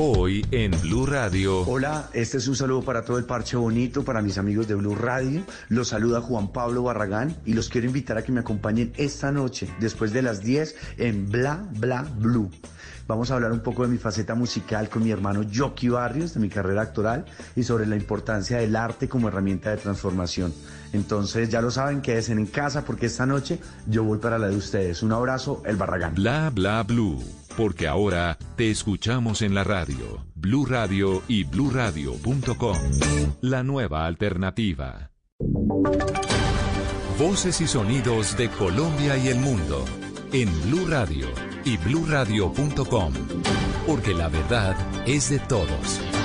Hoy en Blue Radio. Hola, este es un saludo para todo el parche bonito, para mis amigos de Blue Radio. Los saluda Juan Pablo Barragán y los quiero invitar a que me acompañen esta noche, después de las 10, en Bla Bla Blue. Vamos a hablar un poco de mi faceta musical con mi hermano Jockey Barrios, de mi carrera actoral y sobre la importancia del arte como herramienta de transformación. Entonces, ya lo saben, quédense en casa porque esta noche yo voy para la de ustedes. Un abrazo, el Barragán. Bla Bla Blue porque ahora te escuchamos en la radio, Blue Radio y bluradio.com. La nueva alternativa. Voces y sonidos de Colombia y el mundo en Blue Radio y bluradio.com, porque la verdad es de todos.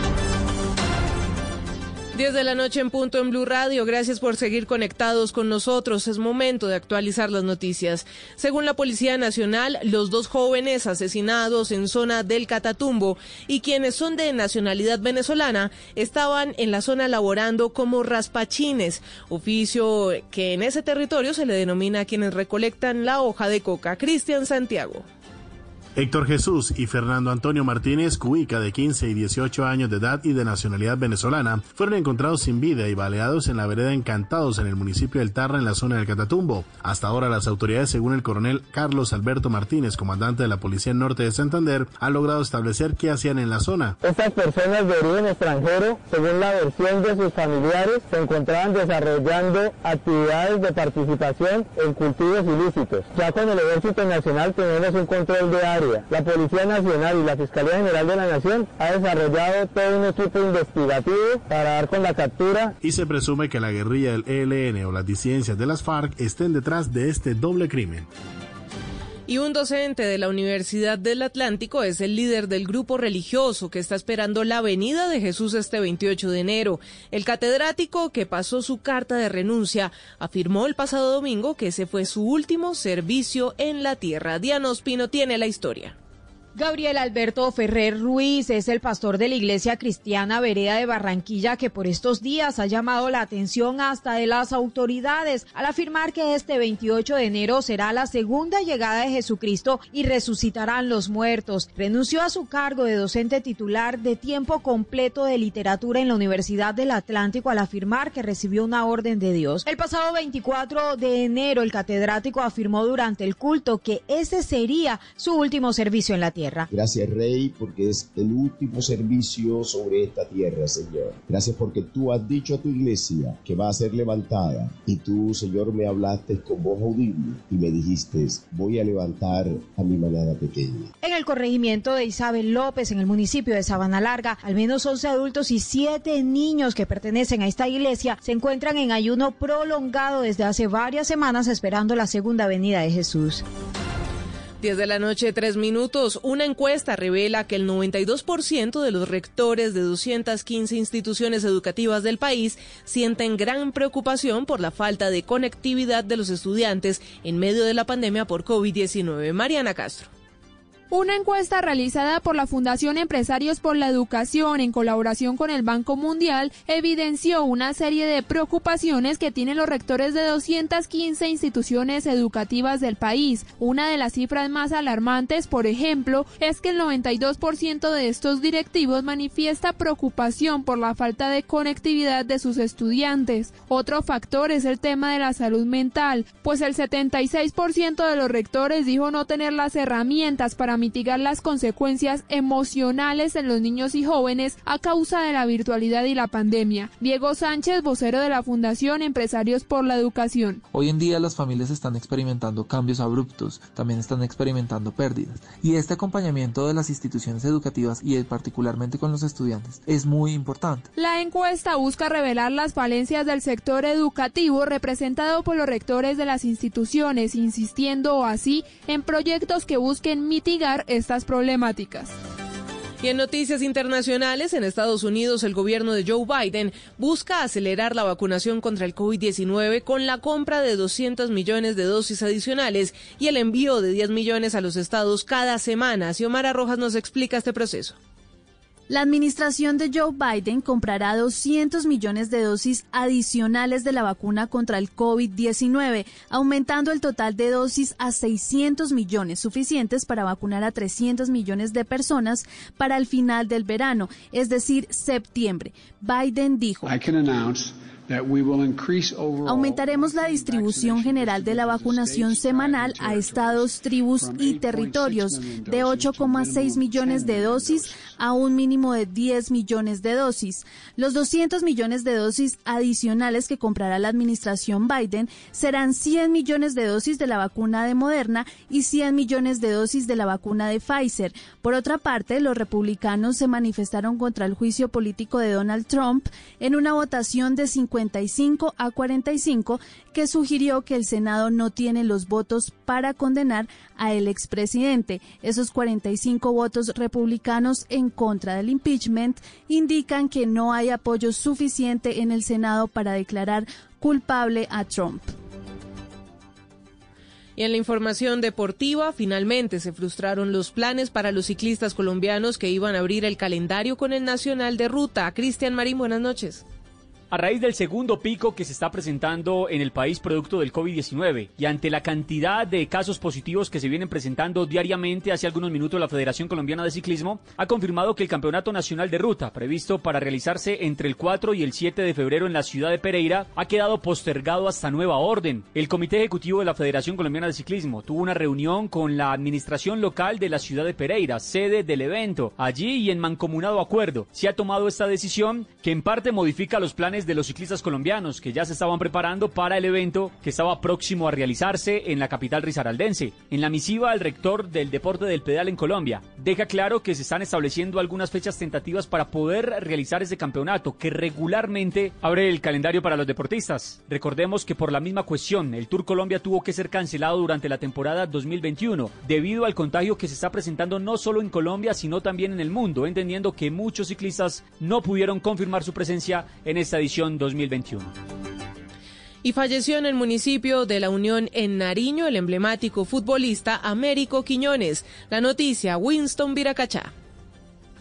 10 de la noche en punto en Blue Radio. Gracias por seguir conectados con nosotros. Es momento de actualizar las noticias. Según la Policía Nacional, los dos jóvenes asesinados en zona del Catatumbo y quienes son de nacionalidad venezolana estaban en la zona laborando como raspachines, oficio que en ese territorio se le denomina a quienes recolectan la hoja de coca. Cristian Santiago. Héctor Jesús y Fernando Antonio Martínez Cuica, de 15 y 18 años de edad y de nacionalidad venezolana, fueron encontrados sin vida y baleados en la vereda Encantados en el municipio del Tarra, en la zona del Catatumbo. Hasta ahora, las autoridades, según el coronel Carlos Alberto Martínez, comandante de la Policía Norte de Santander, han logrado establecer qué hacían en la zona. Estas personas de origen extranjero, según la versión de sus familiares, se encontraban desarrollando actividades de participación en cultivos ilícitos. Ya con el Ejército Nacional tenemos un control de área la Policía Nacional y la Fiscalía General de la Nación ha desarrollado todo un equipo investigativo para dar con la captura. Y se presume que la guerrilla del ELN o las disidencias de las FARC estén detrás de este doble crimen y un docente de la Universidad del Atlántico es el líder del grupo religioso que está esperando la venida de Jesús este 28 de enero. El catedrático que pasó su carta de renuncia afirmó el pasado domingo que ese fue su último servicio en la tierra. Diana Ospino tiene la historia. Gabriel Alberto Ferrer Ruiz es el pastor de la Iglesia Cristiana Vereda de Barranquilla que por estos días ha llamado la atención hasta de las autoridades al afirmar que este 28 de enero será la segunda llegada de Jesucristo y resucitarán los muertos. Renunció a su cargo de docente titular de tiempo completo de literatura en la Universidad del Atlántico al afirmar que recibió una orden de Dios. El pasado 24 de enero el catedrático afirmó durante el culto que ese sería su último servicio en la tierra. Gracias, Rey, porque es el último servicio sobre esta tierra, Señor. Gracias porque tú has dicho a tu iglesia que va a ser levantada. Y tú, Señor, me hablaste con voz audible y me dijiste, voy a levantar a mi manada pequeña. En el corregimiento de Isabel López, en el municipio de Sabana Larga, al menos 11 adultos y 7 niños que pertenecen a esta iglesia se encuentran en ayuno prolongado desde hace varias semanas esperando la segunda venida de Jesús. 10 de la noche, 3 minutos. Una encuesta revela que el 92% de los rectores de 215 instituciones educativas del país sienten gran preocupación por la falta de conectividad de los estudiantes en medio de la pandemia por COVID-19. Mariana Castro. Una encuesta realizada por la Fundación Empresarios por la Educación en colaboración con el Banco Mundial evidenció una serie de preocupaciones que tienen los rectores de 215 instituciones educativas del país. Una de las cifras más alarmantes, por ejemplo, es que el 92% de estos directivos manifiesta preocupación por la falta de conectividad de sus estudiantes. Otro factor es el tema de la salud mental, pues el 76% de los rectores dijo no tener las herramientas para mitigar las consecuencias emocionales en los niños y jóvenes a causa de la virtualidad y la pandemia. Diego Sánchez, vocero de la Fundación Empresarios por la Educación. Hoy en día las familias están experimentando cambios abruptos, también están experimentando pérdidas. Y este acompañamiento de las instituciones educativas y particularmente con los estudiantes es muy importante. La encuesta busca revelar las falencias del sector educativo representado por los rectores de las instituciones, insistiendo así en proyectos que busquen mitigar estas problemáticas. Y en noticias internacionales, en Estados Unidos, el gobierno de Joe Biden busca acelerar la vacunación contra el COVID-19 con la compra de 200 millones de dosis adicionales y el envío de 10 millones a los estados cada semana. Xiomara Rojas nos explica este proceso. La administración de Joe Biden comprará 200 millones de dosis adicionales de la vacuna contra el COVID-19, aumentando el total de dosis a 600 millones, suficientes para vacunar a 300 millones de personas para el final del verano, es decir, septiembre. Biden dijo. Aumentaremos la distribución general de la vacunación semanal a estados, tribus y territorios de 8,6 millones de dosis a un mínimo de 10 millones de dosis. Los 200 millones de dosis adicionales que comprará la administración Biden serán 100 millones de dosis de la vacuna de Moderna y 100 millones de dosis de la vacuna de Pfizer. Por otra parte, los republicanos se manifestaron contra el juicio político de Donald Trump en una votación de 55 a 45 que sugirió que el Senado no tiene los votos para condenar a el expresidente. Esos 45 votos republicanos en contra del impeachment indican que no hay apoyo suficiente en el Senado para declarar culpable a Trump. Y en la información deportiva, finalmente se frustraron los planes para los ciclistas colombianos que iban a abrir el calendario con el Nacional de Ruta. Cristian Marín, buenas noches. A raíz del segundo pico que se está presentando en el país producto del COVID-19 y ante la cantidad de casos positivos que se vienen presentando diariamente, hace algunos minutos la Federación Colombiana de Ciclismo ha confirmado que el Campeonato Nacional de Ruta, previsto para realizarse entre el 4 y el 7 de febrero en la ciudad de Pereira, ha quedado postergado hasta nueva orden. El Comité Ejecutivo de la Federación Colombiana de Ciclismo tuvo una reunión con la administración local de la ciudad de Pereira, sede del evento. Allí y en mancomunado acuerdo se ha tomado esta decisión que en parte modifica los planes de los ciclistas colombianos que ya se estaban preparando para el evento que estaba próximo a realizarse en la capital risaraldense. En la misiva, el rector del deporte del pedal en Colombia deja claro que se están estableciendo algunas fechas tentativas para poder realizar ese campeonato que regularmente abre el calendario para los deportistas. Recordemos que por la misma cuestión, el Tour Colombia tuvo que ser cancelado durante la temporada 2021 debido al contagio que se está presentando no solo en Colombia, sino también en el mundo, entendiendo que muchos ciclistas no pudieron confirmar su presencia en esta edición 2021. Y falleció en el municipio de La Unión en Nariño el emblemático futbolista Américo Quiñones. La noticia, Winston Viracachá.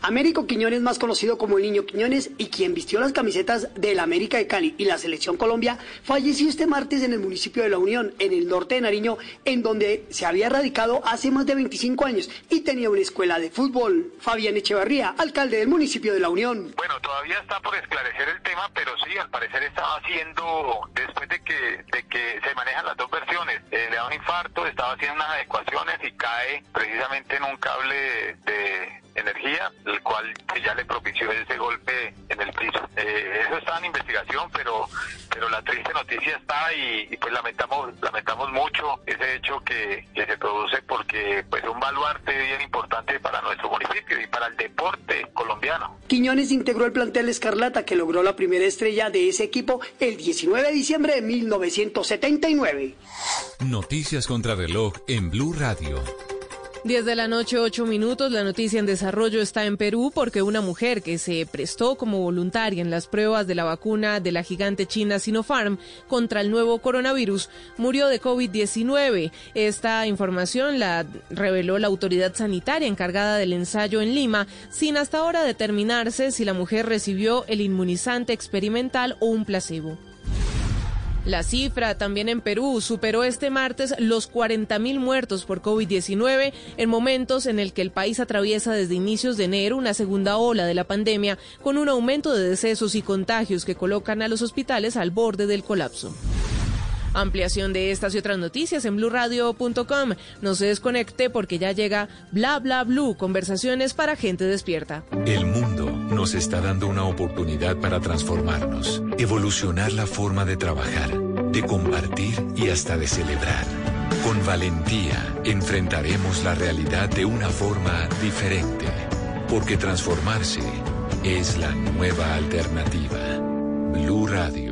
Américo Quiñones, más conocido como el Niño Quiñones y quien vistió las camisetas del América de Cali y la Selección Colombia, falleció este martes en el municipio de La Unión, en el norte de Nariño, en donde se había radicado hace más de 25 años y tenía una escuela de fútbol. Fabián Echevarría, alcalde del municipio de La Unión. Bueno, todavía está por esclarecer el tema, pero sí, al parecer estaba haciendo, después de que, de que se manejan las dos versiones, eh, le da un infarto, estaba haciendo unas adecuaciones y cae precisamente en un cable de energía, el cual ya le propició ese golpe en el piso. Eh, eso está en investigación, pero pero la triste noticia está y, pues lamentamos lamentamos mucho ese hecho que, que, se produce porque pues un baluarte bien importante para nuestro municipio y para el deporte colombiano. Quiñones integró el plantel Escarlata que logró la primera estrella de ese equipo el 19 de diciembre de 1979. Noticias contra reloj en Blue Radio. 10 de la noche, 8 minutos. La noticia en desarrollo está en Perú porque una mujer que se prestó como voluntaria en las pruebas de la vacuna de la gigante china Sinopharm contra el nuevo coronavirus murió de COVID-19. Esta información la reveló la autoridad sanitaria encargada del ensayo en Lima, sin hasta ahora determinarse si la mujer recibió el inmunizante experimental o un placebo. La cifra también en Perú superó este martes los 40.000 muertos por COVID-19 en momentos en el que el país atraviesa desde inicios de enero una segunda ola de la pandemia con un aumento de decesos y contagios que colocan a los hospitales al borde del colapso. Ampliación de estas y otras noticias en blurradio.com. No se desconecte porque ya llega Bla Bla Blue, conversaciones para gente despierta. El mundo nos está dando una oportunidad para transformarnos, evolucionar la forma de trabajar, de compartir y hasta de celebrar. Con valentía enfrentaremos la realidad de una forma diferente, porque transformarse es la nueva alternativa. Blue Radio.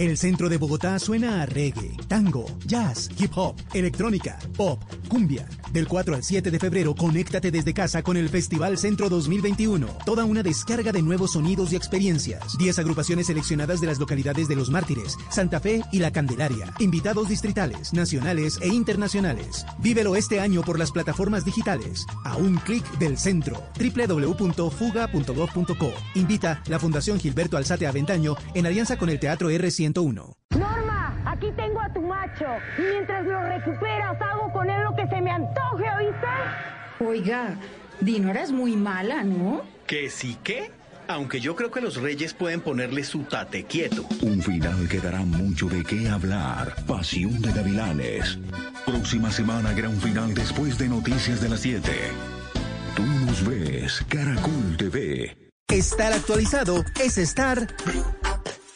El centro de Bogotá suena a reggae, tango, jazz, hip hop, electrónica, pop, cumbia. Del 4 al 7 de febrero, conéctate desde casa con el Festival Centro 2021. Toda una descarga de nuevos sonidos y experiencias. 10 agrupaciones seleccionadas de las localidades de Los Mártires, Santa Fe y La Candelaria. Invitados distritales, nacionales e internacionales. Vívelo este año por las plataformas digitales. A un clic del centro. www.fuga.gov.co. Invita la Fundación Gilberto Alzate Aventaño en alianza con el Teatro R 101. Norma, aquí tengo a tu macho. Y mientras lo recuperas, hago con él lo que se me antoje, ¿oíste? Oiga, Dinora es muy mala, ¿no? ¿Que sí qué? Aunque yo creo que los reyes pueden ponerle su tate quieto. Un final que dará mucho de qué hablar. Pasión de Gavilanes. Próxima semana, gran final después de Noticias de las 7. Tú nos ves, Caracol TV. Estar actualizado es estar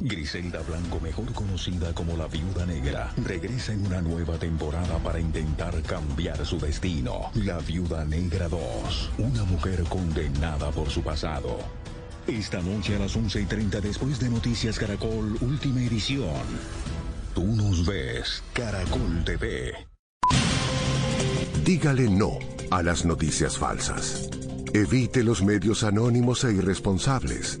Griselda Blanco, mejor conocida como la Viuda Negra, regresa en una nueva temporada para intentar cambiar su destino. La Viuda Negra 2, una mujer condenada por su pasado. Esta noche a las 11 y 30 después de Noticias Caracol, última edición. Tú nos ves, Caracol TV. Dígale no a las noticias falsas. Evite los medios anónimos e irresponsables.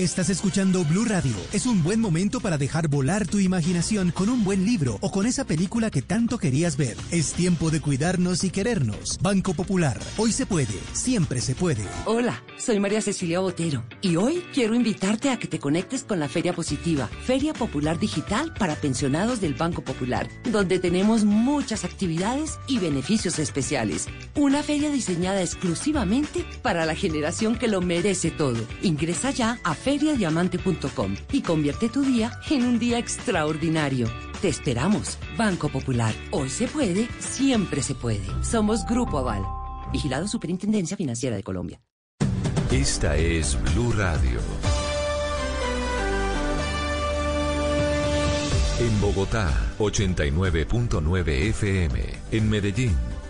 Estás escuchando Blue Radio. Es un buen momento para dejar volar tu imaginación con un buen libro o con esa película que tanto querías ver. Es tiempo de cuidarnos y querernos. Banco Popular. Hoy se puede. Siempre se puede. Hola, soy María Cecilia Botero y hoy quiero invitarte a que te conectes con la Feria Positiva, Feria Popular Digital para pensionados del Banco Popular, donde tenemos muchas actividades y beneficios especiales. Una feria diseñada exclusivamente para la generación que lo merece todo. Ingresa ya a feriadiamante.com y convierte tu día en un día extraordinario. Te esperamos, Banco Popular. Hoy se puede, siempre se puede. Somos Grupo Aval. Vigilado Superintendencia Financiera de Colombia. Esta es Blue Radio. En Bogotá, 89.9 FM. En Medellín,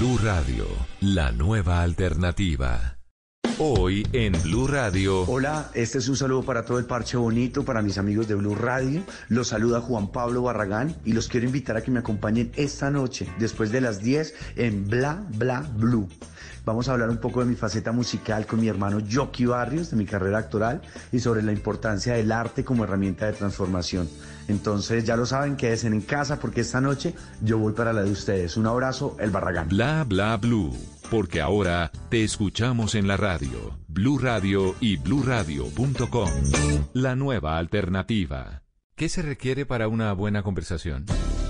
Radio, la nueva alternativa. Hoy en Blue Radio. Hola, este es un saludo para todo el parche bonito, para mis amigos de Blue Radio. Los saluda Juan Pablo Barragán y los quiero invitar a que me acompañen esta noche, después de las 10, en Bla Bla Blue. Vamos a hablar un poco de mi faceta musical con mi hermano Jockey Barrios, de mi carrera actoral y sobre la importancia del arte como herramienta de transformación. Entonces ya lo saben, quédense en casa porque esta noche yo voy para la de ustedes. Un abrazo, el Barragán. Bla Bla Blue, porque ahora te escuchamos en la radio, Blue Radio y bluradio.com. La nueva alternativa. ¿Qué se requiere para una buena conversación?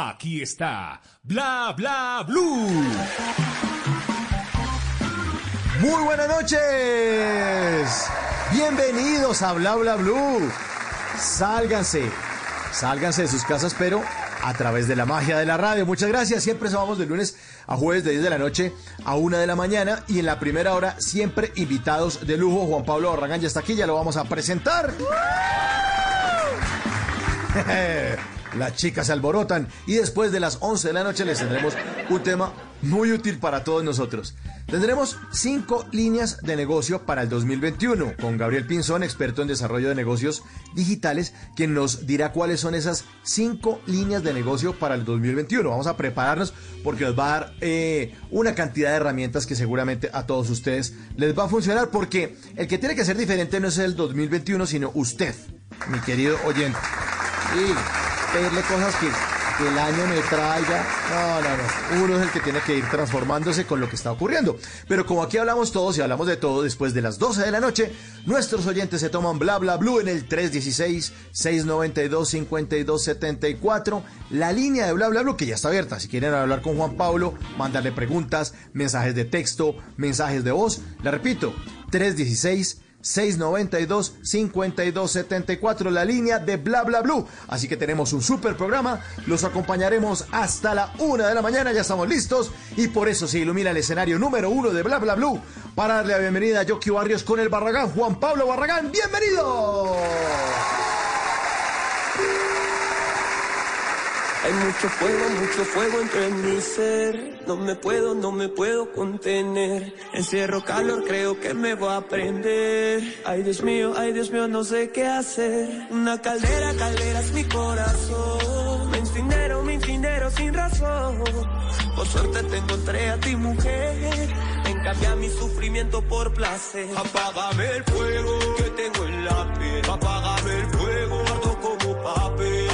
Aquí está Bla Bla Blue. Muy buenas noches. Bienvenidos a Bla Bla Blue. Sálganse, sálganse de sus casas, pero a través de la magia de la radio. Muchas gracias. Siempre vamos de lunes a jueves de 10 de la noche a 1 de la mañana y en la primera hora siempre invitados de lujo. Juan Pablo Barragán ya está aquí, ya lo vamos a presentar. Las chicas se alborotan y después de las 11 de la noche les tendremos un tema muy útil para todos nosotros. Tendremos cinco líneas de negocio para el 2021 con Gabriel Pinzón, experto en desarrollo de negocios digitales, quien nos dirá cuáles son esas cinco líneas de negocio para el 2021. Vamos a prepararnos porque nos va a dar eh, una cantidad de herramientas que seguramente a todos ustedes les va a funcionar porque el que tiene que ser diferente no es el 2021, sino usted, mi querido oyente. Y pedirle cosas que, el año me traiga. No, no, no. Uno es el que tiene que ir transformándose con lo que está ocurriendo. Pero como aquí hablamos todos y hablamos de todo después de las 12 de la noche, nuestros oyentes se toman bla bla blue en el 316-692-5274. La línea de bla bla blue que ya está abierta. Si quieren hablar con Juan Pablo, mandarle preguntas, mensajes de texto, mensajes de voz. La repito, 316 692-5274, la línea de Bla Bla Blue. Así que tenemos un super programa, los acompañaremos hasta la una de la mañana, ya estamos listos. Y por eso se ilumina el escenario número uno de Bla Bla Blue. Para darle la bienvenida a Yoki Barrios con el Barragán, Juan Pablo Barragán, bienvenido. Hay mucho fuego, mucho fuego entre mi ser. No me puedo, no me puedo contener. Encierro calor, creo que me voy a prender. Ay Dios mío, ay Dios mío, no sé qué hacer. Una caldera, caldera es mi corazón. Me incinero, me incinero sin razón. Por suerte te encontré a ti, mujer. En cambio mi sufrimiento por placer. Apágame el fuego que tengo en la piel. Apágame el fuego, ardo como papel.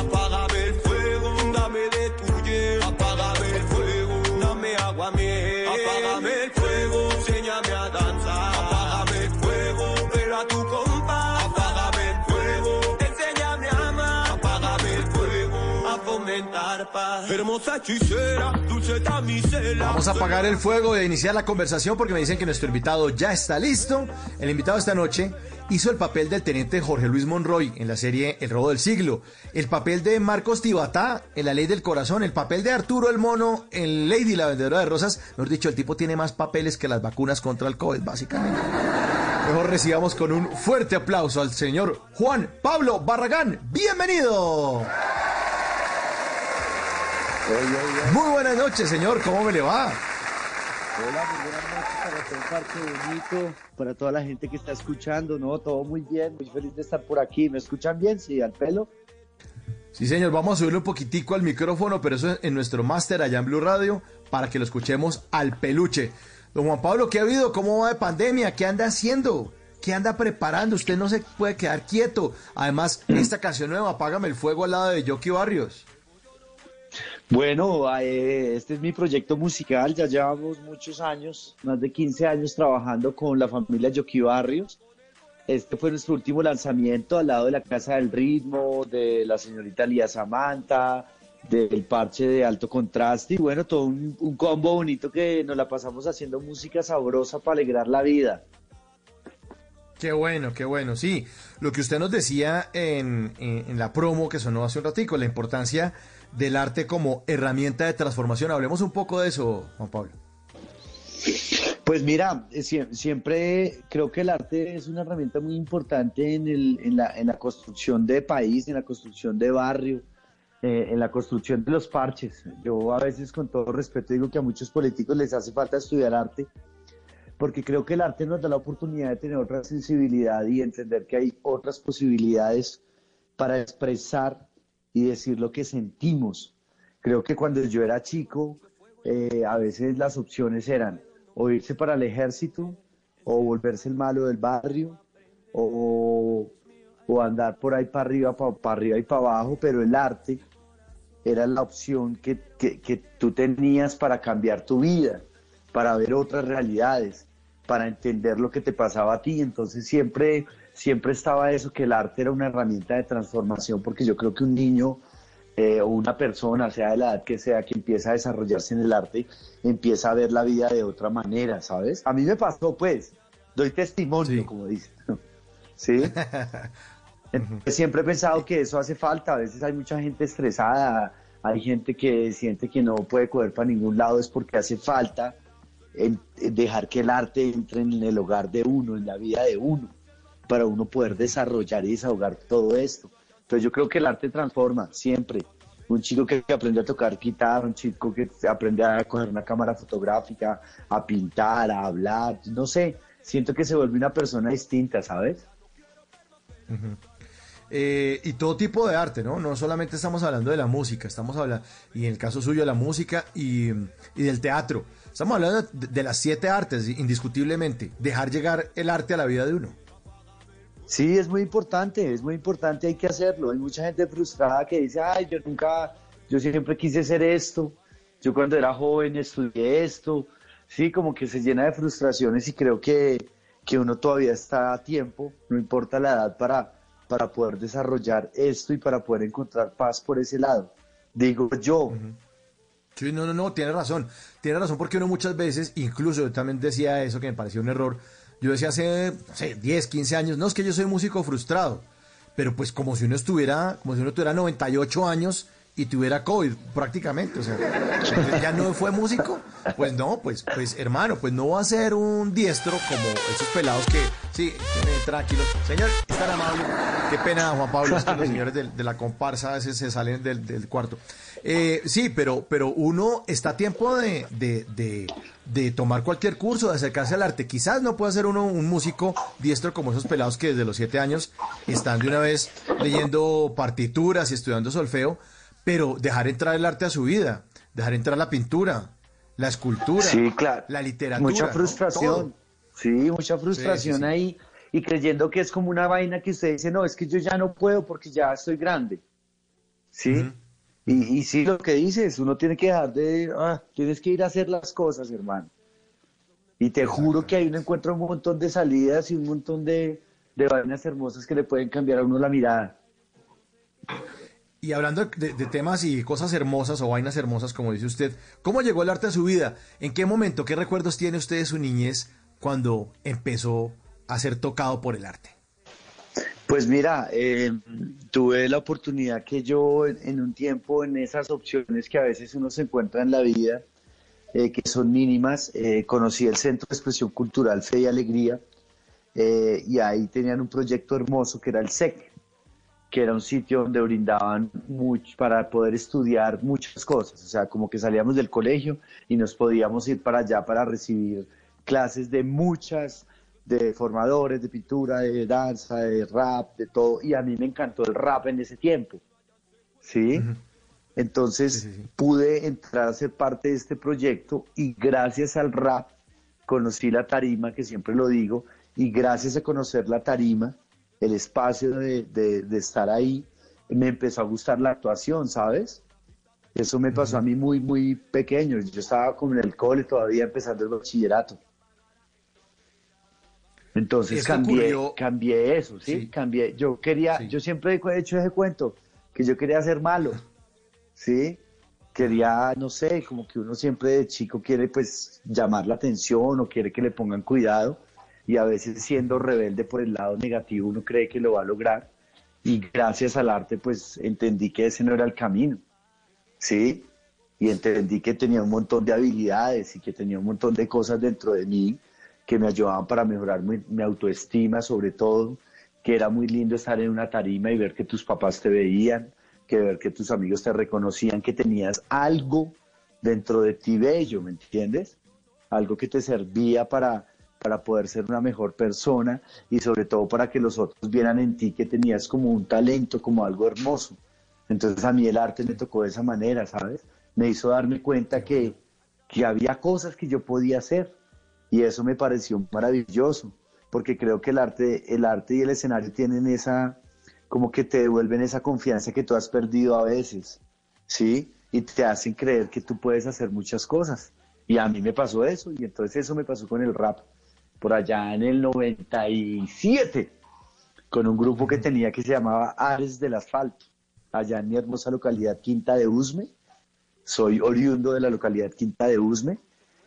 Hermosa hechicera, dulce damisela. Vamos a apagar el fuego e iniciar la conversación porque me dicen que nuestro invitado ya está listo. El invitado esta noche hizo el papel del teniente Jorge Luis Monroy en la serie El robo del siglo, el papel de Marcos Tibatá en La ley del corazón, el papel de Arturo el mono en Lady la vendedora de rosas. Mejor dicho, el tipo tiene más papeles que las vacunas contra el COVID, básicamente. Mejor recibamos con un fuerte aplauso al señor Juan Pablo Barragán. Bienvenido. Muy buenas noches, señor. ¿Cómo me le va? Hola, muy buenas noches para todo el parque bonito, para toda la gente que está escuchando, ¿no? Todo muy bien, muy feliz de estar por aquí. ¿Me escuchan bien? Sí, al pelo. Sí, señor, vamos a subirle un poquitico al micrófono, pero eso en nuestro máster allá en Blue Radio, para que lo escuchemos al peluche. Don Juan Pablo, ¿qué ha habido? ¿Cómo va de pandemia? ¿Qué anda haciendo? ¿Qué anda preparando? Usted no se puede quedar quieto. Además, esta canción nueva, Apágame el Fuego al lado de Yoki Barrios. Bueno, eh, este es mi proyecto musical, ya llevamos muchos años, más de 15 años trabajando con la familia Yoki Barrios. Este fue nuestro último lanzamiento al lado de la Casa del Ritmo, de la señorita Lía Samantha, del parche de alto contraste y bueno, todo un, combo bonito que nos la pasamos haciendo música sabrosa para alegrar la vida. Qué bueno, qué bueno. Sí, lo que usted nos decía en, en- en la promo que sonó hace un ratico, la importancia del arte como herramienta de transformación. Hablemos un poco de eso, Juan Pablo. Pues mira, eh, sie- siempre creo que el arte es una herramienta muy importante en, el- en la, en la construcción de país, en la construcción de barrio, eh, en la construcción de los parches. Yo a veces con todo respeto digo que a muchos políticos les hace falta estudiar arte, porque creo que el arte nos da la oportunidad de tener otra sensibilidad y entender que hay otras posibilidades para expresar y decir lo que sentimos. Creo que cuando yo era chico, eh, a veces las opciones eran o irse para el ejército, o volverse el malo del barrio, o, o andar por ahí para arriba, para arriba y para abajo, pero el arte era la opción que, que, que tú tenías para cambiar tu vida, para ver otras realidades, para entender lo que te pasaba a ti. Entonces siempre, siempre estaba eso, que el arte era una herramienta de transformación, porque yo creo que un niño eh, o una persona, sea de la edad que sea, que empieza a desarrollarse en el arte, empieza a ver la vida de otra manera, ¿sabes? A mí me pasó, pues, doy testimonio, como dicen. ¿Sí? Entonces, Siempre he pensado que eso hace falta. A veces hay mucha gente estresada, hay gente que siente que no puede coger para ningún lado, es porque hace falta en dejar que el arte entre en el hogar de uno, en la vida de uno, para uno poder desarrollar y desahogar todo esto. Entonces yo creo que el arte transforma siempre. Un chico que aprende a tocar guitarra, un chico que aprende a coger una cámara fotográfica, a pintar, a hablar, no sé, siento que se vuelve una persona distinta, ¿sabes? Eh, y todo tipo de arte, ¿no? No solamente estamos hablando de la música, estamos hablando, y en el caso suyo, la música y, del teatro. Estamos hablando de las siete artes, indiscutiblemente. Dejar llegar el arte a la vida de uno. Sí, es muy importante, es muy importante, hay que hacerlo. Hay mucha gente frustrada que dice, ay, yo nunca, yo siempre quise hacer esto, yo cuando era joven estudié esto. Sí, como que se llena de frustraciones y creo que, que uno todavía está a tiempo, no importa la edad, para, para poder desarrollar esto y para poder encontrar paz por ese lado. Digo yo. Sí, no, no, no, tiene razón. Tiene razón porque uno muchas veces, incluso yo también decía eso que me pareció un error. Yo decía hace, no sé, 10, 15 años, no, es que yo soy músico frustrado. Pero pues como si uno estuviera, como si uno tuviera 98 años y tuviera COVID prácticamente. O sea, ya no fue músico. Pues no, pues, pues hermano, pues no va a ser un diestro como esos pelados que, sí, tranquilos. Señor, es tan amable. Qué pena, Juan Pablo, es que los señores de, de la comparsa a veces se salen del, del cuarto. Eh, sí, pero, pero uno está a tiempo de, de, de, de tomar cualquier curso, de acercarse al arte. Quizás no pueda ser uno un músico diestro como esos pelados que desde los siete años están de una vez leyendo partituras y estudiando solfeo, pero dejar entrar el arte a su vida, dejar entrar la pintura, la escultura, Sí, claro. la literatura. Mucha frustración. Sí, mucha frustración Sí, sí, sí. ahí y creyendo que es como una vaina que usted dice, no, es que yo ya no puedo porque ya estoy grande. ¿Sí? y, y sí, lo que dices, uno tiene que dejar de, ah, tienes que ir a hacer las cosas, hermano. Y te juro que ahí uno encuentra un montón de salidas y un montón de, de vainas hermosas que le pueden cambiar a uno la mirada. Y hablando de, temas y cosas hermosas o vainas hermosas, como dice usted, ¿cómo llegó el arte a su vida? ¿En qué momento, qué recuerdos tiene usted de su niñez cuando empezó a ser tocado por el arte? Pues mira, eh, tuve la oportunidad que yo en, un tiempo, en esas opciones que a veces uno se encuentra en la vida, eh, que son mínimas, eh, conocí el Centro de Expresión Cultural Fe y Alegría, y ahí tenían un proyecto hermoso que era el SEC, que era un sitio donde brindaban mucho para poder estudiar muchas cosas, o sea, como que salíamos del colegio y nos podíamos ir para allá para recibir clases de muchas, de formadores, de pintura, de danza, de rap, de todo, y a mí me encantó el rap en ese tiempo, ¿sí? Entonces pude entrar a ser parte de este proyecto y gracias al rap conocí la tarima, que siempre lo digo, y gracias a conocer la tarima, el espacio de, de- de estar ahí, me empezó a gustar la actuación, ¿sabes? Eso me pasó a mí muy, muy pequeño. Yo estaba como en el cole todavía empezando el bachillerato. Entonces Esto cambié, ocurrió- cambié eso, ¿sí? Cambié. Yo quería, yo siempre he hecho ese cuento, que yo quería ser malo. ¿sí? Quería, no sé, como que uno siempre de chico quiere pues llamar la atención o quiere que le pongan cuidado y a veces siendo rebelde por el lado negativo uno cree que lo va a lograr y gracias al arte pues entendí que ese no era el camino, ¿sí? Y entendí que tenía un montón de habilidades y que tenía un montón de cosas dentro de mí que me ayudaban para mejorar mi, mi autoestima sobre todo, que era muy lindo estar en una tarima y ver que tus papás te veían, que ver que tus amigos te reconocían, que tenías algo dentro de ti bello, ¿me entiendes? Algo que te servía para, para poder ser una mejor persona y sobre todo para que los otros vieran en ti que tenías como un talento, como algo hermoso. Entonces a mí el arte me tocó de esa manera, ¿sabes? Me hizo darme cuenta que, que había cosas que yo podía hacer y eso me pareció maravilloso, porque creo que el arte, el arte y el escenario tienen esa, como que te devuelven esa confianza que tú has perdido a veces, ¿sí? Y te hacen creer que tú puedes hacer muchas cosas. Y a mí me pasó eso, y entonces eso me pasó con el rap, por allá en el 97, con un grupo que tenía que se llamaba Ares del Asfalto, allá en mi hermosa localidad Quinta de Usme. Soy oriundo de la localidad Quinta de Usme,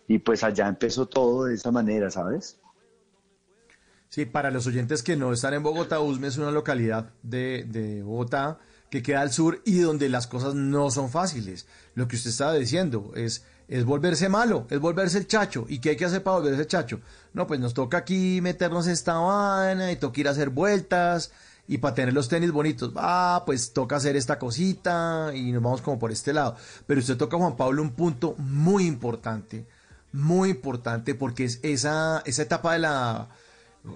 y pues allá empezó todo de esa manera, ¿sabes? Sí, para los oyentes que no están en Bogotá, Usme es una localidad de, de, Bogotá que queda al sur y donde las cosas no son fáciles. Lo que usted estaba diciendo es, es volverse malo, es volverse el chacho. ¿Y qué hay que hacer para volverse el chacho? No, pues nos toca aquí meternos esta vaina y toca ir a hacer vueltas y para tener los tenis bonitos, ah, pues toca hacer esta cosita y nos vamos como por este lado. Pero usted toca, Juan Pablo, un punto muy importante, muy importante porque es esa, esa etapa de la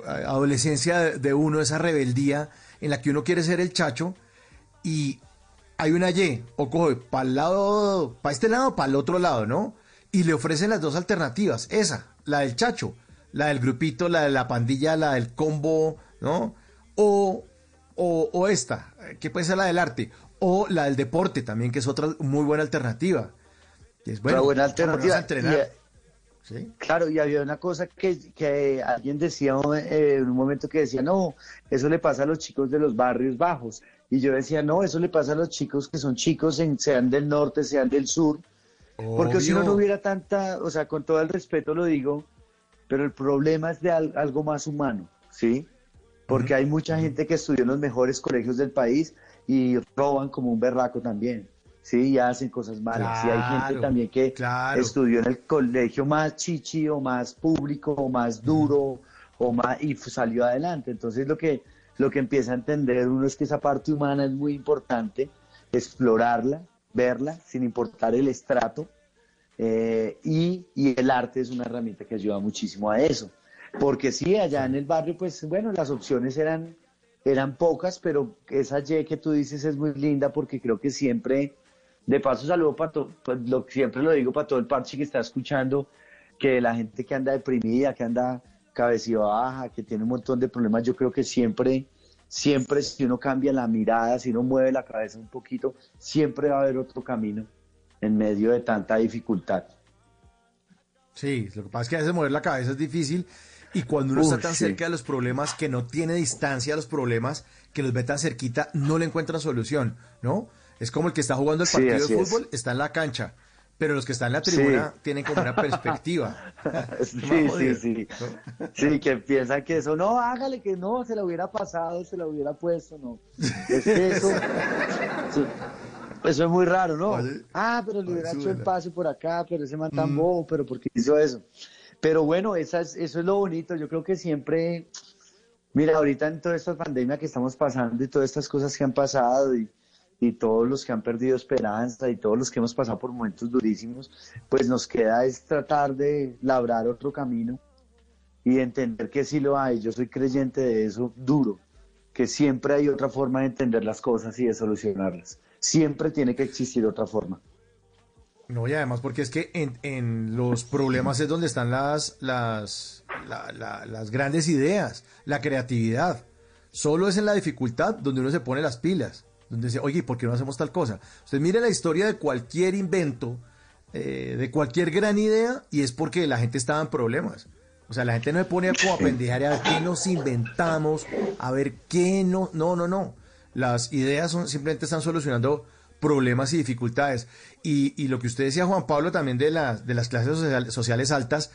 adolescencia de uno, esa rebeldía en la que uno quiere ser el chacho y hay una Y, o coge para el lado, para este lado o para el otro lado, ¿no? Y le ofrecen las dos alternativas, esa, la del chacho, la del grupito, la de la pandilla, la del combo, ¿no? O, o, o esta, que puede ser la del arte, o la del deporte también, que es otra muy buena alternativa. Y es bueno, buena alternativa. Entrenar. ¿Sí? Claro, y había una cosa que, que alguien decía eh, en un momento que decía, no, eso le pasa a los chicos de los barrios bajos. Y yo decía, no, eso le pasa a los chicos que son chicos, en, sean del norte, sean del sur. Porque si no, no hubiera tanta, o sea, con todo el respeto lo digo, pero el problema es de al, algo más humano, ¿sí? Porque hay mucha gente que estudió en los mejores colegios del país y roban como un berraco también. Sí, y hacen cosas malas. y hay gente también que estudió en el colegio más chichi o más público o más duro o más y salió adelante. Entonces lo que lo que empieza a entender uno es que esa parte humana es muy importante, explorarla, verla, sin importar el estrato. Eh, y, el arte es una herramienta que ayuda muchísimo a eso. Porque sí, allá en el barrio, pues bueno, las opciones eran, eran pocas, pero esa Y que tú dices es muy linda porque creo que siempre, de paso saludo para todo, pues, lo, siempre lo digo para todo el parche que está escuchando, que la gente que anda deprimida, que anda cabecilla baja, que tiene un montón de problemas, yo creo que siempre, siempre si uno cambia la mirada, si uno mueve la cabeza un poquito, siempre va a haber otro camino en medio de tanta dificultad. Sí, lo que pasa es que a veces mover la cabeza es difícil y cuando uno está tan sí. cerca de los problemas, que no tiene distancia a los problemas, que los ve tan cerquita, no le encuentra solución, ¿no? Es como el que está jugando el partido de es. fútbol, está en la cancha, pero los que están en la tribuna tienen como una perspectiva. Sí, sí, sí. Sí, que piensan que eso, no, hágale que no, se lo hubiera pasado, se lo hubiera puesto, no. Es que eso, eso, eso es muy raro, ¿no? Ah, pero le hubiera hecho el pase por acá, pero ese man tan bobo, pero ¿por qué hizo eso? Pero bueno, esa es- eso es lo bonito, yo creo que siempre, mira, ahorita en toda esta pandemia que estamos pasando y todas estas cosas que han pasado y, y todos los que han perdido esperanza y todos los que hemos pasado por momentos durísimos, pues nos queda es tratar de labrar otro camino y entender que sí lo hay. Yo soy creyente de eso duro, que siempre hay otra forma de entender las cosas y de solucionarlas. Siempre tiene que existir otra forma. No, y además porque es que en, los problemas es donde están las, las, la- la- las grandes ideas, la creatividad. Solo es en la dificultad donde uno se pone las pilas, donde dice, oye, ¿por qué no hacemos tal cosa? Usted mire la historia de cualquier invento, eh, de cualquier gran idea, y es porque la gente estaba en problemas. O sea, la gente no se pone como a pendejar a ver qué nos inventamos, a ver qué no. No, no, no. Las ideas son, simplemente están solucionando problemas y dificultades. Y, y lo que usted decía, Juan Pablo, también de, las de las clases social- sociales altas,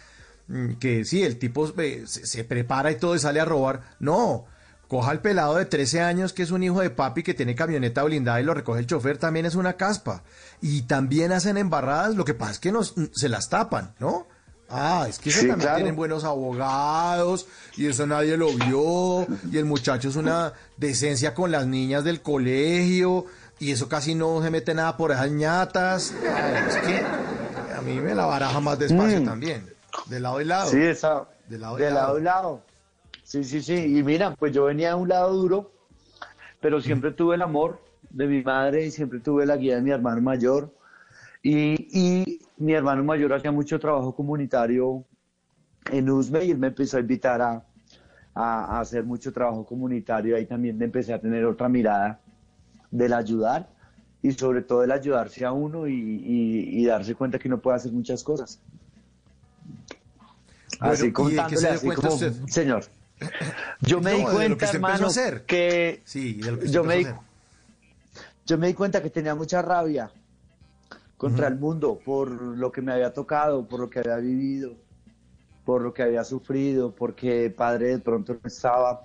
mm, que sí, el tipo eh, se, se prepara y todo y sale a robar. No, coja al pelado de 13 años que es un hijo de papi que tiene camioneta blindada y lo recoge el chofer, también es una caspa. Y también hacen embarradas, lo que pasa es que nos, se las tapan, ¿no? Ah, es que eso Sí, también claro. tienen buenos abogados y eso nadie lo vio y el muchacho es una decencia con las niñas del colegio y eso casi no se mete nada por esas ñatas. Ay, es que a mí me la baraja más despacio Mm. también, de lado y lado. Sí, esa, De lado y de lado. lado y lado. Sí, sí, sí. Y mira, pues yo venía de un lado duro, pero siempre tuve el amor de mi madre y siempre tuve la guía de mi hermano mayor. Y, y mi hermano mayor hacía mucho trabajo comunitario en USME y él me empezó a invitar a, a- a hacer mucho trabajo comunitario. Ahí también empecé a tener otra mirada del ayudar y sobre todo el ayudarse a uno y, y- y darse cuenta que uno puede hacer muchas cosas. Bueno, así ¿y de qué se contándole así como, usted? señor. Yo me No, di que cuenta, a hermano, hacer. que Sí, que yo me, di, yo me di cuenta que tenía mucha rabia contra el mundo por lo que me había tocado, por lo que había vivido, por lo que había sufrido, porque padre de pronto no estaba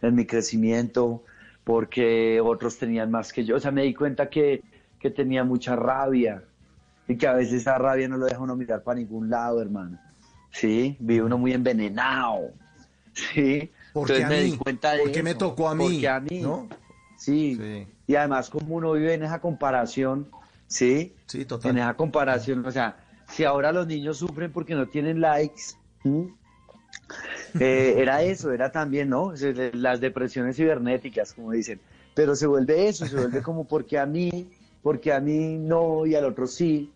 en mi crecimiento, porque otros tenían más que yo. O sea, me di cuenta que, que tenía mucha rabia y que a veces esa rabia no lo deja uno mirar para ningún lado, hermano. Sí, vive uno muy envenenado. Sí, ¿Por qué entonces a me mí? di cuenta de ¿Por qué me tocó a mí? Porque a mí, ¿No? Sí. Y además como uno vive en esa comparación, ¿sí? Sí, total. En esa comparación, o sea, si ahora los niños sufren porque no tienen likes. Eh, era eso, era también, ¿no? Las depresiones cibernéticas, como dicen. Pero se vuelve eso, se vuelve como porque a mí, porque a mí no y al otro sí.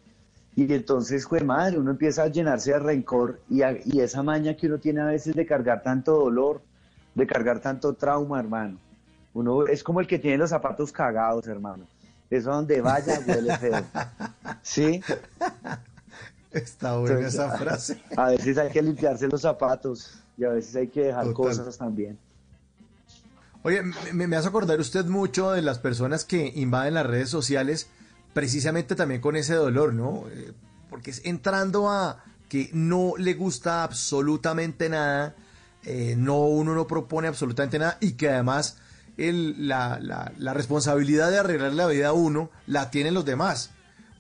Y entonces, fue madre, uno empieza a llenarse de rencor y, a- y esa maña que uno tiene a veces de cargar tanto dolor, de cargar tanto trauma, hermano. Uno es como el que tiene los zapatos cagados, hermano. Eso donde vaya huele feo. ¿Sí? Está buena Entonces, esa frase. A veces hay que limpiarse los zapatos y a veces hay que dejar Total. cosas también. Oye, me, me hace acordar usted mucho de las personas que invaden las redes sociales precisamente también con ese dolor, ¿no? Eh, porque es entrando a que no le gusta absolutamente nada, eh, no uno no propone absolutamente nada y que además la, la- responsabilidad de arreglar la vida a uno la tienen los demás.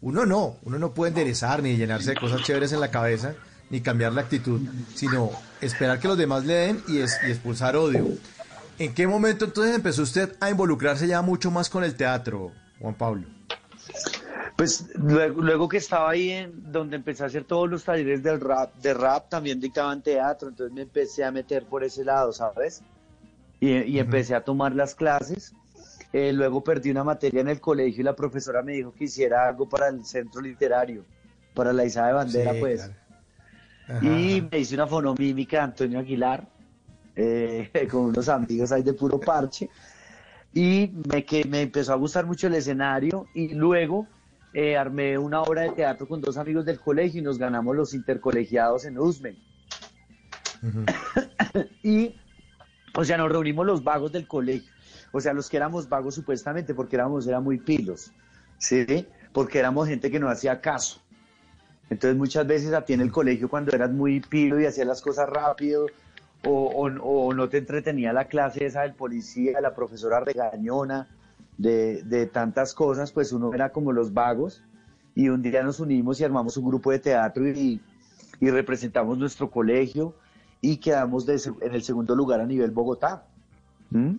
Uno no, uno no puede enderezar ni llenarse de cosas chéveres en la cabeza, ni cambiar la actitud, sino esperar que los demás le den y expulsar odio. ¿En qué momento entonces empezó usted a involucrarse ya mucho más con el teatro, Juan Pablo? Pues luego, luego que estaba ahí en donde empecé a hacer todos los talleres del rap, de rap también dictaban teatro, entonces me empecé a meter por ese lado, ¿sabes? Y, y empecé a tomar las clases. Eh, luego perdí una materia en el colegio y la profesora me dijo que hiciera algo para el centro literario, para la Isa de Bandera, Sí, pues. claro. Y me hice una fonomímica de Antonio Aguilar eh, con unos amigos ahí de puro parche. Y me, que, me empezó a gustar mucho el escenario y luego eh, armé una obra de teatro con dos amigos del colegio y nos ganamos los intercolegiados en USME. y, o sea, nos reunimos los vagos del colegio, o sea, los que éramos vagos supuestamente porque éramos, era muy pilos, ¿sí? Porque éramos gente que no hacía caso. Entonces muchas veces a ti en el colegio cuando eras muy pilo y hacías las cosas rápido o, o- o no te entretenía la clase esa del policía, la profesora regañona, de, de tantas cosas, pues uno era como los vagos y un día nos unimos y armamos un grupo de teatro y, y representamos nuestro colegio y quedamos de en el segundo lugar a nivel Bogotá. ¿Mm?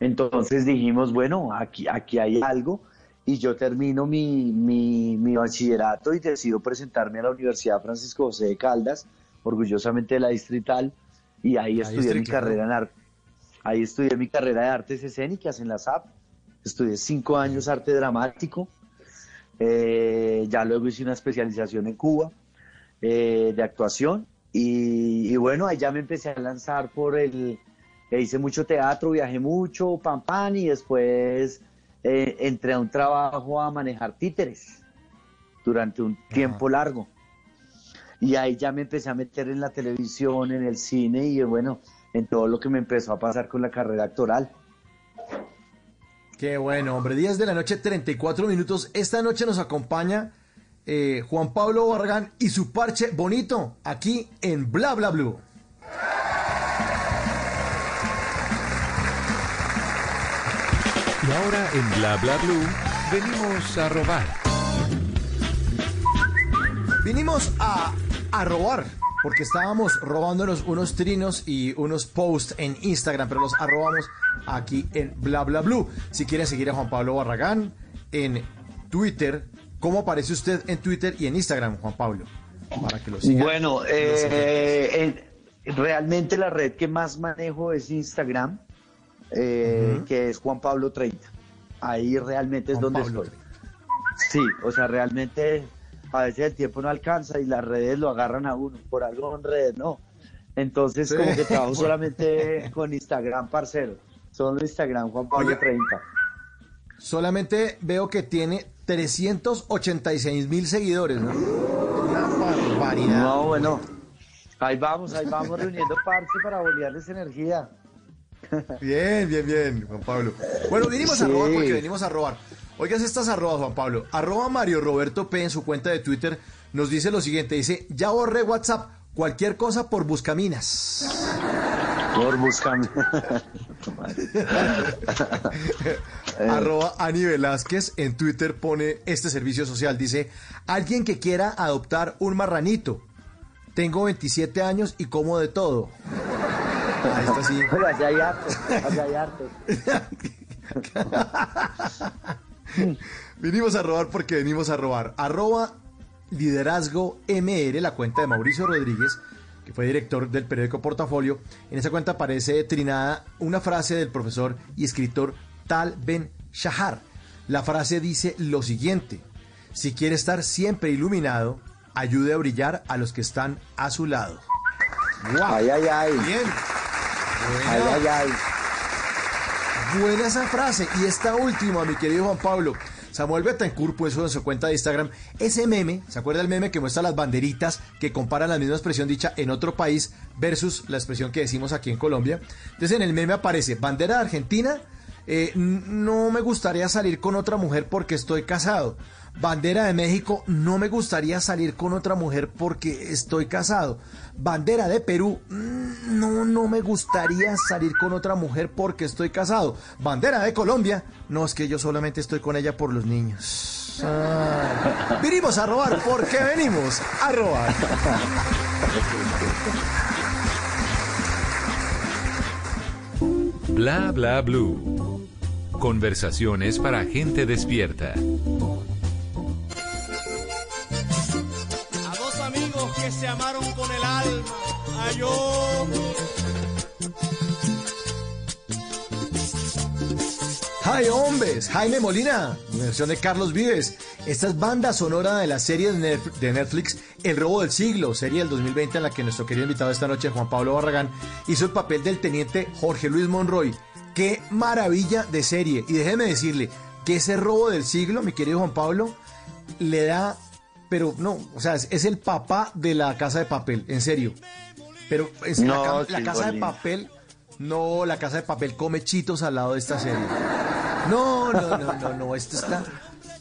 Entonces dijimos, bueno, aquí, aquí hay algo y yo termino mi, mi, mi bachillerato y decido presentarme a la Universidad Francisco José de Caldas, orgullosamente de la distrital, y ahí estudié mi carrera en arte. Ahí estudié mi carrera de artes escénicas en la SAP, estudié cinco años arte dramático, eh, ya luego hice una especialización en Cuba eh, de actuación. Y, y bueno, ahí ya me empecé a lanzar por el, e hice mucho teatro, viajé mucho, pam, pam, y después eh, entré a un trabajo a manejar títeres durante un tiempo largo. Y ahí ya me empecé a meter en la televisión, en el cine y bueno, en todo lo que me empezó a pasar con la carrera actoral. Qué bueno, hombre. 10 de la noche, 34 minutos. Esta noche nos acompaña eh, Juan Pablo Barragán y su parche bonito aquí en Bla Bla Blue. Y ahora en Bla Bla Blue venimos a robar. Vinimos a, a robar, porque estábamos robándonos unos trinos y unos posts en Instagram, pero los arrobamos aquí en Bla Bla Blue. Si quieren seguir a Juan Pablo Barragán en Twitter, ¿cómo aparece usted en Twitter y en Instagram, Juan Pablo? Para que lo sigan. Bueno, eh, en- realmente la red que más manejo es Instagram, eh, que es Juan Pablo 30. Ahí realmente es Juan donde Pablo estoy. Sí, o sea, realmente a veces el tiempo no alcanza y las redes lo agarran a uno. Por algo en redes no. Entonces, Sí. como que trabajo solamente con Instagram, parcero. Solo Instagram, Juan Pablo Oiga. 30. Solamente veo que tiene 386 mil seguidores, ¿no? Una barbaridad. No, bueno. Ahí vamos, ahí vamos reuniendo parche para bolearles energía. Bien, bien, bien, Juan Pablo. Bueno, vinimos a robar porque venimos a robar. Oigas estas arrobas, Juan Pablo. Arroba Mario Roberto P en su cuenta de Twitter nos dice lo siguiente. Dice, ya borré WhatsApp. Cualquier cosa por Buscaminas. Por buscarme. Arroba Ani Velázquez en Twitter pone este servicio social. Dice, alguien que quiera adoptar un marranito. Tengo 27 años y como de todo. Ahí está así. Pero allá hay harto, allá hay harto. Venimos a robar porque venimos a robar. Arroba liderazgo MR, la cuenta de Mauricio Rodríguez, que fue director del periódico Portafolio. En esa cuenta aparece trinada una frase del profesor y escritor Tal Ben Shahar. La frase dice lo siguiente: Si quiere estar siempre iluminado, ayude a brillar a los que están a su lado. ¡Wow! Ay, ay, ay. Bien. Ay, ay, ay. Buena esa frase. Y esta última, mi querido Juan Pablo. Samuel Betancourt puso en su cuenta de Instagram ese meme, ¿se acuerda el meme que muestra las banderitas que comparan la misma expresión dicha en otro país versus la expresión que decimos aquí en Colombia? Entonces en el meme aparece bandera de Argentina, eh, no me gustaría salir con otra mujer porque estoy casado. Bandera de México, no me gustaría salir con otra mujer porque estoy casado. Bandera de Perú, mm, no, no me gustaría salir con otra mujer porque estoy casado. Bandera de Colombia, no es que yo solamente estoy con ella por los niños. Ah. Vinimos a robar porque venimos a robar. Bla bla blue. Conversaciones para gente despierta. Se amaron con el alma. Yo. ¡Hi, hombres! Jaime Molina, versión de Carlos Vives. Esta es banda sonora de la serie de Netflix El Robo del Siglo, serie del 2020 en la que nuestro querido invitado esta noche, Juan Pablo Barragán, hizo el papel del teniente Jorge Luis Monroy. ¡Qué maravilla de serie! Y déjeme decirle que ese robo del siglo, mi querido Juan Pablo, le da... Pero no, o sea, es, es el papá de la casa de papel, en serio. Pero es No, la, casa de papel, no, la casa de papel come chitos al lado de esta serie. No, no, no, no, no, esto está...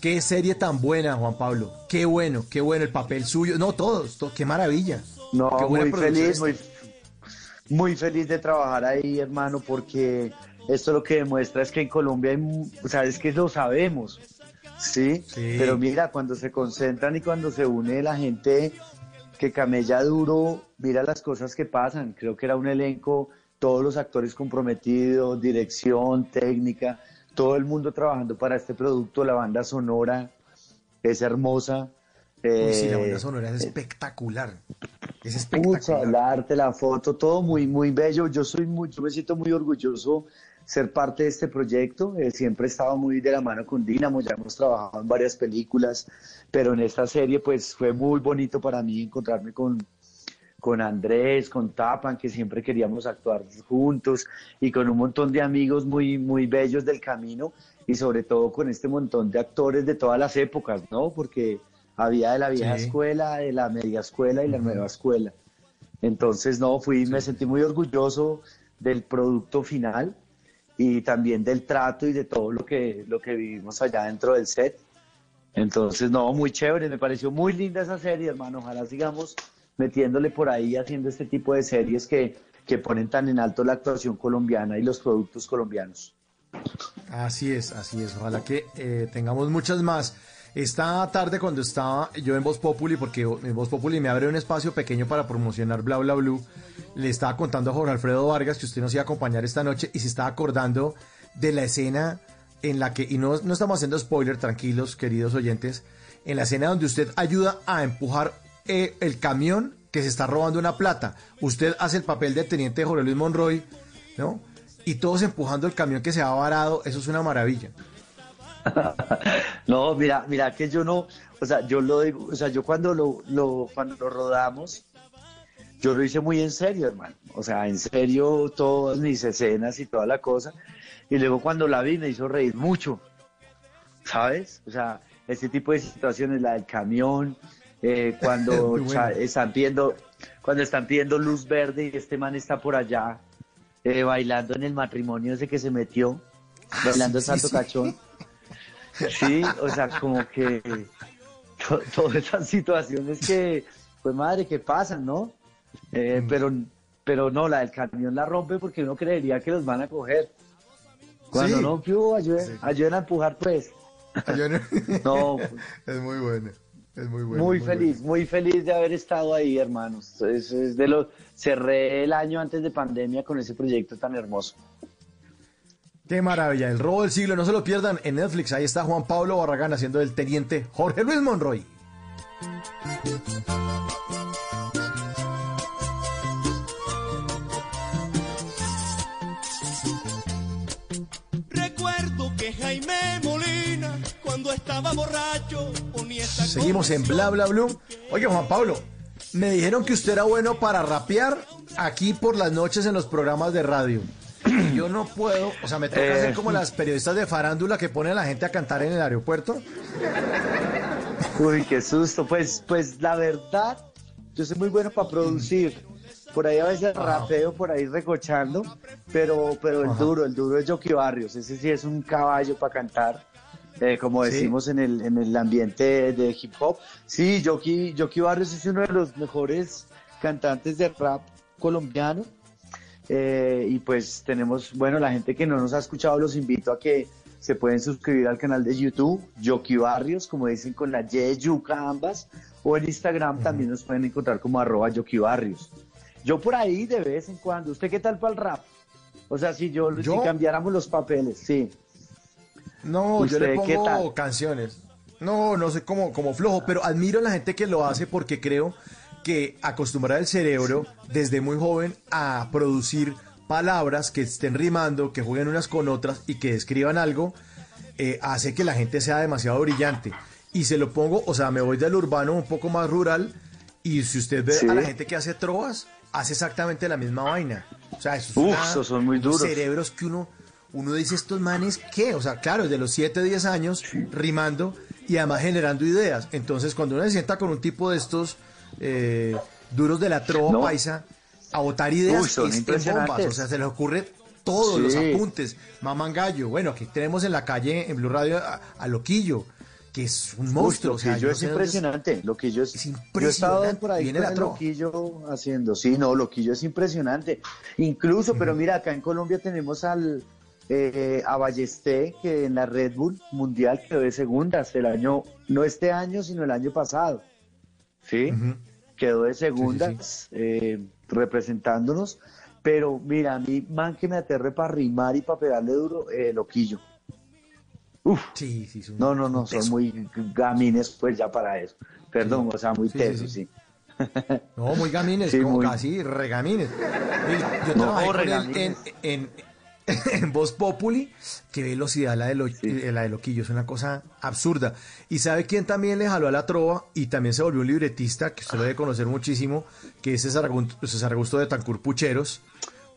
Qué serie tan buena, Juan Pablo. Qué bueno, qué bueno el papel suyo. No, todos, to- qué maravilla. No, Qué muy feliz, muy, muy feliz de trabajar ahí, hermano, porque esto lo que demuestra es que en Colombia hay, o sea, es que lo sabemos, ¿sí? Sí. Pero mira, cuando se concentran y cuando se une la gente que camella duro, mira las cosas que pasan. Creo que era un elenco, todos los actores comprometidos, dirección, técnica, todo el mundo trabajando para este producto, la banda sonora es hermosa. Uy, sí, la Eh, banda sonora es espectacular. Es Pucha, espectacular. el arte, la foto, todo muy, muy bello. Yo soy muy, yo me siento muy orgulloso ser parte de este proyecto. Eh, siempre he estado muy de la mano con Dynamo, ya hemos trabajado en varias películas, pero en esta serie pues fue muy bonito para mí encontrarme con, con Andrés, con Tapan, que siempre queríamos actuar juntos, y con un montón de amigos muy, muy bellos del camino, y sobre todo con este montón de actores de todas las épocas, ¿no? Porque había de la vieja Sí. escuela, de la media escuela y la nueva escuela. Entonces, no, fui, me sentí muy orgulloso del producto final y también del trato y de todo lo que, lo que vivimos allá dentro del set. Entonces, no, muy chévere, me pareció muy linda esa serie, hermano. Ojalá sigamos metiéndole por ahí, haciendo este tipo de series que, que ponen tan en alto la actuación colombiana y los productos colombianos. Así es, así es. Ojalá que eh, tengamos muchas más. Esta tarde cuando estaba yo en Voz Populi, porque en Voz Populi me abre un espacio pequeño para promocionar Bla Bla Blue, le estaba contando a Jorge Alfredo Vargas que usted nos iba a acompañar esta noche y se estaba acordando de la escena en la que, y no, no estamos haciendo spoiler, tranquilos, queridos oyentes, en la escena donde usted ayuda a empujar eh, el camión que se está robando una plata. Usted hace el papel de teniente Jorge Luis Monroy, ¿no? Y todos empujando el camión que se ha varado, eso es una maravilla. No, mira, mira que yo no, o sea, yo lo digo, o sea, yo cuando lo, lo, cuando lo rodamos, yo lo hice muy en serio, hermano. O sea, en serio todas mis escenas y toda la cosa. Y luego cuando la vi me hizo reír mucho, ¿sabes? O sea, este tipo de situaciones, la del camión, eh, cuando o sea, están pidiendo, cuando están pidiendo luz verde y este man está por allá eh, bailando en el matrimonio ese que se metió, Ah, bailando santo cachón. Sí, o sea, como que to- todas esas situaciones que, pues madre, que pasan, ¿no? Eh, pero, pero no, la del camión la rompe porque uno creería que los van a coger. Cuando Sí. no, ayuden, ayuden a empujar, pues. no, Es muy bueno. Es muy bueno. muy muy feliz, muy feliz de haber estado ahí, hermanos. Es, es de los, cerré el año antes de pandemia con ese proyecto tan hermoso. Qué maravilla, el robo del siglo, no se lo pierdan en Netflix. Ahí está Juan Pablo Barragán haciendo el teniente Jorge Luis Monroy. Recuerdo que Jaime Molina, cuando estaba borracho, ponía esta Seguimos en Bla Bla Blue. Oye, Juan Pablo, me dijeron que usted era bueno para rapear aquí por las noches en los programas de radio. Yo no puedo, o sea, me toca Eh. hacer como las periodistas de farándula que ponen a la gente a cantar en el aeropuerto. Uy, qué susto. Pues, pues la verdad, yo soy muy bueno para producir. Por ahí a veces rapeo, por ahí recochando, pero, pero el Ajá. duro, el duro es Jockey Barrios. Ese sí es un caballo para cantar, eh, como ¿Sí? decimos en el, en el ambiente de hip hop. Sí, Jockey, Jockey Barrios es uno de los mejores cantantes de rap colombiano. Eh, y pues tenemos, bueno, la gente que no nos ha escuchado, los invito a que se pueden suscribir al canal de YouTube, Yoki Barrios, como dicen con la Y de yuca ambas, o en Instagram también nos pueden encontrar como arroba Yoki Barrios. Yo por ahí de vez en cuando, ¿usted qué tal para el rap? O sea, si yo, ¿Yo? si cambiáramos los papeles, sí. No, yo le ¿Usted qué pongo tal? canciones. No, no sé cómo, como flojo, pero admiro a la gente que lo hace porque creo que acostumbrar el cerebro desde muy joven a producir palabras que estén rimando, que jueguen unas con otras y que describan algo, eh, hace que la gente sea demasiado brillante. Y se lo pongo, o sea, me voy del urbano un poco más rural y si usted ve Sí. a la gente que hace trovas, hace exactamente la misma vaina. O sea, eso es Uf, esos son muy duros. cerebros que uno, uno dice, estos manes, ¿qué? O sea, claro, desde los 7, 10 años, rimando y además generando ideas. Entonces, cuando uno se sienta con un tipo de estos eh, duros de la trova No. paisa, a botar ideas Uy, es bombas. O sea, se les ocurre todos Sí. los apuntes. Maman gallo. Bueno, aquí tenemos en la calle, en Blue Radio, a, a Loquillo, que es un monstruo. Uy, o sea, Loquillo yo es no impresionante. Loquillo es, Es Yo he estado impresionante. por ahí Viene la. Loquillo haciendo. Sí, no, Loquillo es impresionante. Incluso, pero mira, acá en Colombia tenemos al eh, a Ballesté, que en la Red Bull Mundial quedó de segundas el año, no este año, sino el año pasado. ¿Sí? Quedó de segundas eh, representándonos. Pero mira, a mí, man, que me aterre para rimar y para pegarle duro, eh, Loquillo. Uf. Sí, sí, son- No, no, no, son muy gamines pues ya para eso. Perdón, o sea, muy tesos, sí. No, muy gamines, como muy- casi regamines. Yo No, trabajé con él en, regamines. en, en Voz Populi. Qué velocidad la de, Lo- eh, la de Loquillo, es una cosa absurda. ¿Y sabe quién también le jaló a la trova y también se volvió un libretista, que usted lo debe conocer muchísimo, que es César Augusto, César Augusto de Tancur Pucheros,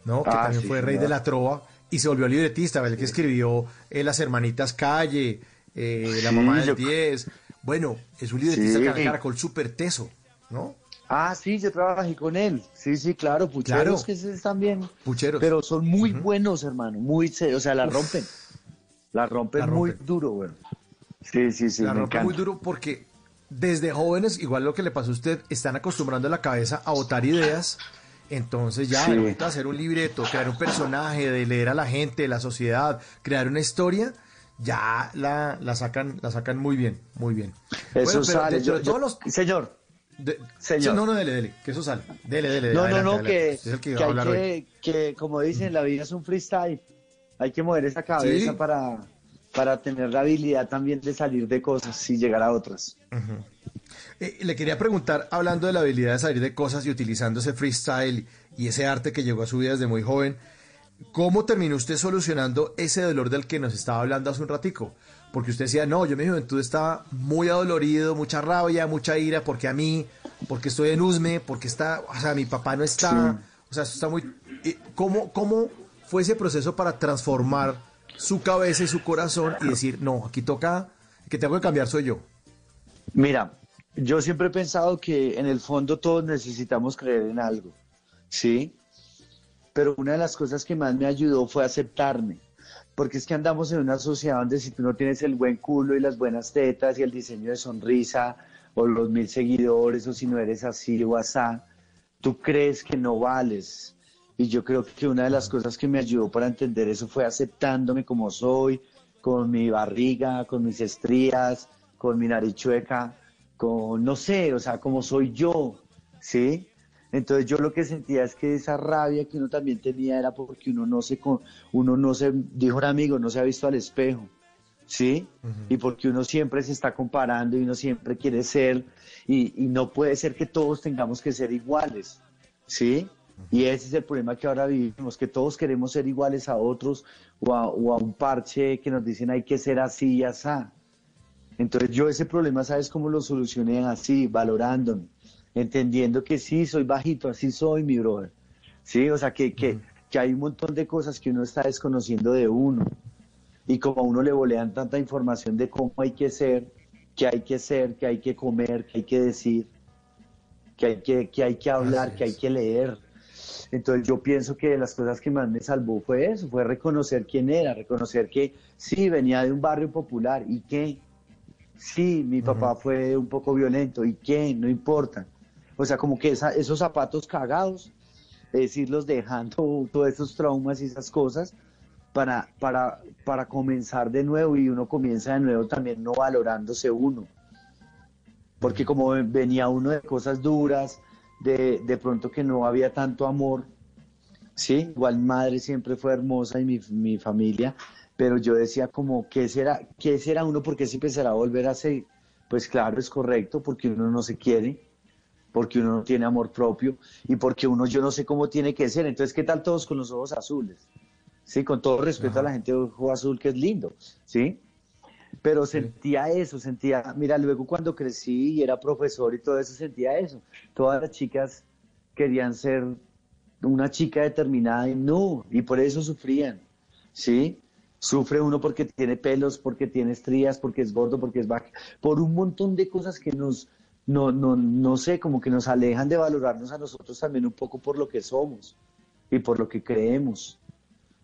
¿no? que Ah, también sí, fue rey de la trova y se volvió libretista, el que escribió eh, Las Hermanitas Calle, eh, La Mamá del yo- 10. Bueno, es un libretista que caracol súper teso, ¿no? Ah, sí, yo trabajé con él. Sí, sí, claro, pucheros Claro. que se están bien. Pucheros. Pero son muy buenos, hermano, muy, o sea, la rompen. La rompen La muy rompen. duro, güey. Sí, sí, sí, la me rompe encanta. muy duro porque desde jóvenes, igual lo que le pasó a usted, están acostumbrando la cabeza a botar ideas. Entonces ya, Sí. de hacer un libreto, crear un personaje, de leer a la gente, la sociedad, crear una historia, ya la, la sacan, la sacan muy bien, muy bien. Eso Bueno, pero sale. yo- todos los- Señor, de- Señor. No, no, dele, dele, que eso sale. Dele, dele, no, adelante, no, no, adelante. que, que que hay que, que, como dicen, la vida es un freestyle. Hay que mover esa cabeza Sí. para, para tener la habilidad también de salir de cosas y llegar a otras. Eh, le quería preguntar, hablando de la habilidad de salir de cosas y utilizando ese freestyle y ese arte que llegó a su vida desde muy joven, ¿cómo terminó usted solucionando ese dolor del que nos estaba hablando hace un ratico? Porque usted decía, no, yo en mi juventud estaba muy adolorido, mucha rabia, mucha ira, porque a mí, porque estoy en Usme, porque está, o sea, mi papá no está, o sea, eso está muy... eh, ¿Cómo, ¿Cómo fue ese proceso para transformar su cabeza y su corazón y decir, no, aquí toca, que tengo que cambiar soy yo? Mira, yo siempre he pensado que en el fondo todos necesitamos creer en algo, ¿sí? Pero una de las cosas que más me ayudó fue aceptarme, porque es que andamos en una sociedad donde si tú no tienes el buen culo y las buenas tetas y el diseño de sonrisa o los mil seguidores o si no eres así o asá, tú crees que no vales. Y yo creo que una de las cosas que me ayudó para entender eso fue aceptándome como soy, con mi barriga, con mis estrías, con mi nariz chueca, con, no sé, o sea, como soy yo, ¿sí? Entonces yo lo que sentía es que esa rabia que uno también tenía era porque uno no se, con- uno no se, dijo un amigo, no se ha visto al espejo, ¿sí? Y porque uno siempre se está comparando y uno siempre quiere ser, y, y no puede ser que todos tengamos que ser iguales, ¿sí? Y ese es el problema que ahora vivimos, que todos queremos ser iguales a otros o a, o a un parche que nos dicen hay que ser así y asá. Entonces yo ese problema, ¿sabes cómo lo solucioné? Así, valorándome, entendiendo que sí, soy bajito, así soy, mi brother. Sí, o sea, que, que, que hay un montón de cosas que uno está desconociendo de uno. Y como a uno le bolean tanta información de cómo hay que ser, que hay que ser, que hay que comer, que hay que decir, que hay que, que, hay que hablar, que hay que leer. Entonces yo pienso que de las cosas que más me salvó fue eso, fue reconocer quién era, reconocer que sí, venía de un barrio popular y que sí, mi papá fue un poco violento y que no importa. O sea, como que esa- esos zapatos cagados, es irlos dejando todos esos traumas y esas cosas para, para, para comenzar de nuevo y uno comienza de nuevo también no valorándose uno. Porque como venía uno de cosas duras, de, de pronto que no había tanto amor, sí, igual madre siempre fue hermosa y mi, mi familia, pero yo decía como, ¿qué será, qué será uno? ¿Por qué se empezará a volver a ser? Pues claro, es correcto, porque uno no se quiere, porque uno no tiene amor propio y porque uno yo no sé cómo tiene que ser. Entonces, ¿qué tal todos con los ojos azules? Sí, con todo respeto a la gente de ojo azul, que es lindo, ¿sí? Pero sentía eso, sentía, mira, luego cuando crecí y era profesor y todo eso, sentía eso. Todas las chicas querían ser una chica determinada y no, y por eso sufrían, ¿sí? Sufre uno porque tiene pelos, porque tiene estrías, porque es gordo, porque es bajo, por un montón de cosas que nos, no, no, no sé, como que nos alejan de valorarnos a nosotros también un poco por lo que somos y por lo que creemos.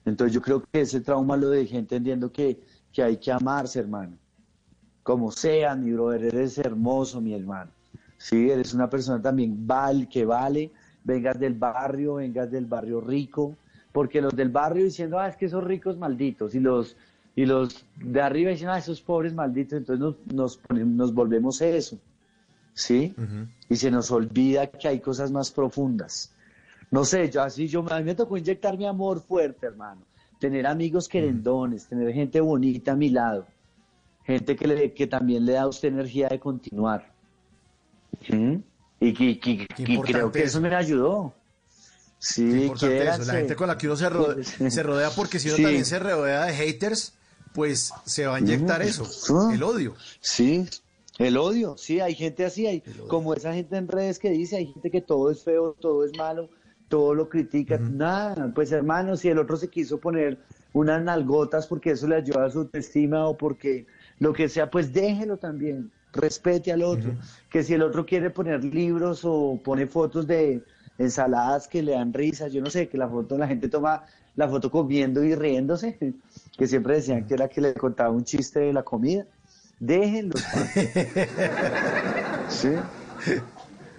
Entonces yo creo que ese trauma lo dejé entendiendo que, que hay que amarse, hermano. Como sea, mi brother, eres hermoso, mi hermano. Sí, eres una persona también val, que vale, vengas del barrio, vengas del barrio rico, porque los del barrio diciendo, ah, es que esos ricos malditos, y los, y los de arriba diciendo, ah, esos pobres malditos, entonces nos, nos, nos volvemos eso, ¿sí? Y se nos olvida que hay cosas más profundas. No sé, yo así, yo, a mí me tocó inyectar mi amor fuerte, hermano. Tener amigos querendones, tener gente bonita a mi lado. Gente que, le, que también le da a usted energía de continuar. ¿Mm? Y, que- que- y creo que eso me ayudó. Sí, importante eso, la gente con la que uno se rodea, se rodea porque si uno Sí. también se rodea de haters, pues se va a inyectar eso, el odio. Sí, el odio, sí, hay gente así, hay como esa gente en redes que dice, hay gente que todo es feo, todo es malo, todo lo critica, nada, pues hermano, si el otro se quiso poner unas nalgotas porque eso le ayuda a su autoestima o porque lo que sea, pues déjelo también, respete al otro. Que si el otro quiere poner libros o pone fotos de ensaladas que le dan risa, yo no sé, que la foto, la gente toma la foto comiendo y riéndose, que siempre decían que era que le contaba un chiste de la comida. Déjenlo. sí.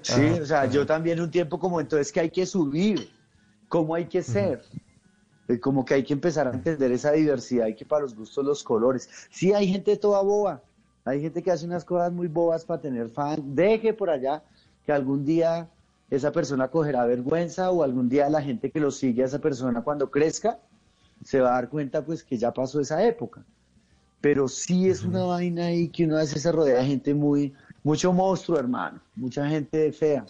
Sí, o sea, yo también un tiempo como entonces que hay que subir, cómo hay que ser. Eh, Como que hay que empezar a entender esa diversidad y que para los gustos los colores. Sí, hay gente toda boba, hay gente que hace unas cosas muy bobas para tener fan. Deje por allá que algún día esa persona cogerá vergüenza o algún día la gente que lo sigue a esa persona cuando crezca se va a dar cuenta pues que ya pasó esa época. Pero sí es una vaina ahí que uno a veces se rodea de gente muy, mucho monstruo, hermano, mucha gente fea.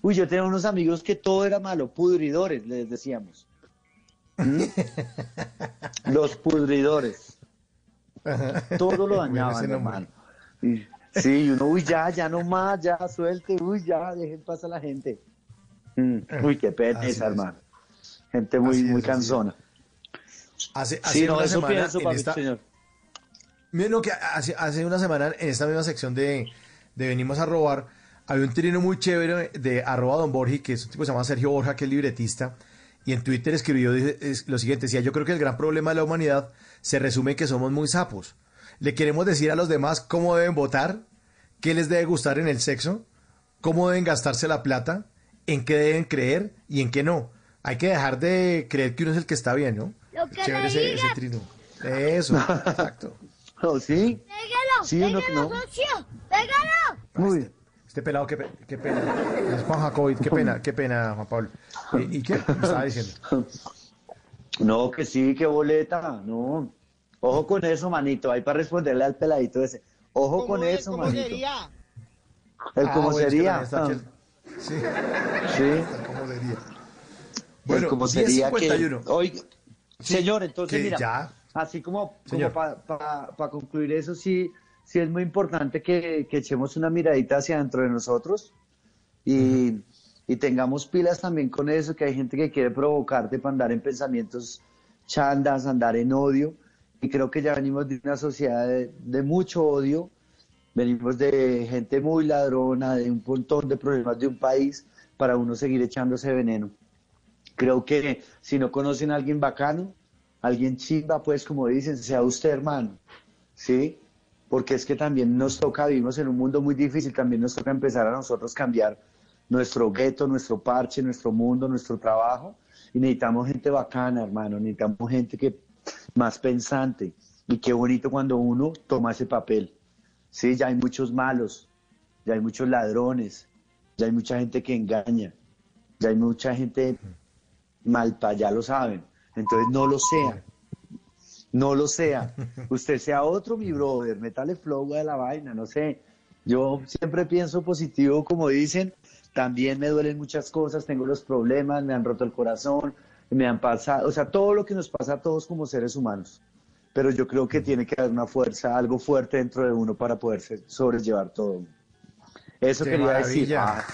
Uy, yo tenía unos amigos que todo era malo, pudridores, les decíamos. ¿Mm? Los pudridores. Todo lo dañaban, hermano. Y- Sí, y uno, uy, ya, ya no más, ya, suelte, uy, ya, dejen pasar a la gente. Mm, Uy, qué es. hermano. Gente muy, Así muy es. cansona. Hace, hace Sí, no, una eso semana pienso, en papi, esta- señor. Mira, no, que hace, hace una semana en esta misma sección de, de Venimos a Robar, había un trino muy chévere de arroba Don Borgi, que es un tipo que se llama Sergio Borja, que es libretista, y en Twitter escribió lo siguiente, decía, yo creo que el gran problema de la humanidad se resume en que somos muy sapos. Le queremos decir a los demás cómo deben votar, qué les debe gustar en el sexo, cómo deben gastarse la plata, en qué deben creer y en qué no. Hay que dejar de creer que uno es el que está bien, ¿no? Lo que Chévere le ese, ese trino. Eso, exacto. Oh, ¿Sí? Pégalo, Sí, pégalo, no. socio, pégalo. Uy, Este pelado, qué, pe- qué pena. Es Juan qué pena, qué pena, Juan Pablo. ¿Y, y qué? Me estaba diciendo. no, que sí, que boleta, no. Ojo con eso, manito, ahí para responderle al peladito ese. Ojo con eso, ¿Cómo manito. sería? El Ah, cómo bueno, es que sería. ah. Sí, Sí. ¿cómo sería? el Bueno, cómo sería que. 10:51. Oiga, señor, entonces que mira, ya. Así como, Señor. para concluir eso, sí, sí es muy importante que, que echemos una miradita hacia dentro de nosotros y, y tengamos pilas también con eso, que hay gente que quiere provocarte para andar en pensamientos chandas, andar en odio. Y creo que ya venimos de una sociedad de, de mucho odio, venimos de gente muy ladrona, de un montón de problemas de un país para uno seguir echándose veneno. Creo que si no conocen a alguien bacano, alguien chimba, pues como dicen, sea usted hermano, ¿sí? Porque es que también nos toca, vivimos en un mundo muy difícil, también nos toca empezar a nosotros cambiar nuestro gueto, nuestro parche, nuestro mundo, nuestro trabajo. Y necesitamos gente bacana, hermano, necesitamos gente que más pensante. Y qué bonito cuando uno toma ese papel. Sí, ya hay muchos malos, ya hay muchos ladrones, ya hay mucha gente que engaña, ya hay mucha gente malpa, ya lo saben. Entonces no lo sea. No lo sea. Usted sea otro, mi brother. Métale flow a la vaina, no sé. Yo siempre pienso positivo, como dicen. También me duelen muchas cosas, tengo los problemas, me han roto el corazón, me han pasado, o sea, todo lo que nos pasa a todos como seres humanos. Pero yo creo que tiene que haber una fuerza, algo fuerte dentro de uno para poder sobrellevar todo. Eso ¡Qué quería decir. maravilla! Ah.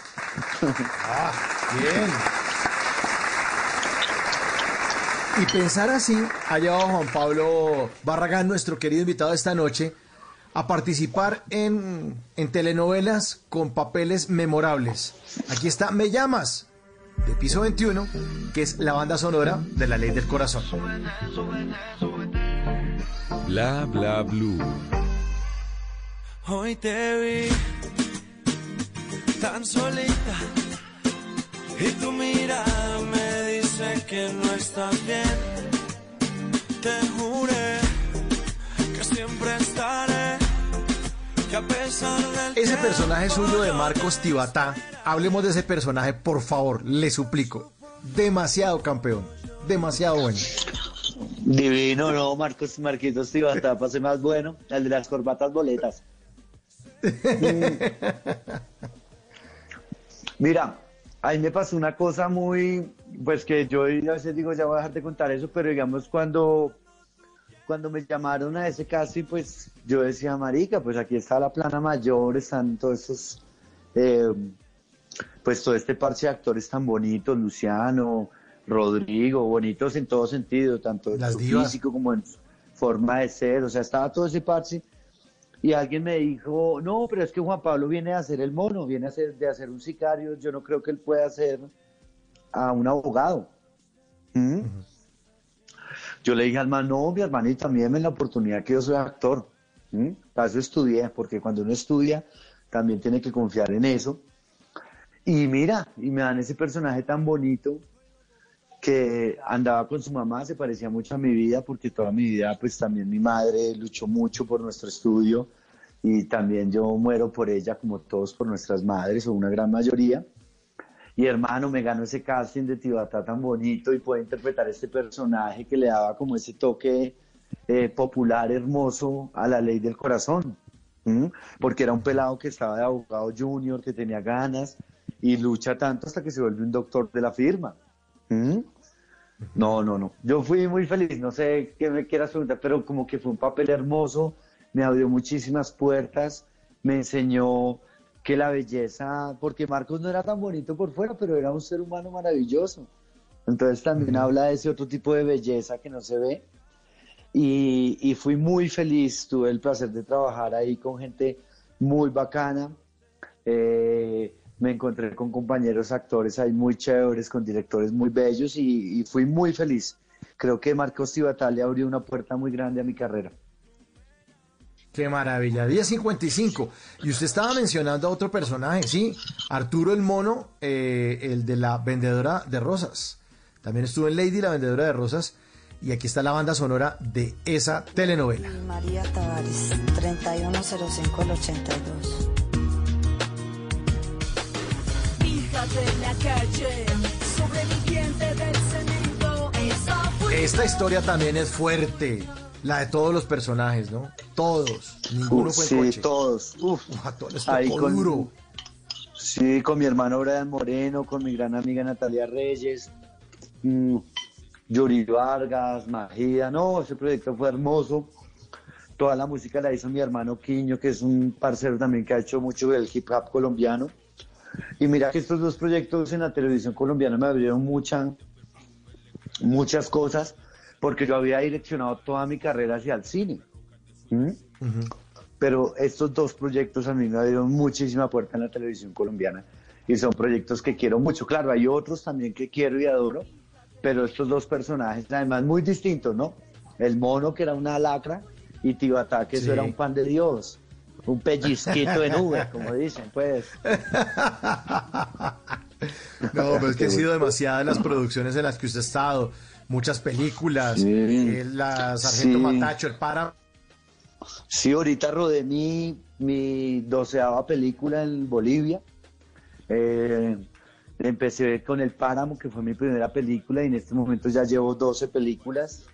Ah, bien. Y pensar así ha llevado a Juan Pablo Barragán, nuestro querido invitado esta noche, a participar en, en telenovelas con papeles memorables. Aquí está Me Llamas, de Piso 21, que es la banda sonora de La Ley del Corazón. Bla bla blue. Hoy te vi tan solita y tu mirada me dice que no estás bien. Te juré que siempre estaré, que a pesar del Ese personaje suyo de Marcos Tibatá, hablemos de ese personaje, por favor, le suplico. Demasiado campeón, demasiado bueno. Divino, no, Marcos Marquitos Tibata, pase más bueno, el de las corbatas boletas. Mira, ahí me pasó una cosa muy, pues que yo a veces digo, ya voy a dejar de contar eso, pero digamos cuando, cuando me llamaron a ese casting, pues yo decía, marica, pues aquí está la plana mayor, están todos estos, eh, pues todo este parche de actores tan bonitos, Luciano, Rodrigo, bonitos en todo sentido, tanto en Las su divas. físico como en su forma de ser, o sea, estaba todo ese parche. y alguien me dijo, no, pero es que Juan Pablo viene a hacer el mono, viene a hacer, de hacer un sicario, yo no creo que él pueda hacer a un abogado. ¿Mm? Yo le dije al man, no, mi hermanito, también me la oportunidad que yo soy actor. ¿Mm? Para eso estudié, porque cuando uno estudia también tiene que confiar en eso. Y mira, y me dan ese personaje tan bonito que andaba con su mamá, se parecía mucho a mi vida, porque toda mi vida, pues también mi madre luchó mucho por nuestro estudio y también yo muero por ella, como todos por nuestras madres, o una gran mayoría. Y hermano, me ganó ese casting de Tibata tan bonito y puede interpretar este personaje que le daba como ese toque eh, popular, hermoso a la ley del corazón. Porque era un pelado que estaba de abogado junior, que tenía ganas y lucha tanto hasta que se vuelve un doctor de la firma. No, no, no. Yo fui muy feliz, no sé qué me quieras preguntar, pero como que fue un papel hermoso, me abrió muchísimas puertas, me enseñó que la belleza, porque Marcos no era tan bonito por fuera, pero era un ser humano maravilloso. Entonces también habla de ese otro tipo de belleza que no se ve. Y, fui muy feliz, tuve el placer de trabajar ahí con gente muy bacana. Eh, me encontré con compañeros actores ahí muy chéveres, con directores muy bellos y, fui muy feliz. Creo que Marcos Tibatal le abrió una puerta muy grande a mi carrera. Qué maravilla, 10.55. Y usted estaba mencionando a otro personaje, sí, Arturo el Mono, eh, el de la vendedora de rosas. También estuvo en Lady, la vendedora de rosas. Y aquí está la banda sonora de esa telenovela. María Tavares, 3105 el 82. la calle, del cemento. Esta historia también es fuerte. La de todos los personajes, ¿no? Todos. Ninguno fue en sí, todos. Uf, a todos con, duro. Sí, con mi hermano Brian Moreno, con mi gran amiga Natalia Reyes, mm, Yuri Vargas, Magida. No, ese proyecto fue hermoso. Toda la música la hizo mi hermano Quiño, que es un parcero también que ha hecho mucho del hip hop colombiano. Y mira que estos dos proyectos en la televisión colombiana me abrieron mucha, muchas cosas porque yo había direccionado toda mi carrera hacia el cine. Pero estos dos proyectos a mí me abrieron muchísima puerta en la televisión colombiana y son proyectos que quiero mucho. Claro, hay otros también que quiero y adoro, pero estos dos personajes, además muy distintos, ¿no? El mono, que era una lacra, y Tibatá, que eso era un pan de Dios un pellizquito de nube, como dicen, pues. No, pero es que han sido demasiadas las producciones en las que usted ha estado, muchas películas, eh, la Sargento Matacho, el para. Sí, ahorita rodé mi, mi doceava película en Bolivia. Eh, empecé con El Páramo, que fue mi primera película, y en este momento ya llevo 12 películas,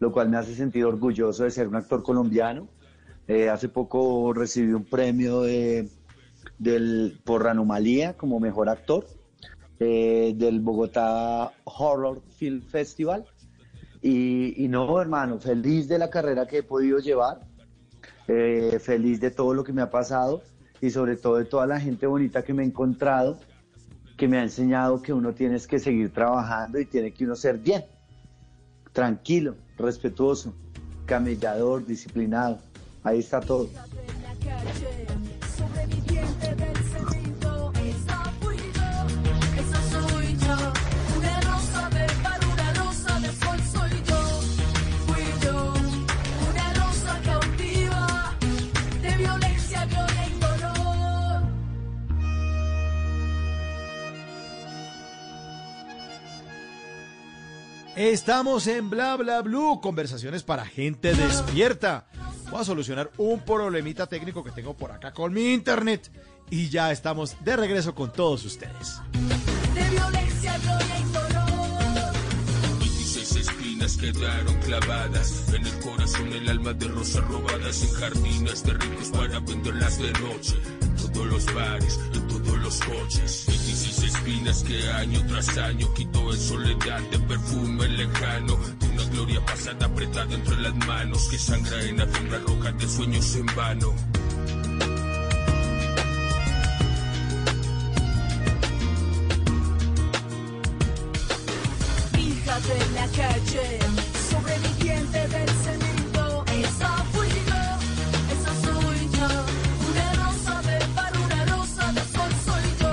lo cual me hace sentir orgulloso de ser un actor colombiano. Eh, hace poco recibí un premio de, del, por Anomalía como mejor actor eh, del Bogotá Horror Film Festival. Y, no, hermano, feliz de la carrera que he podido llevar, eh, feliz de todo lo que me ha pasado y sobre todo de toda la gente bonita que me he encontrado, que me ha enseñado que uno tiene que seguir trabajando y tiene que uno ser bien, tranquilo, respetuoso, camellador, disciplinado. Ahí está todo. Estamos en Bla Bla Blue, conversaciones para gente despierta. Voy a solucionar un problemita técnico que tengo por acá con mi internet y ya estamos de regreso con todos ustedes. De violencia, y espinas quedaron clavadas en el corazón, el alma de rosas robadas en jardines de ricos para venderlas de noche todos los bares, en todos los coches. 16 espinas que año tras año quitó en soledad de perfume lejano. De una gloria pasada apretada entre las manos que sangra en alfombra roja de sueños en vano. Hija de la calle, sobreviviente del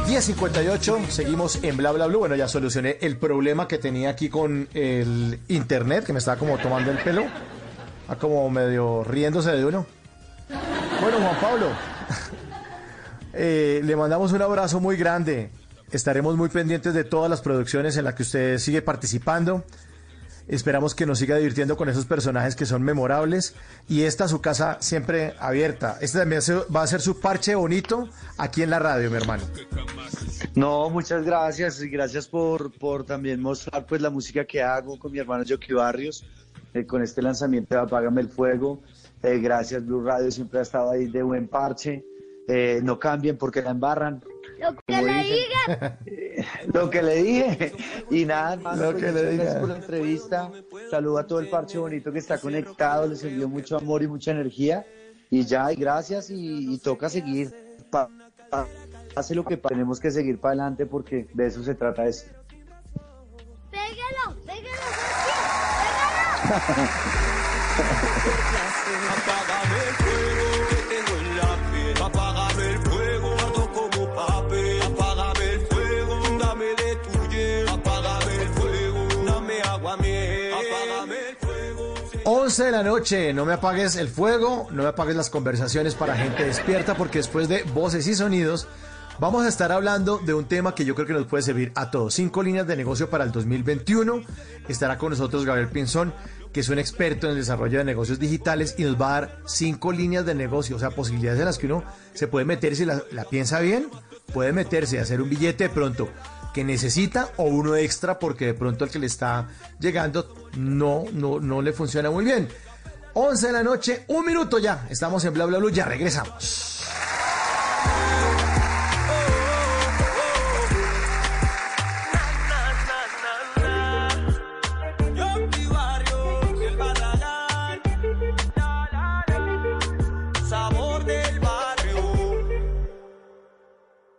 10.58, seguimos en Bla Bla Blue. Bueno, ya solucioné el problema que tenía aquí con el internet, que me estaba como tomando el pelo. A como medio riéndose de uno. Bueno, Juan Pablo, eh, le mandamos un abrazo muy grande. Estaremos muy pendientes de todas las producciones en las que usted sigue participando. Esperamos que nos siga divirtiendo con esos personajes que son memorables. Y esta su casa siempre abierta. Este también va a ser su parche bonito aquí en la radio, mi hermano. No, muchas gracias y gracias por, por también mostrar pues la música que hago con mi hermano Jockey Barrios, eh, con este lanzamiento de Apágame el Fuego. Eh, gracias, Blue Radio siempre ha estado ahí de buen parche. Eh, no cambien porque la embarran. Lo que Como le dicen. diga. Lo que le dije. Y nada más. Lo que le. Gracias por la entrevista. Saludo a todo el parche bonito que está conectado. Les envío mucho amor y mucha energía. Y ya, y gracias. Y, y toca seguir. Pa- pa- pase lo que pase, tenemos que seguir para adelante porque de eso se trata esto. Pégalo, pégalo, Apágame el 11 de la noche, no me apagues el fuego, no me apagues las conversaciones para gente despierta, porque después de voces y sonidos, vamos a estar hablando de un tema que yo creo que nos puede servir a todos. Cinco líneas de negocio para el 2021. Estará con nosotros Gabriel Pinzón, que es un experto en el desarrollo de negocios digitales y nos va a dar cinco líneas de negocio, o sea, posibilidades en las que uno se puede meter si la, piensa bien, puede meterse a hacer un billete pronto que necesita o uno extra porque de pronto el que le está llegando no, no, no le funciona muy bien. 11 de la noche, un minuto ya. Estamos en Bla Bla Blue, ya regresamos.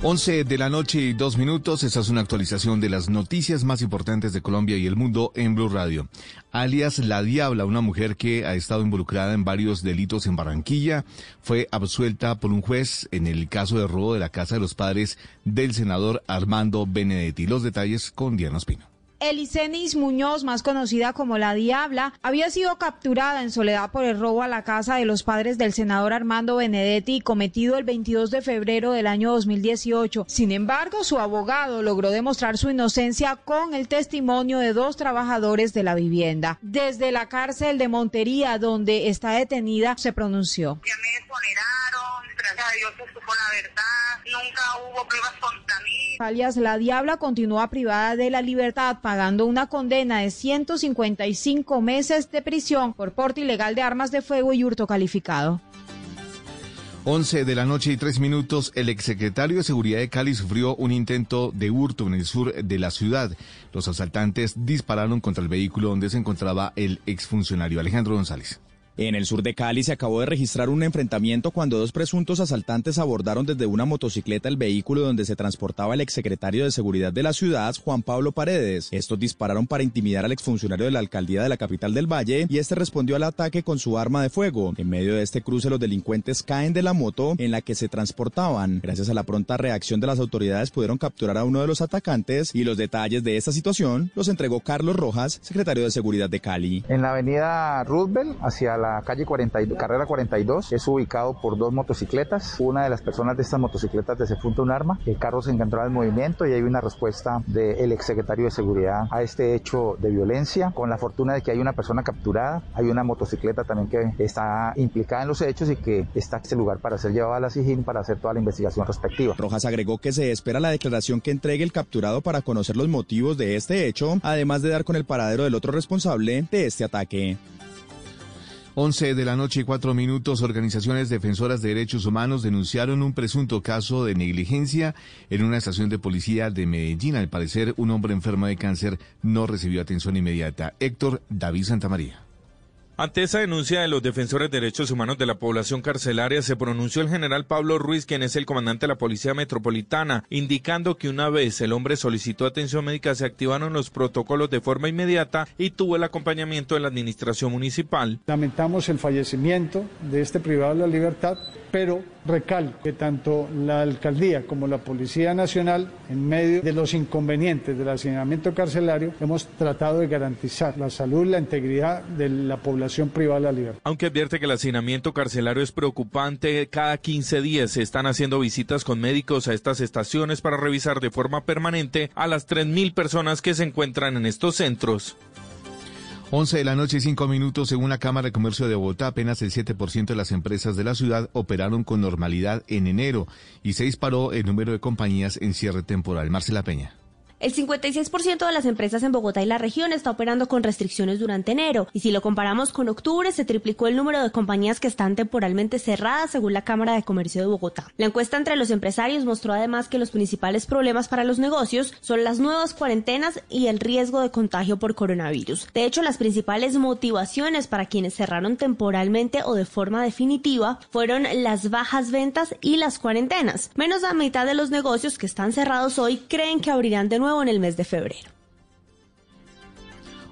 11 de la noche y dos minutos. Esta es una actualización de las noticias más importantes de Colombia y el mundo en Blue Radio. Alias La Diabla, una mujer que ha estado involucrada en varios delitos en Barranquilla, fue absuelta por un juez en el caso de robo de la casa de los padres del senador Armando Benedetti. Los detalles con Diana Espino. Elisenis Muñoz, más conocida como la Diabla, había sido capturada en soledad por el robo a la casa de los padres del senador Armando Benedetti cometido el 22 de febrero del año 2018. Sin embargo, su abogado logró demostrar su inocencia con el testimonio de dos trabajadores de la vivienda. Desde la cárcel de Montería, donde está detenida, se pronunció. Gracias a Dios se supo la verdad, nunca hubo pruebas contra mí. alias La Diabla continúa privada de la libertad pagando una condena de 155 meses de prisión por porte ilegal de armas de fuego y hurto calificado. 11 de la noche y tres minutos, el exsecretario de Seguridad de Cali sufrió un intento de hurto en el sur de la ciudad. Los asaltantes dispararon contra el vehículo donde se encontraba el exfuncionario Alejandro González. En el sur de Cali se acabó de registrar un enfrentamiento cuando dos presuntos asaltantes abordaron desde una motocicleta el vehículo donde se transportaba el exsecretario de Seguridad de la ciudad, Juan Pablo Paredes. Estos dispararon para intimidar al exfuncionario de la alcaldía de la capital del Valle y este respondió al ataque con su arma de fuego. En medio de este cruce los delincuentes caen de la moto en la que se transportaban. Gracias a la pronta reacción de las autoridades pudieron capturar a uno de los atacantes y los detalles de esta situación los entregó Carlos Rojas, secretario de Seguridad de Cali. En la avenida Roosevelt, hacia la la calle 42, carrera 42, es ubicado por dos motocicletas. Una de las personas de estas motocicletas desenfunda un arma, el carro se encontraba en movimiento y hay una respuesta del exsecretario de Seguridad a este hecho de violencia, con la fortuna de que hay una persona capturada, hay una motocicleta también que está implicada en los hechos y que está en este lugar para ser llevada a la SIGIN para hacer toda la investigación respectiva. Rojas agregó que se espera la declaración que entregue el capturado para conocer los motivos de este hecho, además de dar con el paradero del otro responsable de este ataque. 11 de la noche y 4 minutos, organizaciones defensoras de derechos humanos denunciaron un presunto caso de negligencia en una estación de policía de Medellín. Al parecer, un hombre enfermo de cáncer no recibió atención inmediata. Héctor David Santamaría. Ante esa denuncia de los defensores de derechos humanos de la población carcelaria, se pronunció el general Pablo Ruiz, quien es el comandante de la Policía Metropolitana, indicando que una vez el hombre solicitó atención médica, se activaron los protocolos de forma inmediata y tuvo el acompañamiento de la administración municipal. Lamentamos el fallecimiento de este privado de la libertad, pero recalco que tanto la alcaldía como la Policía Nacional, en medio de los inconvenientes del hacinamiento carcelario, hemos tratado de garantizar la salud y la integridad de la población privada de la libertad. Aunque advierte que el hacinamiento carcelario es preocupante, cada 15 días se están haciendo visitas con médicos a estas estaciones para revisar de forma permanente a las 3.000 personas que se encuentran en estos centros. 11 de la noche y 5 minutos, según la Cámara de Comercio de Bogotá, apenas el 7% de las empresas de la ciudad operaron con normalidad en enero y se disparó el número de compañías en cierre temporal. Marcela Peña. El 56% de las empresas en Bogotá y la región está operando con restricciones durante enero, y si lo comparamos con octubre, se triplicó el número de compañías que están temporalmente cerradas, según la Cámara de Comercio de Bogotá. La encuesta entre los empresarios mostró además que los principales problemas para los negocios son las nuevas cuarentenas y el riesgo de contagio por coronavirus. De hecho, las principales motivaciones para quienes cerraron temporalmente o de forma definitiva fueron las bajas ventas y las cuarentenas. Menos de la mitad de los negocios que están cerrados hoy creen que abrirán de nuevo en el mes de febrero.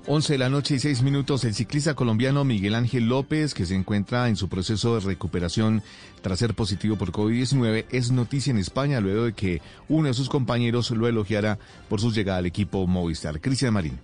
11 de la noche y 6 minutos, el ciclista colombiano Miguel Ángel López, que se encuentra en su proceso de recuperación tras ser positivo por COVID-19, es noticia en España luego de que uno de sus compañeros lo elogiara por su llegada al equipo Movistar. Cristian Marín.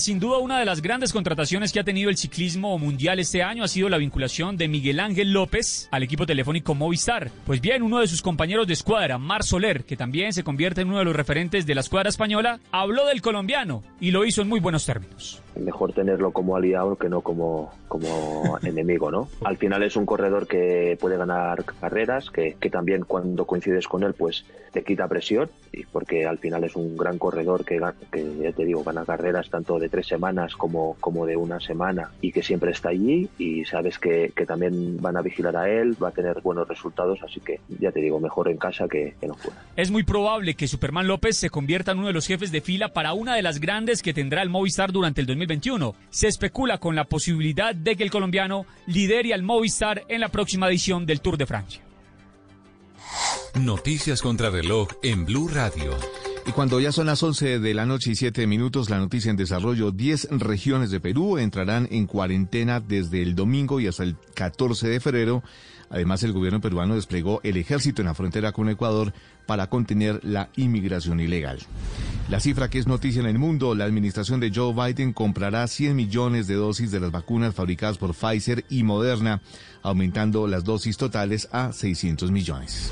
Sin duda, una de las grandes contrataciones que ha tenido el ciclismo mundial este año ha sido la vinculación de Miguel Ángel López al equipo telefónico Movistar. Pues bien, uno de sus compañeros de escuadra, Mar Soler, que también se convierte en uno de los referentes de la escuadra española, habló del colombiano y lo hizo en muy buenos términos mejor tenerlo como aliado que no como, como enemigo, ¿no? Al final es un corredor que puede ganar carreras, que, que, también cuando coincides con él, pues te quita presión, y porque al final es un gran corredor que, que ya te digo, gana carreras tanto de tres semanas como, como de una semana y que siempre está allí y sabes que, que también van a vigilar a él, va a tener buenos resultados, así que ya te digo, mejor en casa que, que no fuera. Es muy probable que Superman López se convierta en uno de los jefes de fila para una de las grandes que tendrá el Movistar durante el 2021. Se especula con la posibilidad de que el colombiano lidere al Movistar en la próxima edición del Tour de Francia. Noticias contra reloj en Blue Radio. Y cuando ya son las 11 de la noche y 7 minutos, la noticia en desarrollo, 10 regiones de Perú entrarán en cuarentena desde el domingo y hasta el 14 de febrero. Además, el gobierno peruano desplegó el ejército en la frontera con Ecuador para contener la inmigración ilegal. La cifra que es noticia en el mundo, la administración de Joe Biden comprará 100 millones de dosis de las vacunas fabricadas por Pfizer y Moderna, aumentando las dosis totales a 600 millones.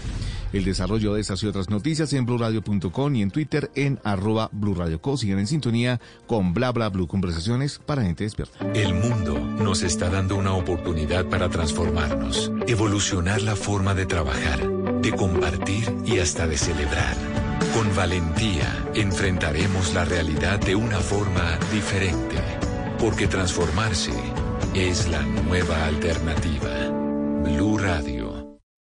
El desarrollo de estas y otras noticias en blurradio.com y en Twitter en arroba blurradioco. Siguen en sintonía con bla bla blue conversaciones para gente despierta. El mundo nos está dando una oportunidad para transformarnos, evolucionar la forma de trabajar, de compartir y hasta de celebrar. Con valentía enfrentaremos la realidad de una forma diferente, porque transformarse es la nueva alternativa. Blue Radio.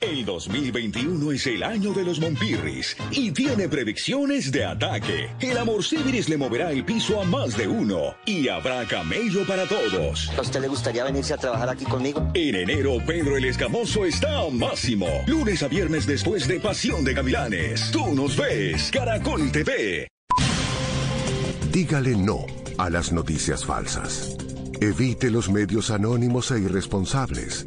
El 2021 es el año de los Monpirris y tiene predicciones de ataque. El amor civilis le moverá el piso a más de uno y habrá camello para todos. ¿A usted le gustaría venirse a trabajar aquí conmigo? En enero, Pedro el Escamoso está a máximo. Lunes a viernes después de Pasión de Gavilanes. Tú nos ves, Caracol TV. Dígale no a las noticias falsas. Evite los medios anónimos e irresponsables.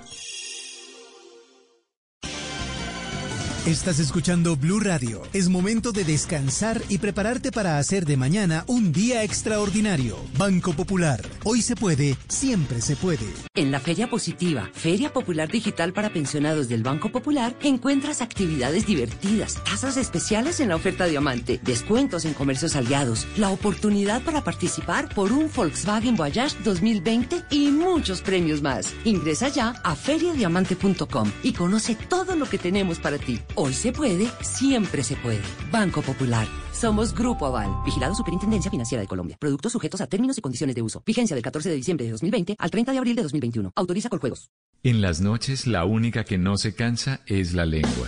Estás escuchando Blue Radio. Es momento de descansar y prepararte para hacer de mañana un día extraordinario. Banco Popular. Hoy se puede, siempre se puede. En la Feria Positiva, Feria Popular Digital para Pensionados del Banco Popular, encuentras actividades divertidas, tasas especiales en la oferta Diamante, descuentos en comercios aliados, la oportunidad para participar por un Volkswagen Voyage 2020 y muchos premios más. Ingresa ya a feriadiamante.com y conoce todo lo que tenemos para ti. Hoy se puede, siempre se puede. Banco Popular. Somos Grupo Aval, vigilado Superintendencia Financiera de Colombia. Productos sujetos a términos y condiciones de uso. Vigencia del 14 de diciembre de 2020 al 30 de abril de 2021. Autoriza con juegos. En las noches, la única que no se cansa es la lengua.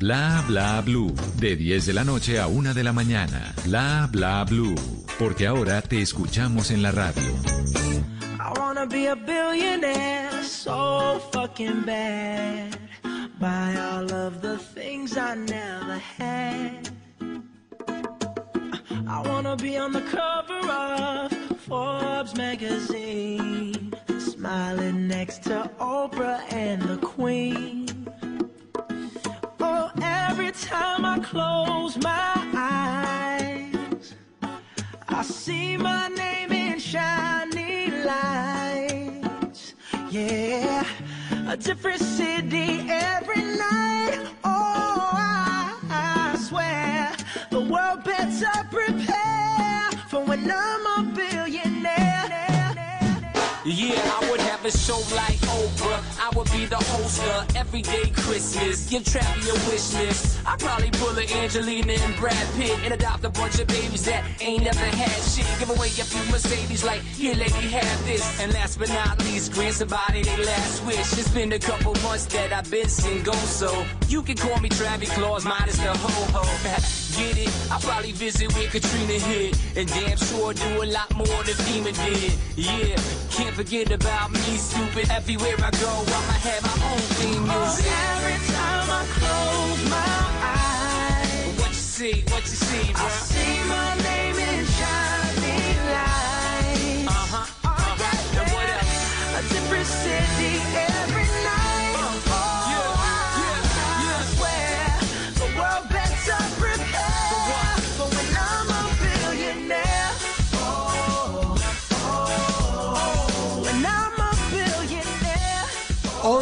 Bla bla blue. De 10 de la noche a 1 de la mañana. Bla bla blue. Porque ahora te escuchamos en la radio. I wanna be a billionaire so fucking bad. Buy all of the things I never had. I wanna be on the cover of Forbes magazine, smiling next to Oprah and the Queen. Every time I close my eyes, I see my name in shining lights. Yeah, a different city every night. Oh, I, I swear the world better prepare for when I'm a billionaire. Yeah, I would have a show like Oprah. I would be the host of Everyday Christmas. Give Trappy a wish list. I'd probably pull a Angelina and Brad Pitt and adopt a bunch of babies that ain't never had shit. Give away a few Mercedes like, here, lady, have this. And last but not least, grant somebody their last wish. It's been a couple months that I've been single, so you can call me Travis Claus minus the ho-ho. Get it? I'll probably visit where Katrina hit. And damn sure do a lot more than FEMA did. Yeah, can't forget about me, stupid. Everywhere I go, I'ma have my own theme music. Oh, every time I close my eyes, What you see, what you see, bro? I see my name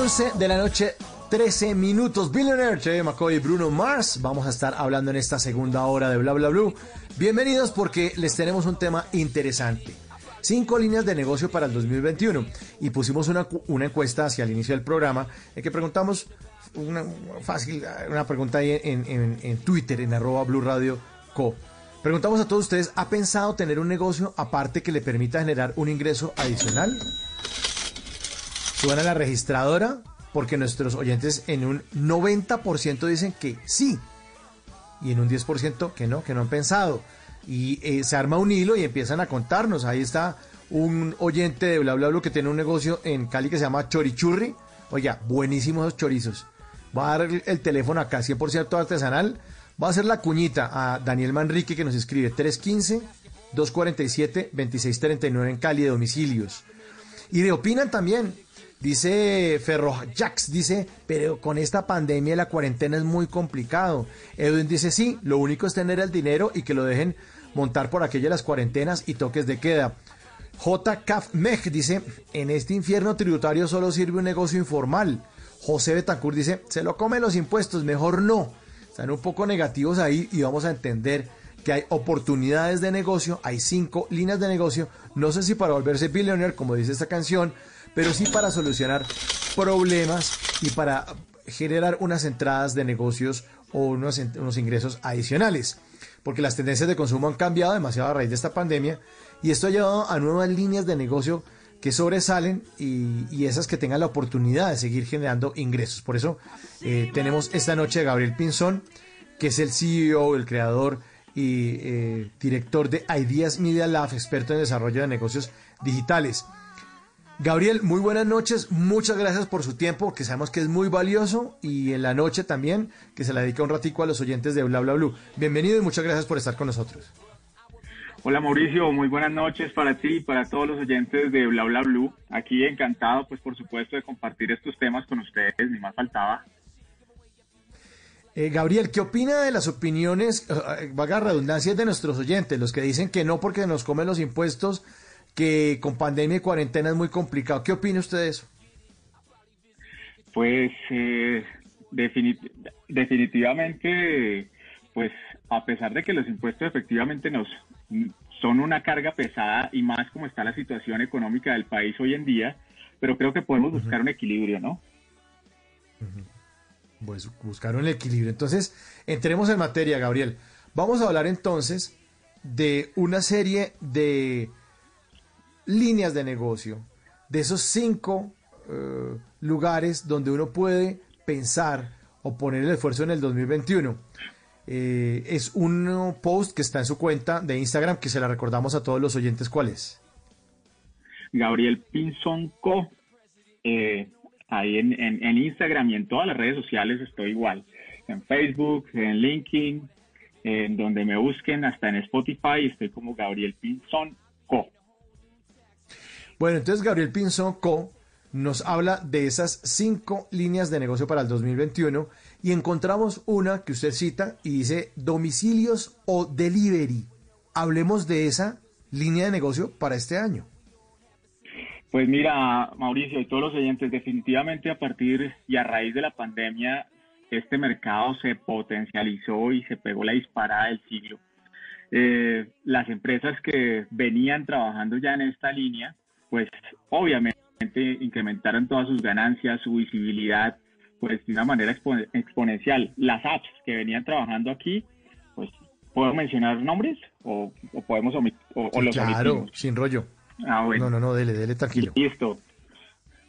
11 de la noche, 13 minutos. Billionaire, Che McCoy y Bruno Mars. Vamos a estar hablando en esta segunda hora de Bla Bla Blue. Bienvenidos porque les tenemos un tema interesante. Cinco líneas de negocio para el 2021. Y pusimos una, una encuesta hacia el inicio del programa en que preguntamos una fácil, una pregunta ahí en, en- en Twitter, en arroba Blue Radio Co. Preguntamos a todos ustedes, ¿ha pensado tener un negocio aparte que le permita generar un ingreso adicional? Suban a la registradora porque nuestros oyentes en un 90% dicen que sí y en un 10% que no, que no han pensado. Y eh, se arma un hilo y empiezan a contarnos. Ahí está un oyente de Bla Bla Bla que tiene un negocio en Cali que se llama Chorichurri. Oiga, buenísimos esos chorizos. Va a dar el, el teléfono acá, 100% artesanal. Va a hacer la cuñita a Daniel Manrique que nos escribe 315-247-2639 en Cali de domicilios. Y de opinan también. Dice Ferro Jax, dice, pero con esta pandemia la cuarentena es muy complicado. Edwin dice, sí, lo único es tener el dinero y que lo dejen montar por aquellas las cuarentenas y toques de queda. J. Mej dice, en este infierno tributario solo sirve un negocio informal. José Betancourt dice, se lo comen los impuestos, mejor no. Están un poco negativos ahí y vamos a entender que hay oportunidades de negocio, hay cinco líneas de negocio, no sé si para volverse billionaire, como dice esta canción, pero sí para solucionar problemas y para generar unas entradas de negocios o unos, unos ingresos adicionales. Porque las tendencias de consumo han cambiado demasiado a raíz de esta pandemia y esto ha llevado a nuevas líneas de negocio que sobresalen y, y esas que tengan la oportunidad de seguir generando ingresos. Por eso eh, tenemos esta noche a Gabriel Pinzón, que es el CEO, el creador y eh, director de Ideas Media Lab, experto en desarrollo de negocios digitales. Gabriel, muy buenas noches, muchas gracias por su tiempo, que sabemos que es muy valioso, y en la noche también, que se la dedica un ratico a los oyentes de Bla Bla Blue. Bienvenido y muchas gracias por estar con nosotros. Hola Mauricio, muy buenas noches para ti y para todos los oyentes de Bla Bla Blue. Aquí encantado, pues por supuesto, de compartir estos temas con ustedes, ni más faltaba. Eh, Gabriel, ¿qué opina de las opiniones, eh, vaga redundancias de nuestros oyentes, los que dicen que no porque nos comen los impuestos, que con pandemia y cuarentena es muy complicado? ¿Qué opina usted de eso? Pues eh, definit- definitivamente, pues a pesar de que los impuestos efectivamente nos son una carga pesada y más como está la situación económica del país hoy en día, pero creo que podemos buscar un equilibrio, ¿no? Pues buscaron el equilibrio. Entonces, entremos en materia, Gabriel. Vamos a hablar entonces de una serie de líneas de negocio, de esos cinco eh, lugares donde uno puede pensar o poner el esfuerzo en el 2021. Eh, es un post que está en su cuenta de Instagram que se la recordamos a todos los oyentes. ¿Cuál es? Gabriel Pinzón Co. Eh, ahí en, Instagram y en todas las redes sociales estoy igual. En Facebook, en LinkedIn, en donde me busquen, hasta en Spotify, estoy como Gabriel Pinzón Co. Bueno, entonces Gabriel Pinzón Co. nos habla de esas cinco líneas de negocio para el 2021 y encontramos una que usted cita y dice domicilios o delivery. Hablemos de esa línea de negocio para este año. Pues mira, Mauricio y todos los oyentes, definitivamente a partir y a raíz de la pandemia, este mercado se potencializó y se pegó la disparada del siglo. Eh, las empresas que venían trabajando ya en esta línea, pues obviamente incrementaron todas sus ganancias, su visibilidad, pues de una manera expo- exponencial. Las apps que venían trabajando aquí, pues puedo mencionar nombres o, o podemos omit- o, o Sí, los claro, omitimos? sin rollo. Ah, bueno. No, no, no, dele, dele tranquilo. Listo.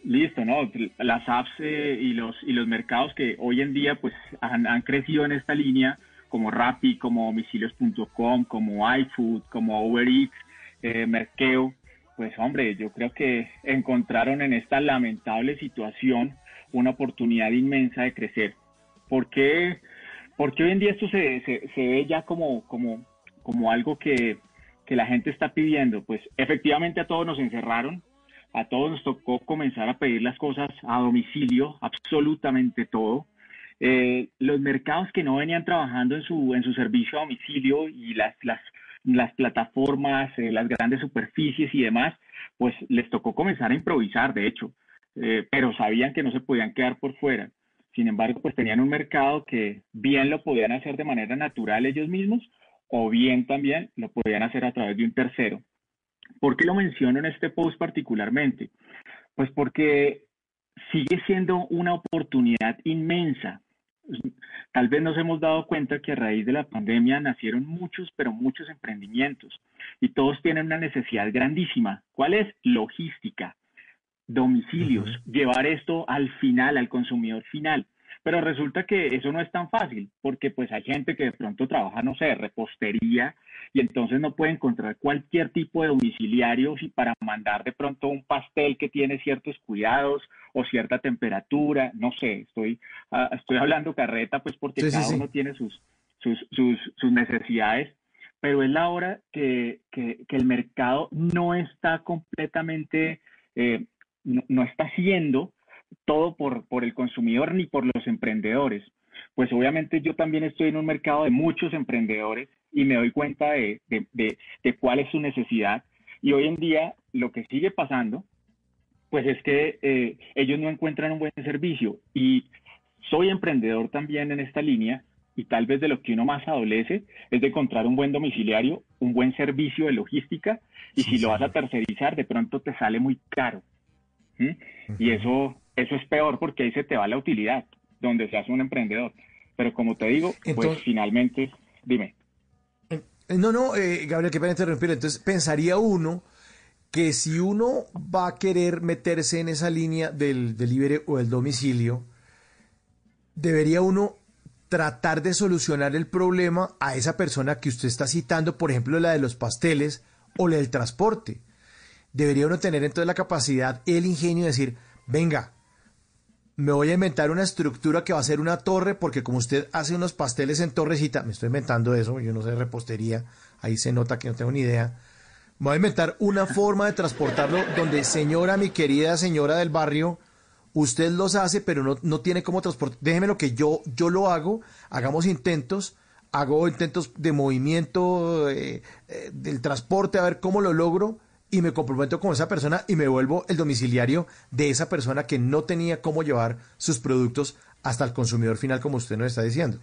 Listo, ¿no? Las apps eh, y los y los mercados que hoy en día pues han, han crecido en esta línea, como Rappi, como domicilios.com, como iFood, como Uber Eats, eh, Merkeo, pues hombre, yo creo que encontraron en esta lamentable situación una oportunidad inmensa de crecer. ¿Por qué, porque hoy en día esto se, se, ve ya como, como, como algo que, que la gente está pidiendo? Pues efectivamente a todos nos encerraron, a todos nos tocó comenzar a pedir las cosas a domicilio, absolutamente todo. Eh, los mercados que no venían trabajando en su, en su servicio a domicilio y las, las, las plataformas, eh, las grandes superficies y demás, pues les tocó comenzar a improvisar, de hecho, eh, pero sabían que no se podían quedar por fuera. Sin embargo, pues tenían un mercado que bien lo podían hacer de manera natural ellos mismos o bien también lo podían hacer a través de un tercero. ¿Por qué lo menciono en este post particularmente? Pues porque sigue siendo una oportunidad inmensa. Tal vez nos hemos dado cuenta que a raíz de la pandemia nacieron muchos, pero muchos emprendimientos y todos tienen una necesidad grandísima. ¿Cuál es? Logística, domicilios, llevar esto al final, al consumidor final. Pero resulta que eso no es tan fácil, porque pues hay gente que de pronto trabaja, no sé, repostería, y entonces no puede encontrar cualquier tipo de domiciliario y para mandar de pronto un pastel que tiene ciertos cuidados o cierta temperatura, no sé, estoy, ah, estoy hablando carreta, pues porque Sí, cada sí. uno tiene sus, sus, sus, sus necesidades, pero es la hora que, que, que el mercado no está completamente, eh, no, no está haciendo todo por, por el consumidor ni por los emprendedores. Pues obviamente yo también estoy en un mercado de muchos emprendedores y me doy cuenta de, de, de, de cuál es su necesidad. Y hoy en día lo que sigue pasando, pues es que eh, ellos no encuentran un buen servicio. Y soy emprendedor también en esta línea y tal vez de lo que uno más adolece es de encontrar un buen domiciliario, un buen servicio de logística y si lo vas a tercerizar de pronto te sale muy caro. ¿Mm? Y eso, eso es peor porque ahí se te va la utilidad, donde seas un emprendedor. Pero como te digo, pues finalmente, dime. Eh, No, no, eh, Gabriel, que pena interrumpir. Entonces, pensaría uno que si uno va a querer meterse en esa línea del delivery o el domicilio, debería uno tratar de solucionar el problema a esa persona que usted está citando, por ejemplo, la de los pasteles o la del transporte. Debería uno tener entonces la capacidad, el ingenio de decir, venga, me voy a inventar una estructura que va a ser una torre, porque como usted hace unos pasteles en torrecita, me estoy inventando eso, yo no sé repostería, ahí se nota que no tengo ni idea. Me voy a inventar una forma de transportarlo donde, señora, mi querida señora del barrio, usted los hace, pero no, no tiene cómo transportar. Déjeme lo que yo, yo lo hago, hagamos intentos, hago intentos de movimiento, eh, eh, del transporte, a ver cómo lo logro y me comprometo con esa persona y me vuelvo el domiciliario de esa persona que no tenía cómo llevar sus productos hasta el consumidor final, como usted nos está diciendo.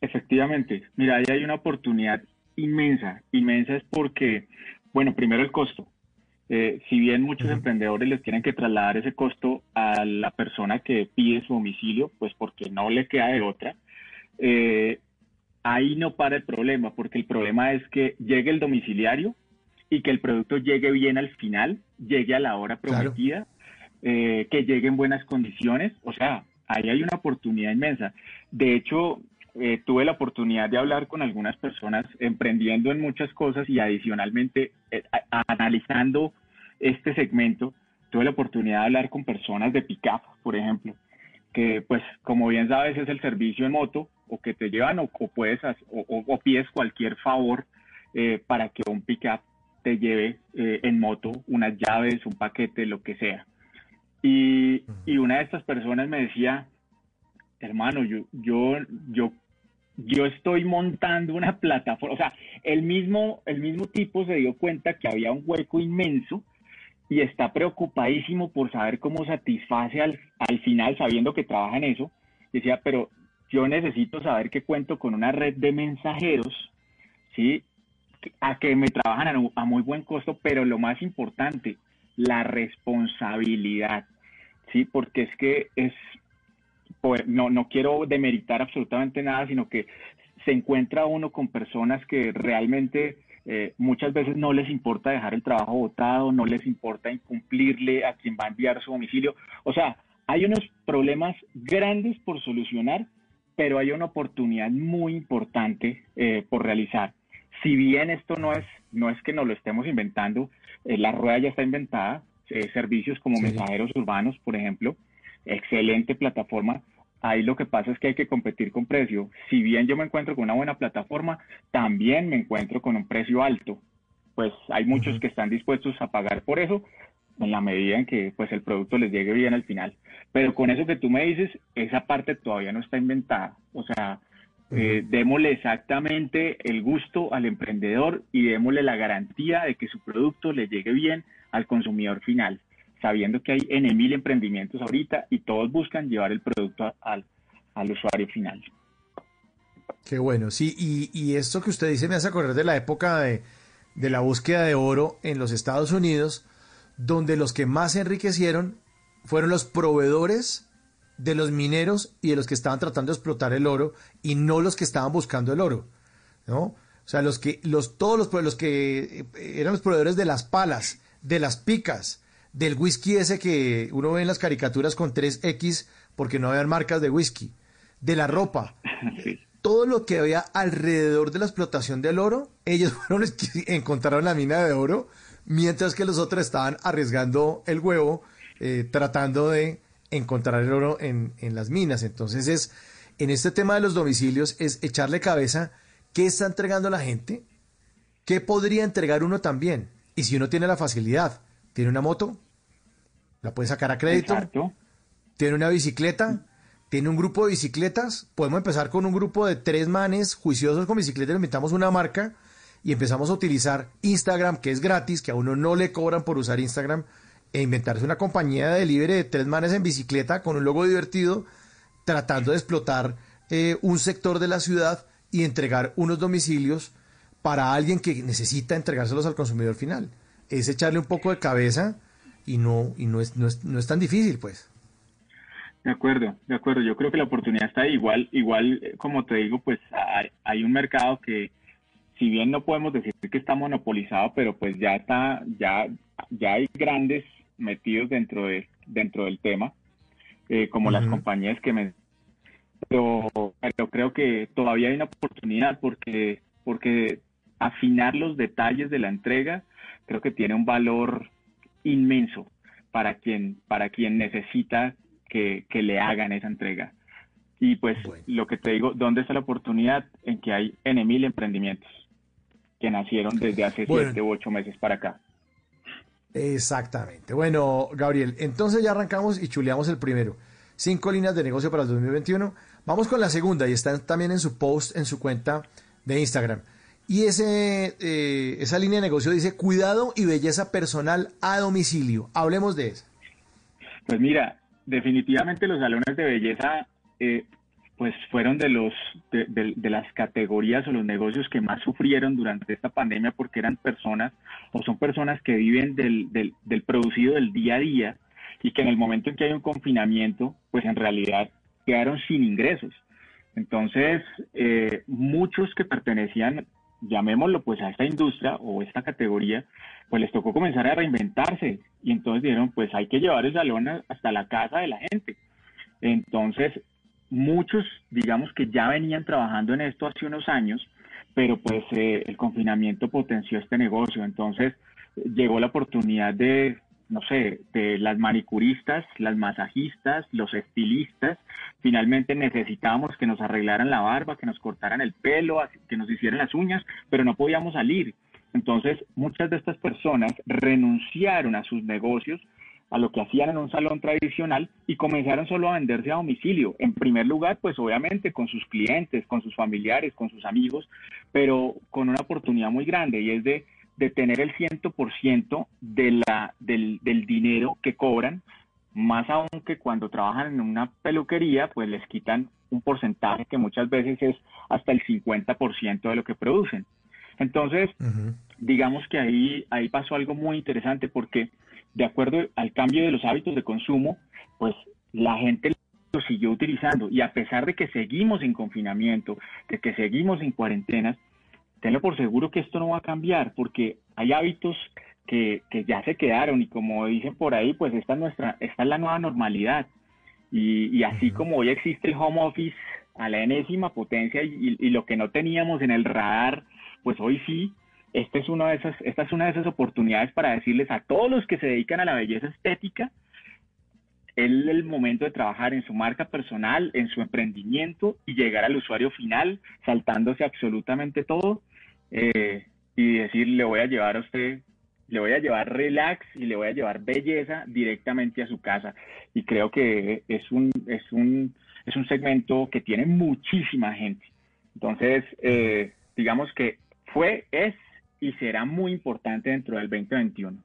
Efectivamente, mira, ahí hay una oportunidad inmensa, inmensa es porque, bueno, primero el costo. Eh, si bien muchos emprendedores les tienen que trasladar ese costo a la persona que pide su domicilio, pues porque no le queda de otra, eh, ahí no para el problema, porque el problema es que llegue el domiciliario y que el producto llegue bien al final, llegue a la hora Claro. prometida, eh, que llegue en buenas condiciones, o sea, ahí hay una oportunidad inmensa. De hecho, eh, tuve la oportunidad de hablar con algunas personas emprendiendo en muchas cosas y adicionalmente eh, a- analizando este segmento, tuve la oportunidad de hablar con personas de pick-up, por ejemplo, que pues como bien sabes es el servicio en moto o que te llevan o, o puedes o, o- o pides cualquier favor eh, para que un pick-up te lleve eh, en moto unas llaves, un paquete, lo que sea. Y, y una de estas personas me decía, hermano, yo, yo, yo, yo estoy montando una plataforma, o sea, el mismo, el mismo tipo se dio cuenta que había un hueco inmenso y está preocupadísimo por saber cómo satisface al, al final, sabiendo que trabaja en eso. Decía, pero yo necesito saber que cuento con una red de mensajeros, ¿sí? A que me trabajan a, muy buen costo, pero lo más importante, la responsabilidad, ¿sí? Porque es que es, pues, no, no quiero demeritar absolutamente nada, sino que se encuentra uno con personas que realmente eh, muchas veces no les importa dejar el trabajo botado, no les importa incumplirle a quien va a enviar su domicilio. O sea, hay unos problemas grandes por solucionar, pero hay una oportunidad muy importante eh, por realizar. Si bien esto no es, no es que nos lo estemos inventando, eh, la rueda ya está inventada, eh, servicios como Sí. mensajeros urbanos, por ejemplo, excelente plataforma. Ahí lo que pasa es que hay que competir con precio. Si bien yo me encuentro con una buena plataforma, también me encuentro con un precio alto. Pues hay muchos que están dispuestos a pagar por eso en la medida en que pues el producto les llegue bien al final. Pero con eso que tú me dices, esa parte todavía no está inventada. O sea, eh, démosle exactamente el gusto al emprendedor y démosle la garantía de que su producto le llegue bien al consumidor final, sabiendo que hay N mil emprendimientos ahorita y todos buscan llevar el producto a- al, al usuario final. Qué bueno, sí, y, y esto que usted dice me hace acordar de la época de, de la búsqueda de oro en los Estados Unidos, donde los que más se enriquecieron fueron los proveedores de los mineros y de los que estaban tratando de explotar el oro y no los que estaban buscando el oro, ¿no? O sea, los que, los, todos los, los que eh, eran los proveedores de las palas, de las picas, del whisky ese que uno ve en las caricaturas con 3X porque no habían marcas de whisky, de la ropa. Todo lo que había alrededor de la explotación del oro, ellos fueron los que encontraron la mina de oro, mientras que los otros estaban arriesgando el huevo, eh, tratando de encontrar el oro en, en las minas. Entonces es, en este tema de los domicilios, es echarle cabeza qué está entregando la gente, qué podría entregar uno también. Y si uno tiene la facilidad, tiene una moto, la puede sacar a crédito, Exacto. tiene una bicicleta, tiene un grupo de bicicletas, podemos empezar con un grupo de tres manes juiciosos con bicicleta, le inventamos una marca y empezamos a utilizar Instagram, que es gratis, que a uno no le cobran por usar Instagram, e inventarse una compañía de delivery de tres manes en bicicleta con un logo divertido, tratando de explotar eh, un sector de la ciudad y entregar unos domicilios para alguien que necesita entregárselos al consumidor final. Es echarle un poco de cabeza y no, y no es, no es, no es tan difícil, pues. De acuerdo, de acuerdo. Yo creo que la oportunidad está ahí. Igual, igual, eh, como te digo, pues hay, hay un mercado que, si bien no podemos decir que está monopolizado, pero pues ya está, ya, ya hay grandes metidos dentro de, dentro del tema, eh, como las compañías que me pero, pero creo que todavía hay una oportunidad porque, porque afinar los detalles de la entrega creo que tiene un valor inmenso para quien, para quien necesita que, que le hagan esa entrega. Y pues lo que te digo, ¿dónde está la oportunidad? En que hay N mil emprendimientos que nacieron desde hace Bueno. siete u ocho meses para acá. Exactamente. Bueno, Gabriel, entonces ya arrancamos y chuleamos el primero. Cinco líneas de negocio para el 2021. Vamos con la segunda y está también en su post, en su cuenta de Instagram. Y ese, eh, esa línea de negocio dice cuidado y belleza personal a domicilio. Hablemos de eso. Pues mira, definitivamente los salones de belleza eh, pues fueron de los de, de- las categorías o los negocios que más sufrieron durante esta pandemia porque eran personas o son personas que viven del, del, del producido del día a día y que en el momento en que hay un confinamiento pues en realidad quedaron sin ingresos. Entonces, eh, muchos que pertenecían, llamémoslo pues a esta industria o esta categoría, pues les tocó comenzar a reinventarse y entonces dijeron, pues hay que llevar el salón hasta la casa de la gente. Entonces, muchos, digamos que ya venían trabajando en esto hace unos años, pero pues eh, el confinamiento potenció este negocio. Entonces, llegó la oportunidad de, no sé, de las manicuristas, las masajistas, los estilistas. Finalmente necesitábamos que nos arreglaran la barba, que nos cortaran el pelo, que nos hicieran las uñas, pero no podíamos salir. Entonces, muchas de estas personas renunciaron a sus negocios, a lo que hacían en un salón tradicional y comenzaron solo a venderse a domicilio. En primer lugar, pues obviamente con sus clientes, con sus familiares, con sus amigos, pero con una oportunidad muy grande y es de, de tener el 100% de la, del, del dinero que cobran, más aún que cuando trabajan en una peluquería, pues les quitan un porcentaje que muchas veces es hasta el 50% de lo que producen. Entonces, digamos que ahí, ahí pasó algo muy interesante porque de acuerdo al cambio de los hábitos de consumo, pues la gente lo siguió utilizando y a pesar de que seguimos en confinamiento, de que seguimos en cuarentenas, tenlo por seguro que esto no va a cambiar porque hay hábitos que, que ya se quedaron y como dicen por ahí, pues esta es nuestra, esta es la nueva normalidad. Y, y así como hoy existe el home office a la enésima potencia y, y lo que no teníamos en el radar, pues hoy sí, esta es, una de esas, esta es una de esas oportunidades para decirles a todos los que se dedican a la belleza estética, es el momento de trabajar en su marca personal, en su emprendimiento y llegar al usuario final saltándose absolutamente todo eh, y decir, le voy a llevar a usted, le voy a llevar relax y le voy a llevar belleza directamente a su casa. Y creo que es un, es un, es un segmento que tiene muchísima gente. Entonces, eh, digamos que fue, es y será muy importante dentro del 2021.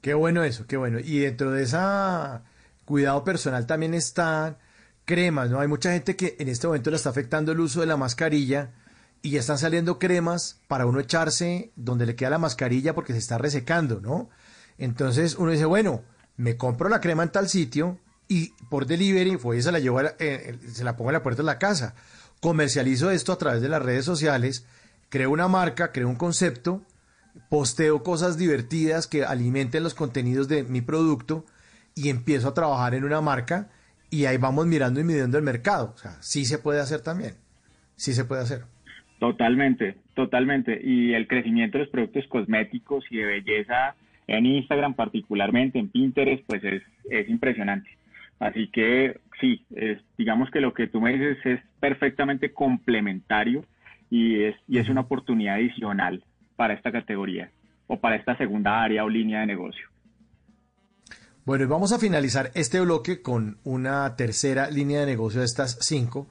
Qué bueno eso, qué bueno. Y dentro de esa cuidado personal también están cremas, ¿no? Hay mucha gente que en este momento le está afectando el uso de la mascarilla y ya están saliendo cremas para uno echarse donde le queda la mascarilla porque se está resecando, ¿no? Entonces uno dice, bueno, me compro la crema en tal sitio y por delivery, pues se la llevo, a la- eh, se la pongo en la puerta de la casa. Comercializo esto a través de las redes sociales, creo una marca, creo un concepto, posteo cosas divertidas que alimenten los contenidos de mi producto y empiezo a trabajar en una marca y ahí vamos mirando y midiendo el mercado. O sea, sí se puede hacer también. Sí se puede hacer. Totalmente, totalmente. Y el crecimiento de los productos cosméticos y de belleza en Instagram particularmente, en Pinterest, pues es, es impresionante. Así que sí, es, digamos que lo que tú me dices es perfectamente complementario y es, y es una oportunidad adicional para esta categoría o para esta segunda área o línea de negocio. Bueno, y vamos a finalizar este bloque con una tercera línea de negocio de estas cinco.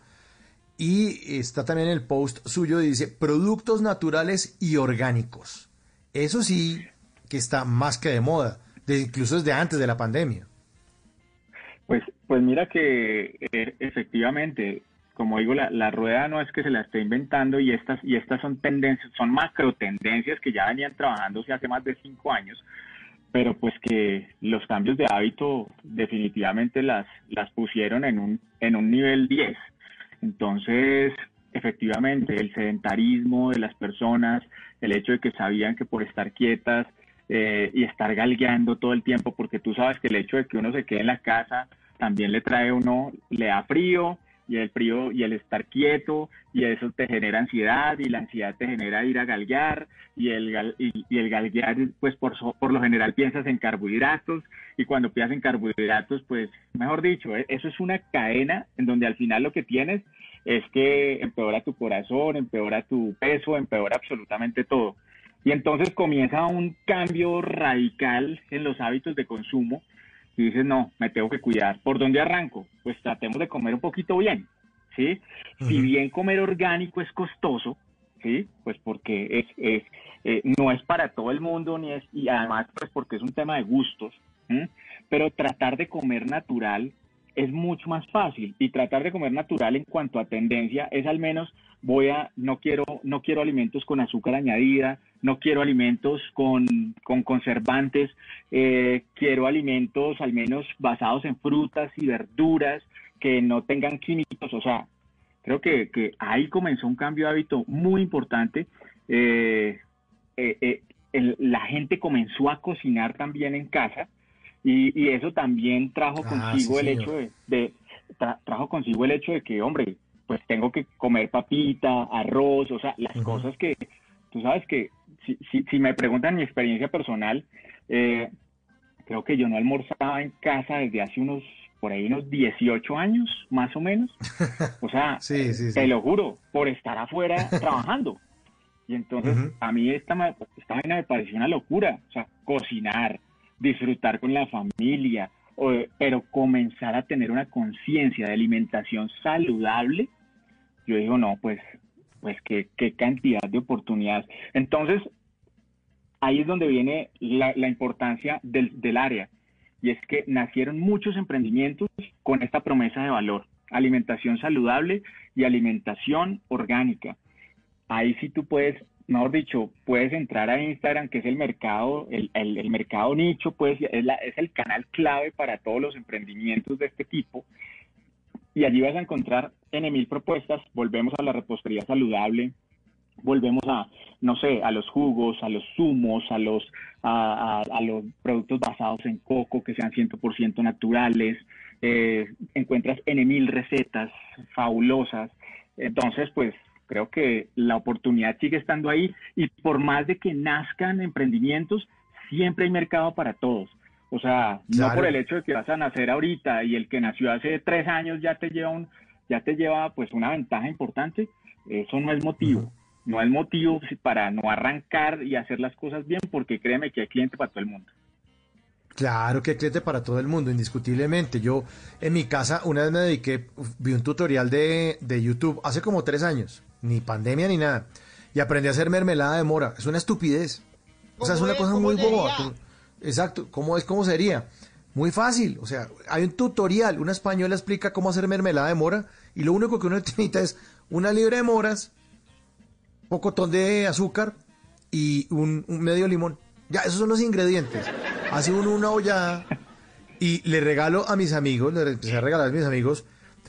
Y está también el post suyo, dice productos naturales y orgánicos. Eso sí que está más que de moda, de, incluso desde antes de la pandemia. Pues, pues mira que eh, efectivamente, como digo, la, la, rueda no es que se la esté inventando y estas, y estas son tendencias, son macro tendencias que ya venían trabajándose hace más de cinco años, pero pues que los cambios de hábito definitivamente las, las pusieron en un, en un nivel 10. Entonces, efectivamente, el sedentarismo de las personas, el hecho de que sabían que por estar quietas eh, y estar galgueando todo el tiempo, porque tú sabes que el hecho de que uno se quede en la casa también le trae uno, le da frío, y el frío y el estar quieto y eso te genera ansiedad y la ansiedad te genera ir a galguear y el, y, el galguear pues por, por lo general piensas en carbohidratos y cuando piensas en carbohidratos pues mejor dicho e, eso es una cadena en donde al final lo que tienes es que empeora tu corazón, empeora tu peso, empeora absolutamente todo. Y entonces comienza un cambio radical en los hábitos de consumo y dices, no, me tengo que cuidar. ¿Por dónde arranco? Pues tratemos de comer un poquito bien, ¿sí? Si bien comer orgánico es costoso, ¿sí? Pues porque es, es eh, no es para todo el mundo, ni es, y además pues porque es un tema de gustos, pero tratar de comer natural es mucho más fácil y tratar de comer natural en cuanto a tendencia es al menos voy a no quiero no quiero alimentos con azúcar añadida no quiero alimentos con, conservantes eh, quiero alimentos al menos basados en frutas y verduras que no tengan químicos. O sea creo que, que ahí comenzó un cambio de hábito muy importante. Eh, eh, la gente comenzó a cocinar también en casa y, eso también trajo ah, consigo el hecho de, trajo consigo el hecho de que, hombre, pues tengo que comer papita, arroz, o sea, las cosas que, tú sabes que si, si, si, me preguntan mi experiencia personal, eh, creo que yo no almorzaba en casa desde hace unos, por ahí unos 18 años, más o menos. O sea, te lo juro, por estar afuera trabajando. Y entonces a mí esta, esta vaina me pareció una locura, o sea, cocinar, disfrutar con la familia, pero comenzar a tener una conciencia de alimentación saludable, yo digo, no, pues, pues qué, qué cantidad de oportunidades. Entonces, ahí es donde viene la, la importancia del, del área, y es que nacieron muchos emprendimientos con esta promesa de valor, alimentación saludable y alimentación orgánica. Ahí sí tú puedes mejor dicho, puedes entrar a Instagram, que es el mercado, el, el, mercado nicho, pues es, la, es el canal clave para todos los emprendimientos de este tipo. Y allí vas a encontrar N mil propuestas. Volvemos a la repostería saludable, volvemos a, no sé, a los jugos, a los zumos, a los, a, a, los productos basados en coco que sean 100% naturales. Eh, encuentras N mil recetas fabulosas. Entonces, pues Creo que la oportunidad sigue estando ahí y por más de que nazcan emprendimientos, siempre hay mercado para todos. O sea, no por el hecho de que vas a nacer ahorita y el que nació hace tres años ya te lleva un, ya te lleva pues una ventaja importante. Eso no es motivo. No es motivo para no arrancar y hacer las cosas bien, porque créeme que hay cliente para todo el mundo. Claro que hay cliente para todo el mundo, indiscutiblemente. Yo en mi casa una vez me dediqué, vi un tutorial de, de YouTube hace como tres años ni pandemia ni nada. Y aprendí a hacer mermelada de mora. Es una estupidez. O sea, es una cosa muy boba. Exacto. ¿Cómo es? ¿Cómo sería? Muy fácil. O sea, hay un tutorial. Una española explica cómo hacer mermelada de mora. Y lo único que uno necesita es una libre de moras, pocotón de azúcar y un, medio limón. Ya, esos son los ingredientes. Hace uno una olla y le regalo a mis amigos, le empecé a regalar a mis amigos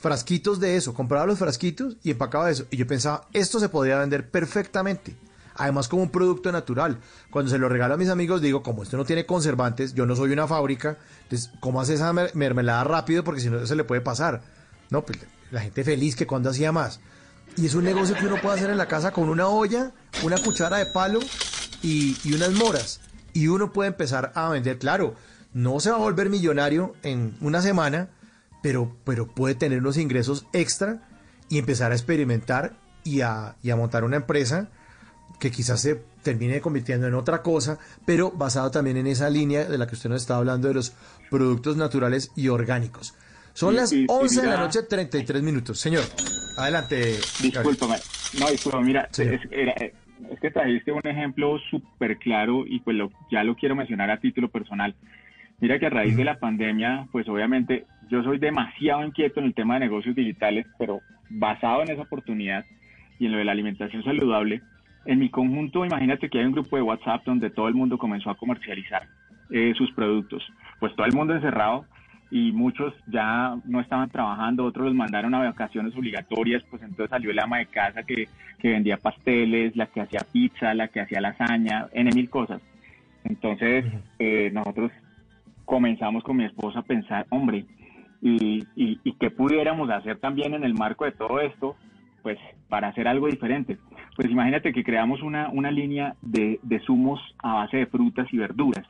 frasquitos de eso, compraba los frasquitos y empacaba eso. Y yo pensaba, esto se podría vender perfectamente. además como un producto natural. Cuando se lo regalo a mis amigos digo, como esto no tiene conservantes, yo no soy una fábrica, entonces, ¿cómo hace esa mermelada rápido? Porque si no se le puede pasar. No, pues la gente feliz que cuando hacía más. Y es un negocio que uno puede hacer en la casa con una olla, una cuchara de palo y, y unas moras. Y uno puede empezar a vender, claro, no se va a volver millonario en una semana, pero, pero puede tener unos ingresos extra y empezar a experimentar y a, y a montar una empresa que quizás se termine convirtiendo en otra cosa, pero basado también en esa línea de la que usted nos estaba hablando de los productos naturales y orgánicos. Son las 11 de la noche, 33 minutos. Señor, adelante. Discúlpame. No, discúlpame, mira, es, que trajiste un ejemplo súper claro y pues lo, ya lo quiero mencionar a título personal. Mira que a raíz de la pandemia, pues obviamente yo soy demasiado inquieto en el tema de negocios digitales, pero basado en esa oportunidad y en lo de la alimentación saludable, en mi conjunto, imagínate que hay un grupo de WhatsApp donde todo el mundo comenzó a comercializar eh, sus productos. Pues todo el mundo encerrado y muchos ya no estaban trabajando, otros los mandaron a vacaciones obligatorias, pues entonces salió el ama de casa que, que vendía pasteles, la que hacía pizza, la que hacía lasaña, en mil cosas. Entonces eh, nosotros comenzamos con mi esposa a pensar, hombre, y, y, y qué pudiéramos hacer también en el marco de todo esto, pues para hacer algo diferente. Pues imagínate que creamos una, una línea de, de zumos a base de frutas y verduras.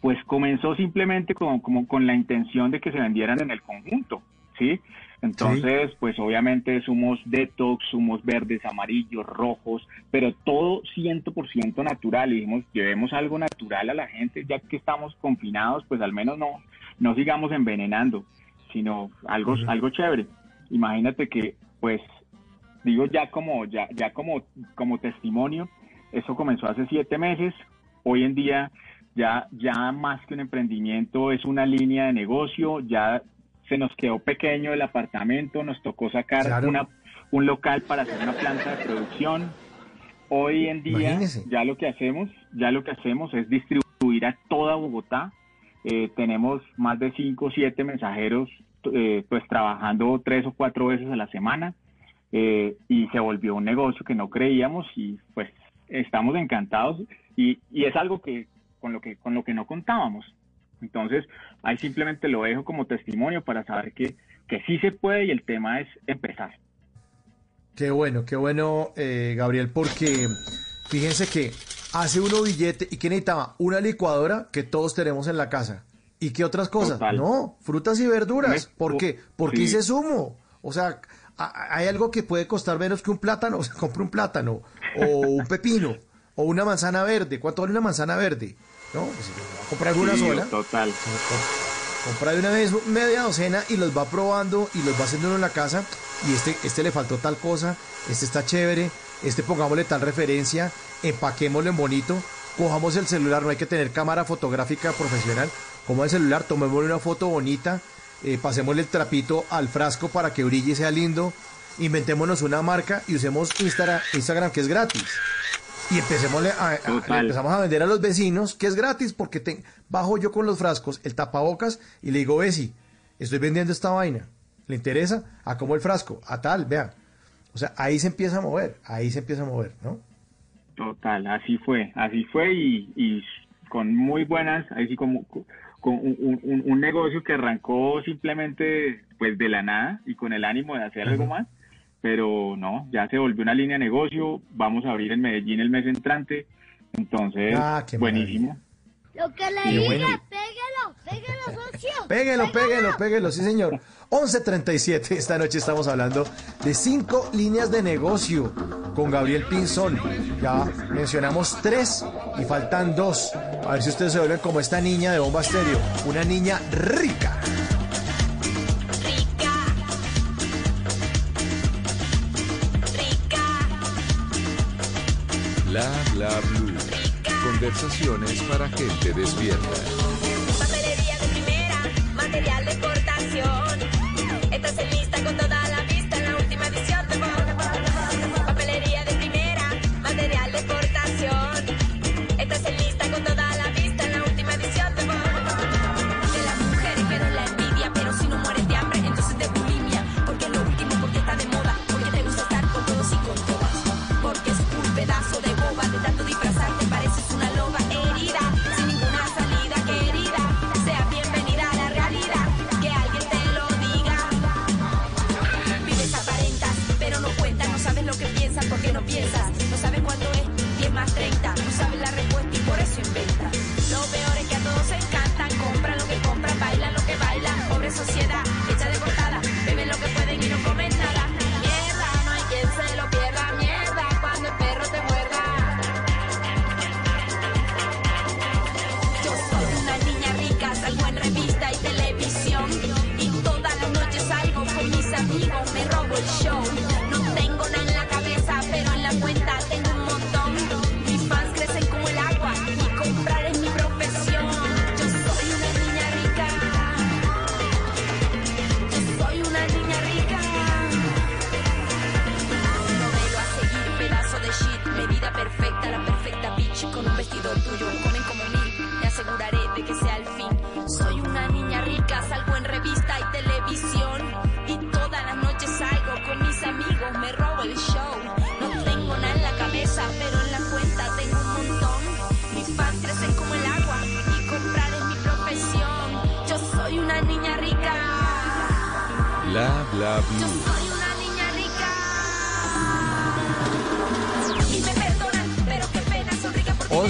Pues comenzó simplemente como, como con la intención de que se vendieran en el conjunto, ¿sí? Entonces, pues obviamente zumos detox, zumos verdes, amarillos, rojos, pero todo 100% natural. Y dijimos, llevemos algo natural a la gente, ya que estamos confinados, pues al menos no, no sigamos envenenando, sino algo, algo chévere. Imagínate que, pues, digo ya como, ya, ya como, como testimonio, eso comenzó hace siete meses, hoy en día ya, ya más que un emprendimiento es una línea de negocio, ya se nos quedó pequeño el apartamento, nos tocó sacar una, un local para hacer una planta de producción. Hoy en día ya lo que hacemos, ya lo que hacemos es distribuir a toda Bogotá. Eh, tenemos más de cinco o siete mensajeros eh, pues trabajando tres o cuatro veces a la semana. Eh, y se volvió un negocio que no creíamos y pues estamos encantados y, y, es algo que con lo que con lo que no contábamos entonces ahí simplemente lo dejo como testimonio para saber que, que sí se puede y el tema es empezar. Qué bueno qué bueno eh, Gabriel porque fíjense que hace uno billete y que necesitaba una licuadora que todos tenemos en la casa. Y qué otras cosas no frutas y verduras. ¿por qué? porque hice zumo o sea hay algo que puede costar menos que un plátano, se compra un plátano, o un pepino, o una manzana verde. ¿Cuánto vale una manzana verde? ¿No? Pues va a comprar una sola. Total. Compra de una vez media docena y los va probando y los va haciendo en la casa. Y este, este le faltó tal cosa, este está chévere, este pongámosle tal referencia, empaquémoslo en bonito, cojamos el celular, no hay que tener cámara fotográfica profesional, como el celular, tomémosle una foto bonita, eh, pasémosle el trapito al frasco para que brille y sea lindo, inventémonos una marca y usemos Instagram, Instagram que es gratis. Y empecemos a, empezamos a vender a los vecinos que es gratis porque te, bajo yo con los frascos el tapabocas y le digo, Besi, estoy vendiendo esta vaina. ¿Le interesa? A como el frasco, a tal, vean. O sea, ahí se empieza a mover, ahí se empieza a mover, ¿no? Total, así fue, así fue y, y con muy buenas, ahí sí como con un, un, negocio que arrancó simplemente pues de la nada y con el ánimo de hacer algo más, pero no, ya se volvió una línea de negocio, vamos a abrir en Medellín el mes entrante, entonces ah, buenísimo. Lo que le diga, péguelo, péguelo, socio. Péguelo, péguelo, péguelo, sí señor. 11.37, esta noche estamos hablando de cinco líneas de negocio con Gabriel Pinzón. Ya mencionamos tres y faltan dos. A ver si ustedes se vuelven como esta niña de Bomba Estéreo, una niña. Rica. Bla bla blue. Conversaciones para gente despierta. Papelería de primera, material de exportación. Estás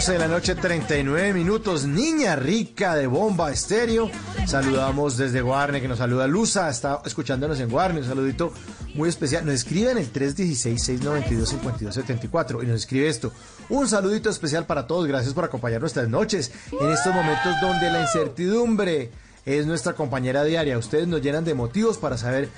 11 de la noche, 39 minutos. Niña rica de bomba estéreo. Saludamos desde Guarne, que nos saluda Luza. Está escuchándonos en Guarne. Un saludito muy especial. Nos escribe en el 316-692-5274 y nos escribe esto. Un saludito especial para todos. Gracias por acompañar nuestras noches en estos momentos donde la incertidumbre es nuestra compañera diaria. Ustedes nos llenan de motivos para saber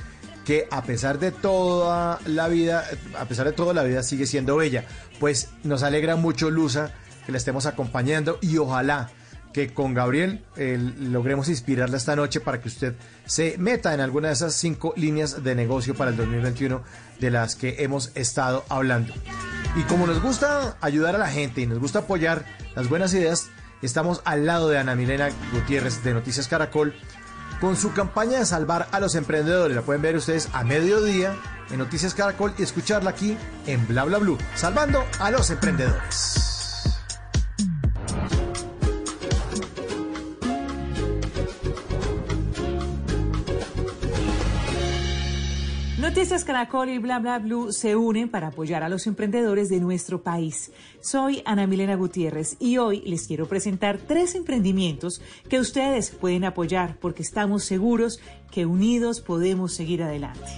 que a pesar de toda la vida, a pesar de toda la vida sigue siendo bella. Pues nos alegra mucho, Luza, que la estemos acompañando y ojalá que con Gabriel eh, logremos inspirarla esta noche para que usted se meta en alguna de esas cinco líneas de negocio para el 2021 de las que hemos estado hablando. Y como nos gusta ayudar a la gente y nos gusta apoyar las buenas ideas, estamos al lado de Ana Milena Gutiérrez de Noticias Caracol con su campaña de salvar a los emprendedores. La pueden ver ustedes a mediodía en Noticias Caracol y escucharla aquí en Bla Bla Blue, salvando a los emprendedores. Noticias Caracol y Bla Blue se unen para apoyar a los emprendedores de nuestro país. Soy Ana Milena Gutiérrez y hoy les quiero presentar tres emprendimientos que ustedes pueden apoyar porque estamos seguros que unidos podemos seguir adelante.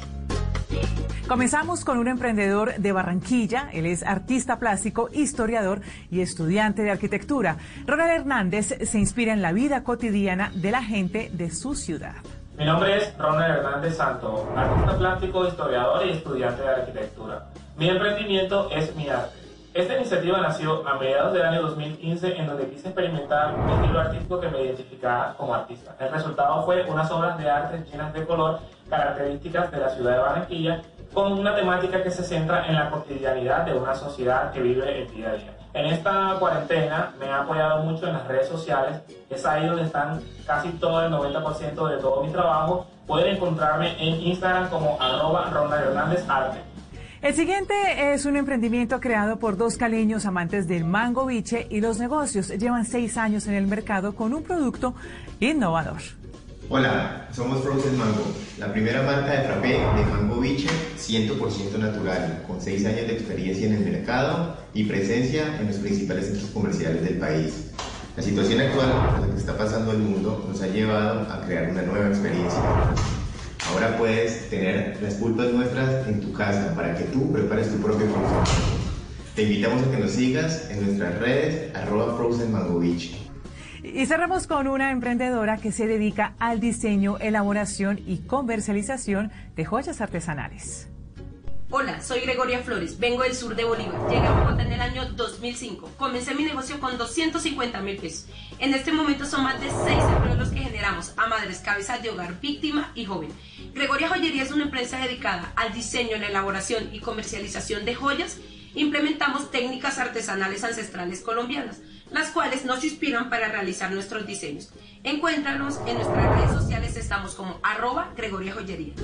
Comenzamos con un emprendedor de Barranquilla. Él es artista plástico, historiador y estudiante de arquitectura. Ronald Hernández se inspira en la vida cotidiana de la gente de su ciudad. Mi nombre es Ronald Hernández Santo, artista plástico, historiador y estudiante de arquitectura. Mi emprendimiento es mi arte. Esta iniciativa nació a mediados del año 2015 en donde quise experimentar un estilo artístico que me identificara como artista. El resultado fue unas obras de arte llenas de color, características de la ciudad de Barranquilla, con una temática que se centra en la cotidianidad de una sociedad que vive el día a día. En esta cuarentena me ha apoyado mucho en las redes sociales, es ahí donde están casi todo el 90% de todo mi trabajo. Pueden encontrarme en Instagram como arroba Ronald Hernández Arte. El siguiente es un emprendimiento creado por dos caleños amantes del mango biche y los negocios. Llevan seis años en el mercado con un producto innovador. Hola, somos Frozen Mango, la primera marca de frappé de mango biche 100% natural, con 6 años de experiencia en el mercado y presencia en los principales centros comerciales del país. La situación actual por la que está pasando el mundo nos ha llevado a crear una nueva experiencia. Ahora puedes tener las pulpas nuestras en tu casa para que tú prepares tu propio Mango. Te invitamos a que nos sigas en nuestras redes arroba Frozen Mango Beach. Y cerramos con una emprendedora que se dedica al diseño, elaboración y comercialización de joyas artesanales. Hola, soy Gregoria Flores, vengo del sur de Bolívar. Llegué a Bogotá en el año 2005. Comencé mi negocio con 250 mil pesos. En este momento son más de 6 empleos los que generamos a madres cabezas de hogar, víctima y joven. Gregoria Joyería es una empresa dedicada al diseño, la elaboración y comercialización de joyas. Implementamos técnicas artesanales ancestrales colombianas, las cuales nos inspiran para realizar nuestros diseños. Encuéntranos en nuestras redes sociales, estamos como arroba Gregoria Joyería.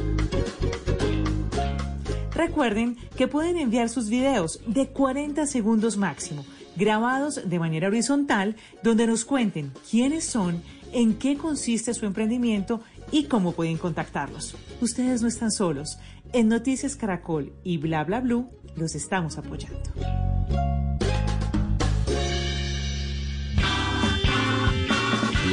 Recuerden que pueden enviar sus videos de 40 segundos máximo, grabados de manera horizontal, donde nos cuenten quiénes son, en qué consiste su emprendimiento y cómo pueden contactarlos. Ustedes no están solos. En Noticias Caracol y Bla Bla Blue los estamos apoyando.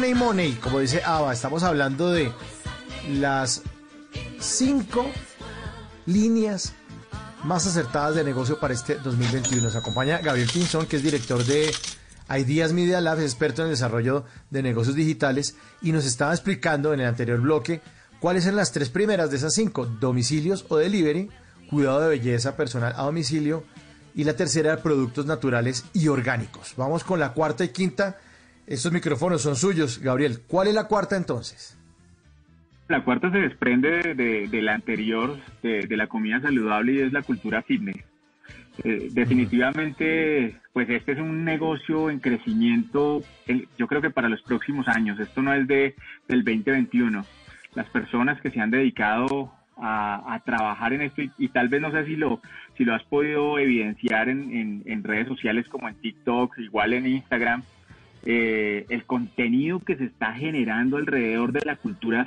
Money, money. Como dice Ava, estamos hablando de las cinco líneas más acertadas de negocio para este 2021. Nos acompaña Gabriel Pinzón, que es director de Ideas Media Lab, experto en el desarrollo de negocios digitales, y nos estaba explicando en el anterior bloque cuáles eran las tres primeras de esas cinco, domicilios o delivery, cuidado de belleza personal a domicilio, y la tercera, productos naturales y orgánicos. Vamos con la cuarta y quinta. Estos micrófonos son suyos, Gabriel. ¿Cuál es la cuarta entonces? La cuarta se desprende de, de- de la anterior, de, de la comida saludable y es la cultura fitness. Eh, definitivamente, pues este es un negocio en crecimiento, eh, yo creo que para los próximos años. Esto no es de, del 2021. Las personas que se han dedicado a, a trabajar en esto y, y tal vez no sé si lo, si lo has podido evidenciar en, en- en redes sociales como en TikTok, igual en Instagram, eh, el contenido que se está generando alrededor de la cultura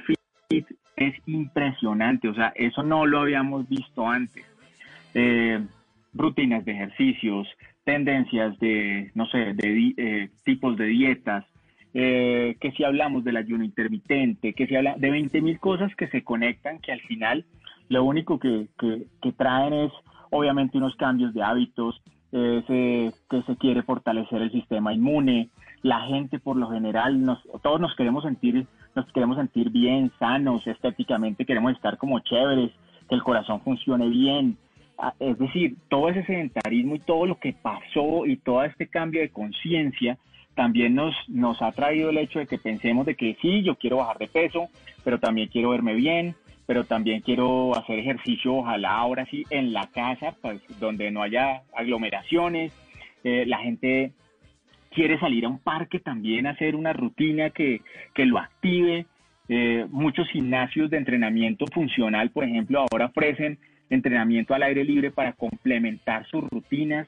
fit es impresionante, o sea, eso no lo habíamos visto antes. Eh, rutinas de ejercicios, tendencias de, no sé, de eh, tipos de dietas, eh, que si hablamos del ayuno intermitente, que si habla de 20 mil cosas que se conectan, que al final lo único que, que- que traen es obviamente unos cambios de hábitos, eh, que se quiere fortalecer el sistema inmune, la gente por lo general, todos nos queremos sentir, nos queremos sentir bien, sanos, estéticamente queremos estar como chéveres, que el corazón funcione bien, Ah, es decir, todo ese sedentarismo y todo lo que pasó y todo este cambio de conciencia también nos, nos ha traído el hecho de que pensemos de que sí, yo quiero bajar de peso, pero también quiero verme bien, pero también quiero hacer ejercicio, ojalá ahora sí, en la casa, pues donde no haya aglomeraciones, Eh, la gente quiere salir a un parque también a hacer una rutina que, que lo active. Eh, muchos gimnasios de entrenamiento funcional, por ejemplo, ahora ofrecen entrenamiento al aire libre para complementar sus rutinas.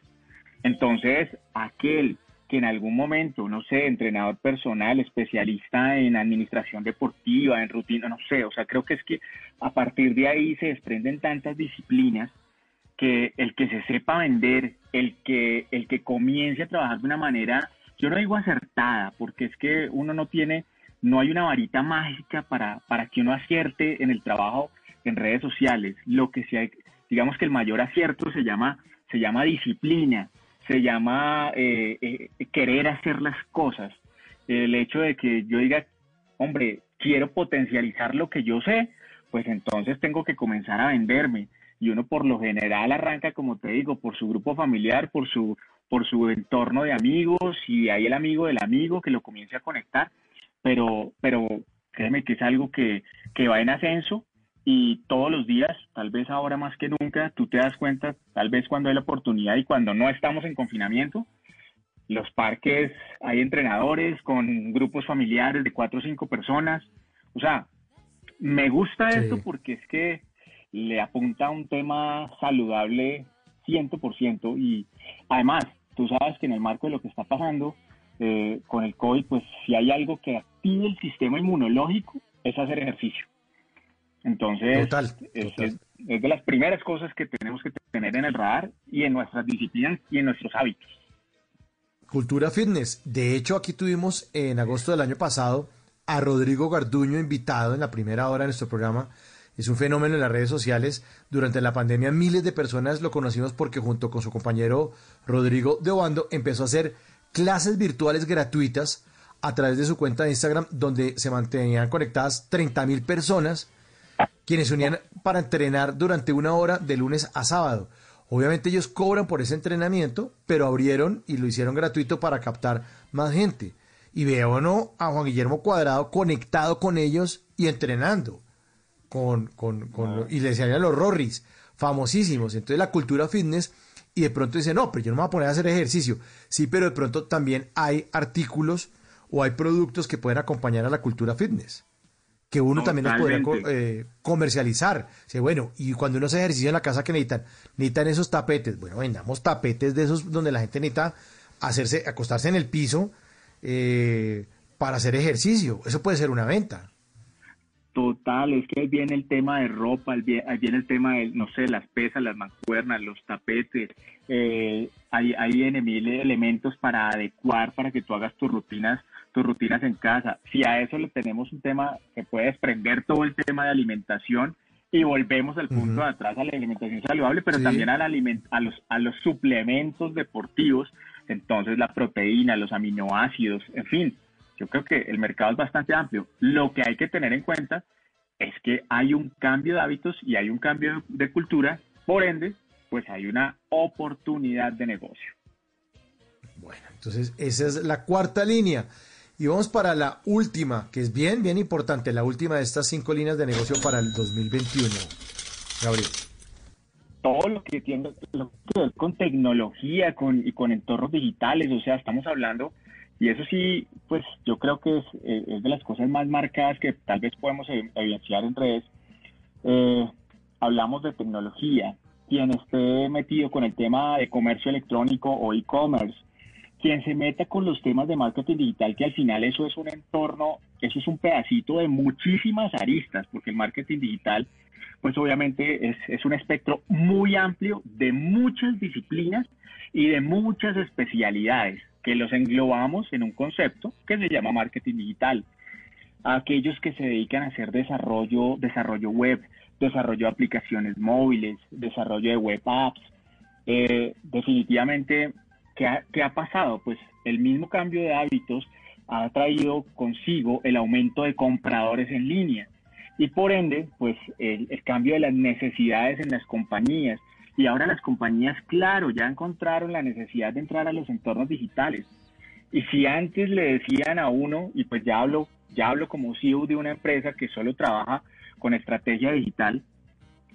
Entonces, aquel que en algún momento, no sé, entrenador personal, especialista en administración deportiva, en rutina, no sé, o sea, creo que es que a partir de ahí se desprenden tantas disciplinas que el que se sepa vender, el que, el que comience a trabajar de una manera, yo no digo acertada, porque es que uno no tiene, no hay una varita mágica para, para que uno acierte en el trabajo en redes sociales. Lo que se hay, digamos que el mayor acierto se llama, se llama disciplina, se llama eh, eh, querer hacer las cosas. El hecho de que yo diga, hombre, quiero potencializar lo que yo sé, pues entonces tengo que comenzar a venderme. Y uno por lo general arranca, como te digo, por su grupo familiar, por su, por su entorno de amigos y ahí el amigo del amigo que lo comience a conectar. Pero, pero créeme que es algo que, que va en ascenso y todos los días, tal vez ahora más que nunca, tú te das cuenta, tal vez cuando hay la oportunidad y cuando no estamos en confinamiento, los parques hay entrenadores con grupos familiares de cuatro o cinco personas. O sea, me gusta Sí. esto porque es que le apunta a un tema saludable 100% y además, tú sabes que en el marco de lo que está pasando eh, con el COVID, pues si hay algo que active el sistema inmunológico es hacer ejercicio. Entonces, Total, es, total. es- es de las primeras cosas que tenemos que tener en el radar y en nuestras disciplinas y en nuestros hábitos. Cultura Fitness. De hecho, aquí tuvimos en agosto del año pasado a Rodrigo Garduño invitado en la primera hora de nuestro programa. Es un fenómeno en las redes sociales. Durante la pandemia miles de personas lo conocimos porque junto con su compañero Rodrigo de Obando empezó a hacer clases virtuales gratuitas a través de su cuenta de Instagram donde se mantenían conectadas 30 mil personas quienes se unían para entrenar durante una hora de lunes a sábado. Obviamente ellos cobran por ese entrenamiento, pero abrieron y lo hicieron gratuito para captar más gente. Y veo no a Juan Guillermo Cuadrado conectado con ellos y entrenando. Con, con, con- y le decían a los Rorris, famosísimos. Entonces la cultura fitness, y de pronto dice, no, pero yo no me voy a poner a hacer ejercicio. Sí, pero de pronto también hay artículos o hay productos que pueden acompañar a la cultura fitness que uno también los Totalmente. eh, comercializar. Dice, bueno, y cuando uno hace ejercicio en la casa, que necesitan? Necesitan esos tapetes. Bueno, vendamos tapetes de esos donde la gente necesita hacerse, acostarse en el piso eh, para hacer ejercicio. Eso puede ser una venta. Total, es que ahí viene el tema de ropa, ahí viene, el tema de, no sé, las pesas, las mancuernas, los tapetes, eh, ahí, ahí viene mil elementos para adecuar para que tú hagas tus rutinas, tus rutinas en casa. Si a eso le tenemos un tema que puede desprender todo el tema de alimentación, Y volvemos al punto de atrás a la alimentación saludable, pero Sí. también al aliment- a, los, a los suplementos deportivos, entonces la proteína, los aminoácidos, en fin, yo creo que el mercado es bastante amplio. Lo que hay que tener en cuenta es que hay un cambio de hábitos y hay un cambio de cultura, por ende, pues hay una oportunidad de negocio. Entonces, esa es la cuarta línea. Y vamos para la última, que es bien, bien importante, la última de estas cinco líneas de negocio para el 2021. Gabriel. todo lo que tiene lo que ver con tecnología con, y con entornos digitales, o sea, estamos hablando, y eso sí, pues yo creo que es, eh, es de las cosas más marcadas que tal vez podemos evidenciar en redes. Eh, hablamos de tecnología, quien esté metido con el tema de comercio electrónico o e-commerce, quien se meta con los temas de marketing digital, que al final eso es un entorno, eso es un pedacito de muchísimas aristas, porque el marketing digital pues obviamente es un espectro muy amplio de muchas disciplinas y de muchas especialidades que los englobamos en un concepto que se llama marketing digital. Aquellos que se dedican a hacer desarrollo, desarrollo web, desarrollo de aplicaciones móviles, desarrollo de web apps, eh, definitivamente, ¿qué ha, qué ha pasado? Pues el mismo cambio de hábitos ha traído consigo el aumento de compradores en línea y por ende, pues el, el cambio de las necesidades en las compañías. Y ahora las compañías, claro, ya encontraron la necesidad de entrar a los entornos digitales. Y si antes le decían a uno, y pues ya hablo, ya hablo como CEO de una empresa que solo trabaja con estrategia digital,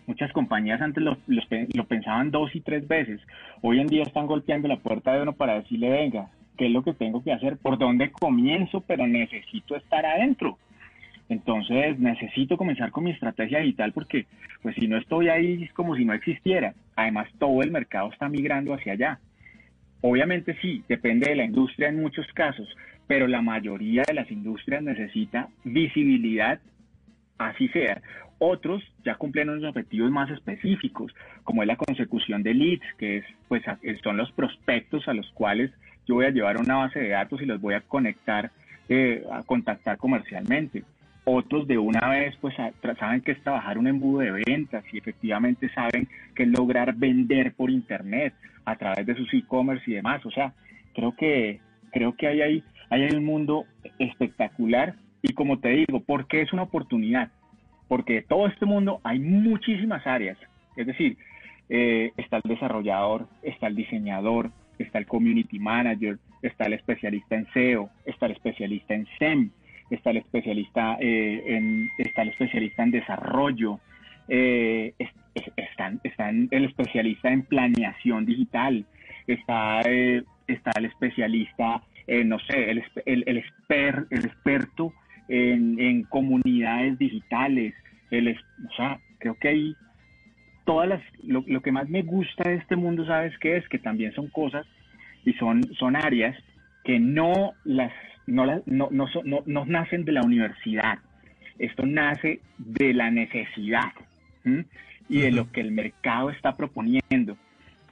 muchas compañías antes lo, lo pensaban dos y tres veces. Hoy en día están golpeando la puerta de uno para decirle, venga, ¿qué es lo que tengo que hacer? ¿Por dónde comienzo? Pero necesito estar adentro. Entonces necesito comenzar con mi estrategia digital porque pues si no estoy ahí es como si no existiera. Además todo el mercado está migrando hacia allá. Obviamente sí, depende de la industria en muchos casos, pero la mayoría de las industrias necesita visibilidad, así sea. Otros ya cumplen unos objetivos más específicos, como es la consecución de leads, que es, pues, a- son los prospectos a los cuales yo voy a llevar una base de datos y los voy a conectar, eh, a contactar comercialmente. Otros de una vez pues saben que es trabajar un embudo de ventas y efectivamente saben que es lograr vender por internet a través de sus e-commerce y demás. O sea, creo que creo que hay ahí hay un mundo espectacular y como te digo, ¿por qué es una oportunidad? Porque de todo este mundo hay muchísimas áreas. Es decir, eh, está el desarrollador, está el diseñador, está el community manager, está el especialista en SEO, está el especialista en SEM, está el especialista eh, en está el especialista en desarrollo, eh, es- es- están, están el especialista en planeación digital, está eh, está el especialista, eh, no sé, el, el, el, el experto en, en comunidades digitales, el, o sea, creo que hay todas las, lo, lo que más me gusta de este mundo, ¿sabes qué es? Que también son cosas y son, son áreas que no las, no las, no, no, no, no nacen de la universidad. Esto nace de la necesidad y de lo que el mercado está proponiendo.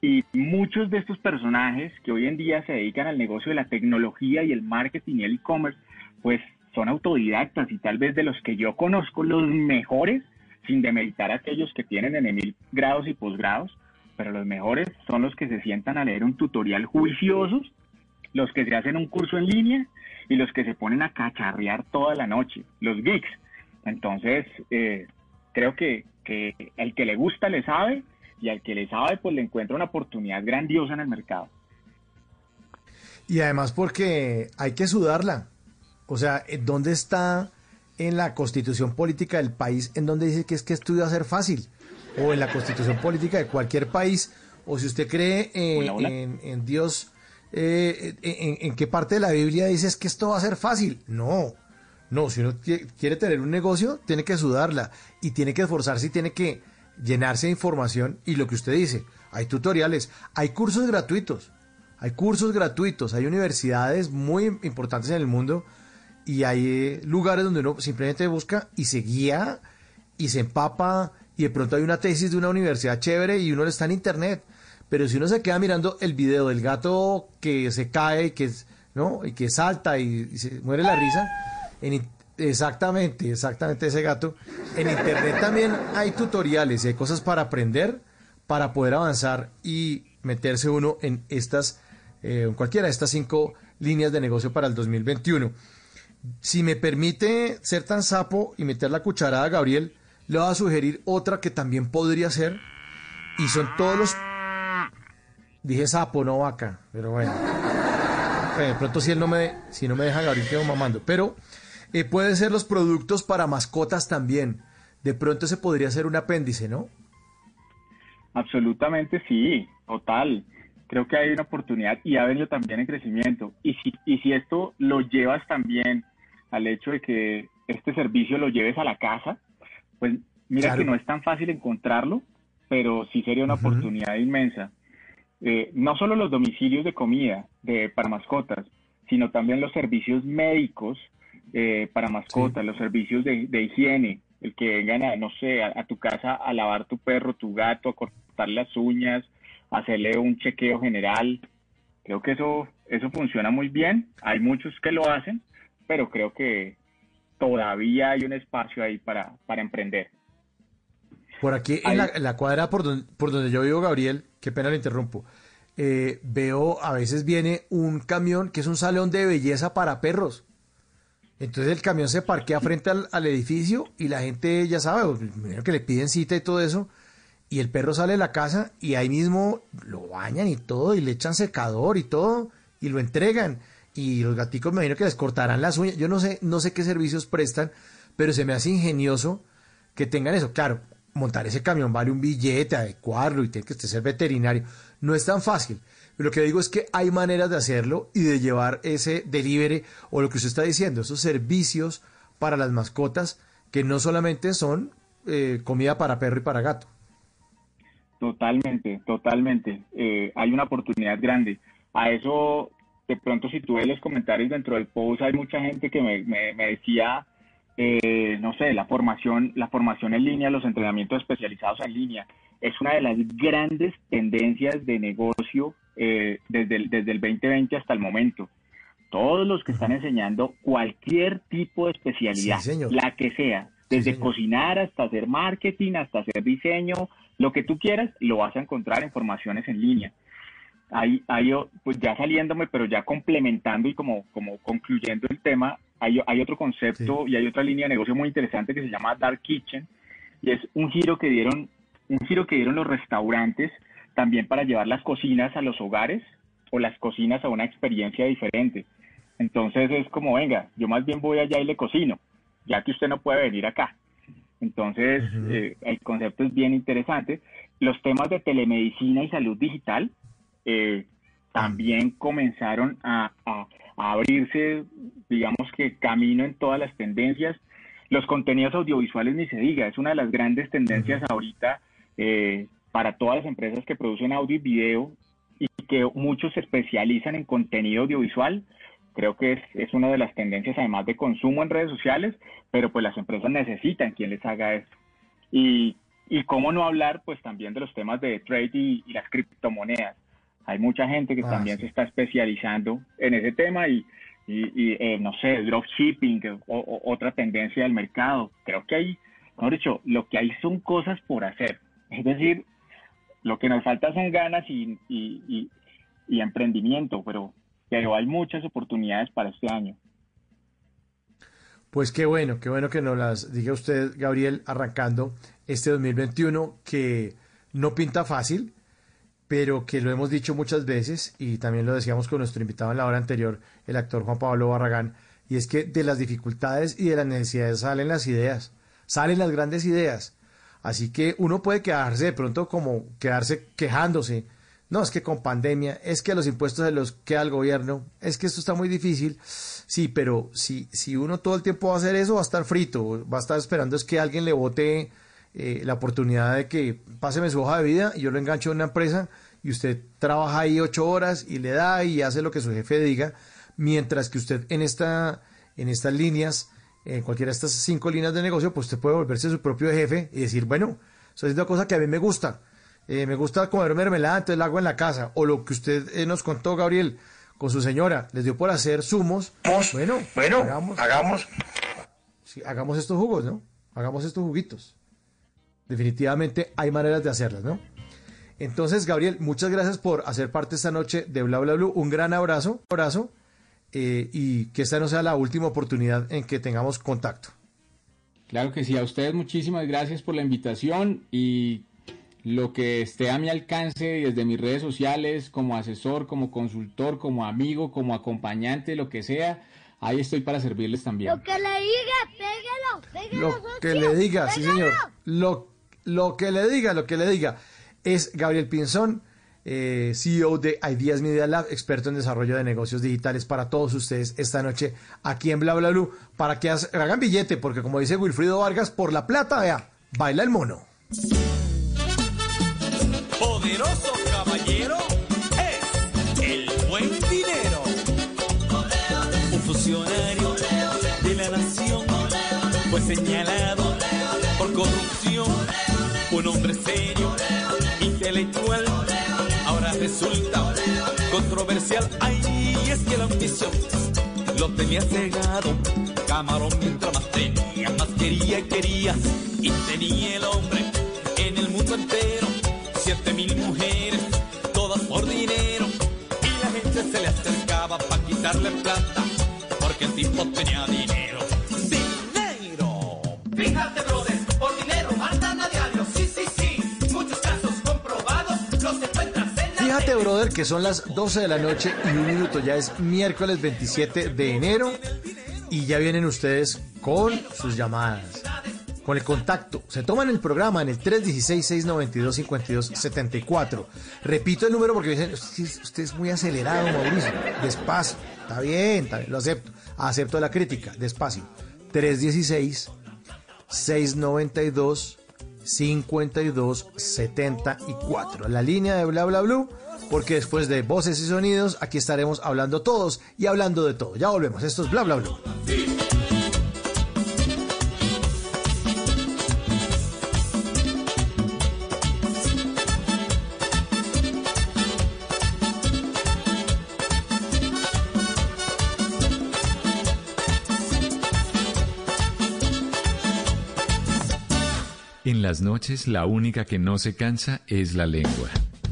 Y muchos de estos personajes que hoy en día se dedican al negocio de la tecnología y el marketing y el e-commerce, pues son autodidactas y tal vez de los que yo conozco, los mejores, sin demeritar a aquellos que tienen en mil grados y posgrados, pero los mejores son los que se sientan a leer un tutorial juiciosos, los que se hacen un curso en línea y los que se ponen a cacharrear toda la noche, los geeks. Entonces, eh, creo que, que el que le gusta le sabe y al que le sabe pues le encuentra una oportunidad grandiosa en el mercado. Y además porque hay que sudarla. O sea, ¿en ¿dónde está en la constitución política del país en donde dice que es que esto iba a ser fácil? O en la constitución política de cualquier país. O si usted cree eh, Hola, hola. En, en Dios, eh, en, en qué parte de la Biblia dice es que esto va a ser fácil? No. No, si uno qui- quiere tener un negocio, tiene que sudarla y tiene que esforzarse y tiene que llenarse de información. Y lo que usted dice, hay tutoriales, hay cursos gratuitos. Hay cursos gratuitos, hay universidades muy importantes en el mundo y hay eh, lugares donde uno simplemente busca y se guía y se empapa y de pronto hay una tesis de una universidad chévere y uno está en internet. Pero si uno se queda mirando el video del gato que se cae y que, ¿no? y que salta y, y se muere la risa, en Exactamente, exactamente ese gato. En internet también hay tutoriales y hay cosas para aprender, para poder avanzar y meterse uno en estas, eh, cualquiera de estas cinco líneas de negocio para el 2021. Si me permite ser tan sapo y meter la cucharada, Gabriel, le voy a sugerir otra que también podría ser y son todos los... Dije sapo, no vaca, pero bueno. De pronto si él no me, si no me deja Gabriel quedo mamando, pero eh, pueden ser los productos para mascotas también. De pronto ese podría ser un apéndice, ¿no? Absolutamente sí, total. Creo que hay una oportunidad y ha venido también en crecimiento. Y si, y si esto lo llevas también al hecho de que este servicio lo lleves a la casa, pues mira Claro. que no es tan fácil encontrarlo, pero sí sería una oportunidad inmensa. Eh, no solo los domicilios de comida de, para mascotas, sino también los servicios médicos eh, para mascotas, los servicios de, de higiene, el que vengan a, no sé, a, a tu casa a lavar tu perro, tu gato, a cortar las uñas, a hacerle un chequeo general. Creo que eso, eso funciona muy bien. Hay muchos que lo hacen, pero creo que todavía hay un espacio ahí para, para emprender. Por aquí en la, en la cuadra por donde, por donde yo vivo, Gabriel, qué pena le interrumpo, eh, veo a veces viene un camión que es un salón de belleza para perros. Entonces el camión se parquea frente al, edificio y la gente ya sabe, que le piden cita y todo eso, y el perro sale de la casa y ahí mismo lo bañan y todo, y le echan secador y todo, y lo entregan. Y los gaticos me imagino que les cortarán las uñas. Yo no sé, no sé qué servicios prestan, pero se me hace ingenioso que tengan eso. Claro, montar ese camión vale un billete, adecuarlo y tiene que ser veterinario. No es tan fácil. Lo que digo es que hay maneras de hacerlo y de llevar ese delivery o lo que usted está diciendo, esos servicios para las mascotas que no solamente son eh, comida para perro y para gato. Totalmente, totalmente. Eh, hay una oportunidad grande. A eso, de pronto, si tú ves los comentarios dentro del post, hay mucha gente que me- me decía, eh, no sé, la formación, la formación en línea, los entrenamientos especializados en línea, es una de las grandes tendencias de negocio eh, desde, el, desde el 2020 hasta el momento. Todos los que están enseñando cualquier tipo de especialidad, Sí, la que sea, desde cocinar hasta hacer marketing, hasta hacer diseño, lo que tú quieras, lo vas a encontrar en formaciones en línea. Ahí, ahí, oh, pues ya saliéndome, pero ya complementando y como, como concluyendo el tema, hay, hay otro concepto y hay otra línea de negocio muy interesante que se llama Dark Kitchen y es un giro que dieron, un giro que dieron los restaurantes también para llevar las cocinas a los hogares o las cocinas a una experiencia diferente. Entonces es como, venga, yo más bien voy allá y le cocino, ya que usted no puede venir acá. Entonces, eh, el concepto es bien interesante. Los temas de telemedicina y salud digital eh, también comenzaron a, a- a abrirse, digamos que camino en todas las tendencias. Los contenidos audiovisuales ni se diga, es una de las grandes tendencias ahorita eh, para todas las empresas que producen audio y video y que muchos se especializan en contenido audiovisual. Creo que es, es una de las tendencias además de consumo en redes sociales, pero pues las empresas necesitan quien les haga eso. Y, y cómo no hablar pues también de los temas de trade y, y las criptomonedas. Hay mucha gente que Ah, también sí. se está especializando en ese tema y, y, y, eh, no sé, dropshipping o, o otra tendencia del mercado. Creo que hay, mejor dicho, lo que hay son cosas por hacer. Es decir, lo que nos falta son ganas y, y, y- y emprendimiento, pero, pero hay muchas oportunidades para este año. Pues qué bueno, qué bueno que nos las diga usted, Gabriel, arrancando este 2021 que no pinta fácil, pero que lo hemos dicho muchas veces y también lo decíamos con nuestro invitado en la hora anterior, el actor Juan Pablo Barragán, y es que de las dificultades y de las necesidades salen las ideas, salen las grandes ideas. Así que uno puede quedarse de pronto como quedarse quejándose. No, es que con pandemia, es que los impuestos se los queda el gobierno, es que esto está muy difícil. Sí, pero si, si uno todo el tiempo va a hacer eso, va a estar frito, va a estar esperando es que alguien le vote eh, la oportunidad de que páseme su hoja de vida y yo lo engancho en una empresa y usted trabaja ahí ocho horas y le da y hace lo que su jefe diga, mientras que usted en esta, en estas líneas, en cualquiera de estas cinco líneas de negocio, pues usted puede volverse su propio jefe y decir, bueno, estoy haciendo cosas que a mí me gusta. Eh, me gusta comer mermelada, entonces la hago en la casa. O lo que usted eh, nos contó, Gabriel, con su señora, les dio por hacer zumos. Bueno, Bueno, hagamos. hagamos. Sí, hagamos estos jugos, ¿no? Hagamos estos juguitos. Definitivamente hay maneras de hacerlas, ¿no? Entonces, Gabriel, muchas gracias por hacer parte esta noche de Bla Bla Blue. Un gran abrazo, abrazo, eh, y que esta no sea la última oportunidad en que tengamos contacto. Claro que sí, a ustedes muchísimas gracias por la invitación y lo que esté a mi alcance desde mis redes sociales, como asesor, como consultor, como amigo, como acompañante, lo que sea, ahí estoy para servirles también. Lo que le diga, pégalo, pégalo. Lo que le diga, sí señor. Lo, lo que le diga, lo que le diga. Es Gabriel Pinzón, eh, CEO de Ideas Media Lab, experto en desarrollo de negocios digitales para todos ustedes esta noche aquí en Bla Bla para que hagan billete, porque como dice Wilfrido Vargas, por la plata, vea, baila el mono. Poderoso caballero es el buen dinero. Un funcionario de la nación fue señalado hombre serio, intelectual, ahora resulta controversial. Ay, es que la ambición lo tenía cegado. Camarón mientras más tenía, más quería y quería. Y tenía el hombre en el mundo entero siete mil mujeres, todas por dinero. Y la gente se le acercaba para quitarle plata, porque el tipo tenía dinero. ¡Dinero! Fíjate, brother, Fíjate, brother, que son las 12 de la noche y un minuto. Ya es miércoles 27 de enero y ya vienen ustedes con sus llamadas, con el contacto. Se toman el programa en el 316-692-5274. Repito el número porque dicen, usted, es- muy acelerado, Mauricio. Despacio. Está bien, lo acepto. Acepto la crítica. Despacio. 316 692 5274. La línea de bla bla blue, porque después de voces y sonidos, aquí estaremos hablando todos y hablando de todo. Ya volvemos. Esto es bla bla blue. En las noches la única que no se cansa es la lengua.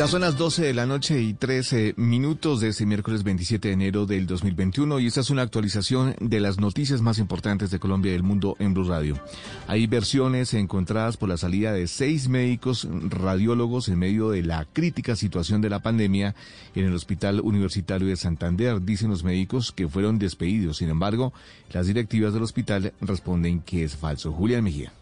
Ya son las 12 de la noche y 13 minutos de este miércoles 27 de enero del 2021 y esta es una actualización de las noticias más importantes de Colombia y del mundo en Blue Radio. Hay versiones encontradas por la salida de seis médicos radiólogos en medio de la crítica situación de la pandemia en el Hospital Universitario de Santander. Dicen los médicos que fueron despedidos. Sin embargo, las directivas del hospital responden que es falso. Julián Mejía.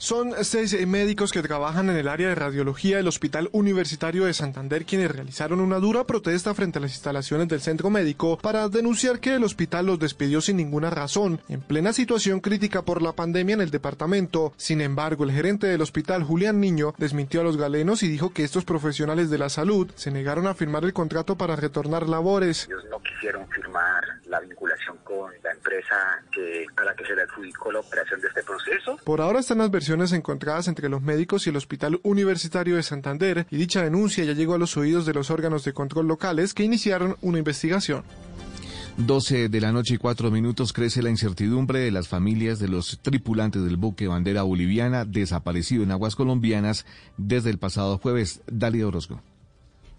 Son seis médicos que trabajan en el área de radiología del Hospital Universitario de Santander quienes realizaron una dura protesta frente a las instalaciones del centro médico para denunciar que el hospital los despidió sin ninguna razón, en plena situación crítica por la pandemia en el departamento. Sin embargo, el gerente del hospital, Julián Niño, desmintió a los galenos y dijo que estos profesionales de la salud se negaron a firmar el contrato para retornar labores. Ellos no quisieron firmar la vinculación con la empresa que, a la que se le adjudicó la operación de este proceso. Por ahora están las versiones encontradas entre los médicos y el Hospital Universitario de Santander y dicha denuncia ya llegó a los oídos de los órganos de control locales que iniciaron una investigación. 12 de la noche y 4 minutos crece la incertidumbre de las familias de los tripulantes del buque bandera boliviana desaparecido en aguas colombianas desde el pasado jueves. Dalia Orozco.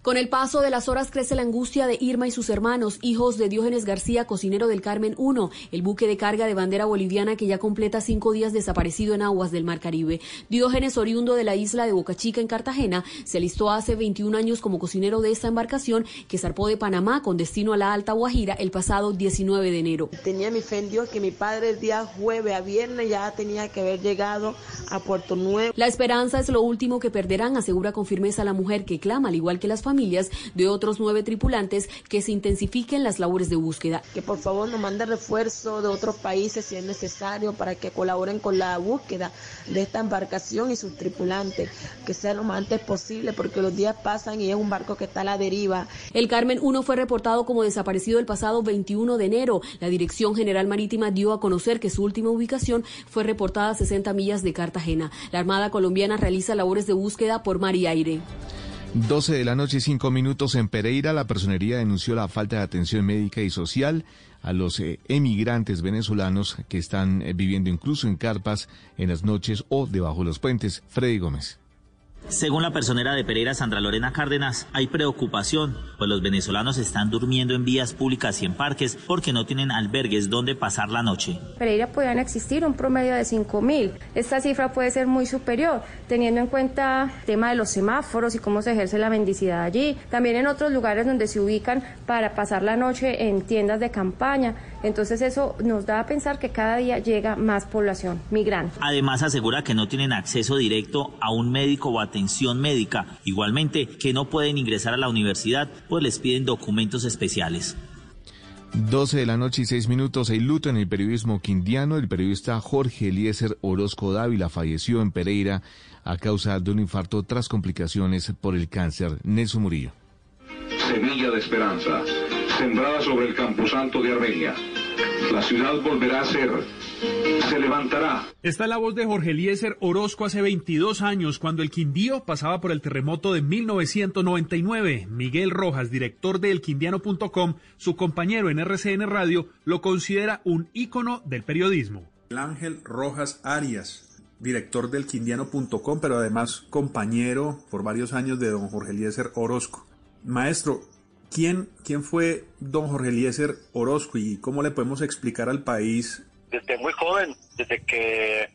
Con el paso de las horas crece la angustia de Irma y sus hermanos, hijos de Diógenes García, cocinero del Carmen 1, el buque de carga de bandera boliviana que ya completa cinco días desaparecido en aguas del Mar Caribe. Diógenes, oriundo de la isla de Boca Chica en Cartagena, se alistó hace 21 años como cocinero de esta embarcación que zarpó de Panamá con destino a la Alta Guajira el pasado 19 de enero. Tenía mi fe en Dios que mi padre el día jueves a viernes ya tenía que haber llegado a Puerto Nuevo. La esperanza es lo último que perderán, asegura con firmeza la mujer que clama, al igual que las familias de otros nueve tripulantes, que se intensifiquen las labores de búsqueda. Que por favor nos mande refuerzo de otros países si es necesario para que colaboren con la búsqueda de esta embarcación y sus tripulantes, que sea lo más antes posible porque los días pasan y es un barco que está a la deriva. El Carmen 1 fue reportado como desaparecido el pasado 21 de enero. La Dirección General Marítima dio a conocer que su última ubicación fue reportada a 60 millas de Cartagena. La Armada colombiana realiza labores de búsqueda por mar y aire. 12 de la noche y 5 minutos en Pereira, la personería denunció la falta de atención médica y social a los eh, emigrantes venezolanos que están eh, viviendo incluso en carpas en las noches o debajo de los puentes. Freddy Gómez. Según la personera de Pereira, Sandra Lorena Cárdenas, hay preocupación, pues los venezolanos están durmiendo en vías públicas y en parques porque no tienen albergues donde pasar la noche. Pereira podrían existir un promedio de 5.000. Esta cifra puede ser muy superior, teniendo en cuenta el tema de los semáforos y cómo se ejerce la mendicidad allí. También en otros lugares donde se ubican para pasar la noche en tiendas de campaña. Entonces eso nos da a pensar que cada día llega más población migrante. Además asegura que no tienen acceso directo a un médico o atención médica. Igualmente que no pueden ingresar a la universidad pues les piden documentos especiales. 12 de la noche y 6 minutos. Hay luto en el periodismo quindiano. El periodista Jorge Eliezer Orozco Dávila falleció en Pereira a causa de un infarto tras complicaciones por el cáncer. Nelson Murillo. Semilla de esperanza, sembrada sobre el camposanto de Armenia. La ciudad volverá a ser, se levantará. Esta es la voz de Jorge Eliezer Orozco hace 22 años, cuando el Quindío pasaba por el terremoto de 1999. Miguel Rojas, director de elquindiano.com, su compañero en RCN Radio, lo considera un ícono del periodismo. El Ángel Rojas Arias, director del quindiano.com, pero además compañero por varios años de don Jorge Eliezer Orozco. Maestro, ¿quién, ¿quién fue don Jorge Eliezer Orozco y cómo le podemos explicar al país? Desde muy joven, desde que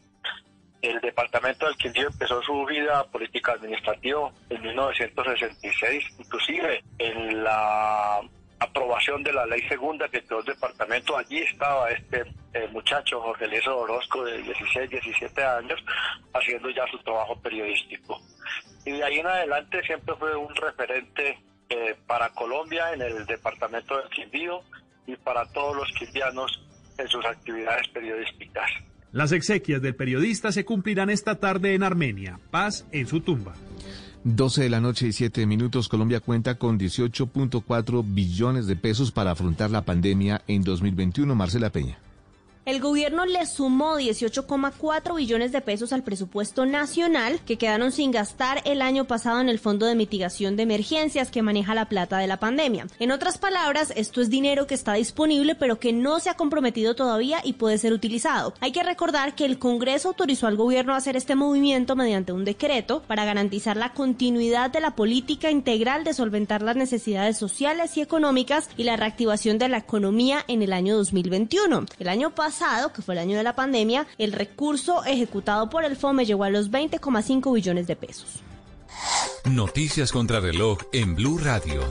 el departamento del Quindío empezó su vida política administrativa en 1966, inclusive en la aprobación de la ley segunda que creó el departamento, allí estaba este eh, muchacho Jorge Eliezer Orozco de 16, 17 años haciendo ya su trabajo periodístico. Y de ahí en adelante siempre fue un referente eh, para Colombia en el departamento del Quindío y para todos los quindianos en sus actividades periodísticas. Las exequias del periodista se cumplirán esta tarde en Armenia. Paz en su tumba. 12 de la noche y 7 minutos. Colombia cuenta con 18.4 billones de pesos para afrontar la pandemia en 2021. Marcela Peña. El gobierno le sumó 18,4 billones de pesos al presupuesto nacional que quedaron sin gastar el año pasado en el Fondo de Mitigación de Emergencias que maneja la plata de la pandemia. En otras palabras, esto es dinero que está disponible pero que no se ha comprometido todavía y puede ser utilizado. Hay que recordar que el Congreso autorizó al gobierno a hacer este movimiento mediante un decreto para garantizar la continuidad de la política integral de solventar las necesidades sociales y económicas y la reactivación de la economía en el año 2021. El año pasado que fue el año de la pandemia, el recurso ejecutado por el FOME llegó a los 20,5 billones de pesos. Noticias contra reloj en Blue Radio.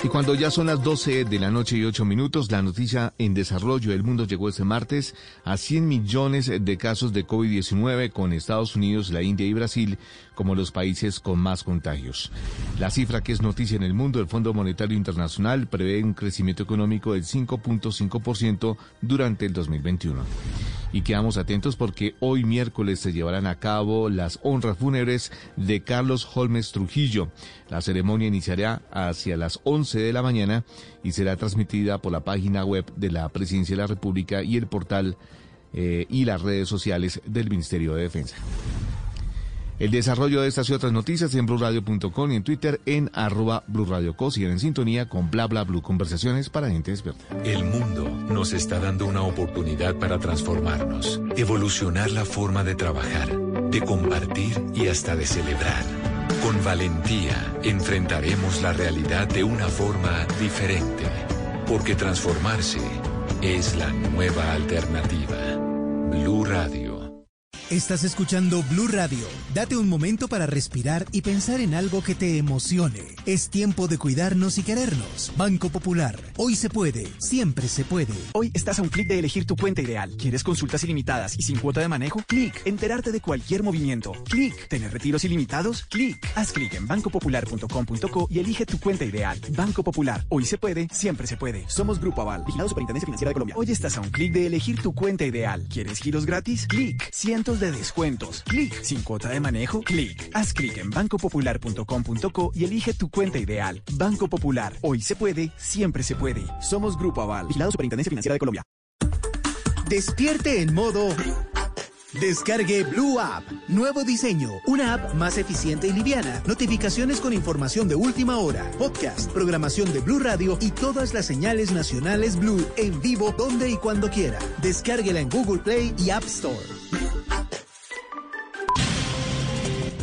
Y cuando ya son las 12 de la noche y 8 minutos, la noticia en desarrollo del mundo llegó este martes a 100 millones de casos de COVID-19 con Estados Unidos, la India y Brasil como los países con más contagios. La cifra que es noticia en el mundo, el Fondo Monetario Internacional prevé un crecimiento económico del 5.5% durante el 2021. Y quedamos atentos porque hoy miércoles se llevarán a cabo las honras fúnebres de Carlos Holmes Trujillo. La ceremonia iniciará hacia las 11 de la mañana y será transmitida por la página web de la Presidencia de la República y el portal eh, y las redes sociales del Ministerio de Defensa. El desarrollo de estas y otras noticias en blurradio.com y en Twitter en arroba blurradioco. Siguen en sintonía con bla bla blue. Conversaciones para gente despierta. El mundo nos está dando una oportunidad para transformarnos, evolucionar la forma de trabajar, de compartir y hasta de celebrar. Con valentía enfrentaremos la realidad de una forma diferente, porque transformarse es la nueva alternativa. Blue Radio. Estás escuchando Blue Radio. Date un momento para respirar y pensar en algo que te emocione. Es tiempo de cuidarnos y querernos. Banco Popular. Hoy se puede, siempre se puede. Hoy estás a un clic de elegir tu cuenta ideal. ¿Quieres consultas ilimitadas y sin cuota de manejo? Clic. Enterarte de cualquier movimiento. Clic. ¿Tener retiros ilimitados? Clic. Haz clic en bancopopular.com.co y elige tu cuenta ideal. Banco Popular. Hoy se puede, siempre se puede. Somos Grupo Aval, vigilado Superintendencia Financiera de Colombia. Hoy estás a un clic de elegir tu cuenta ideal. ¿Quieres giros gratis? Clic. Cientos de descuentos. Clic. Sin cuota de manejo. Clic. Haz clic en bancopopular.com.co y elige tu cuenta ideal. Banco Popular. Hoy se puede, siempre se puede. Somos Grupo Aval, vigilado Superintendencia Financiera de Colombia. Despierte en modo Descargue Blue App. Nuevo diseño. Una app más eficiente y liviana. Notificaciones con información de última hora. Podcast, programación de Blue Radio y todas las señales nacionales Blue en vivo donde y cuando quiera. Descárguela en Google Play y App Store.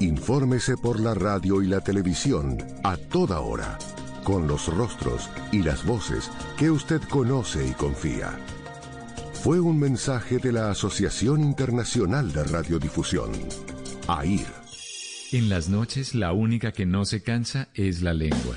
Infórmese por la radio y la televisión a toda hora, con los rostros y las voces que usted conoce y confía fue un mensaje de la Asociación Internacional de Radiodifusión, AIR. En las noches la única que no se cansa es la lengua.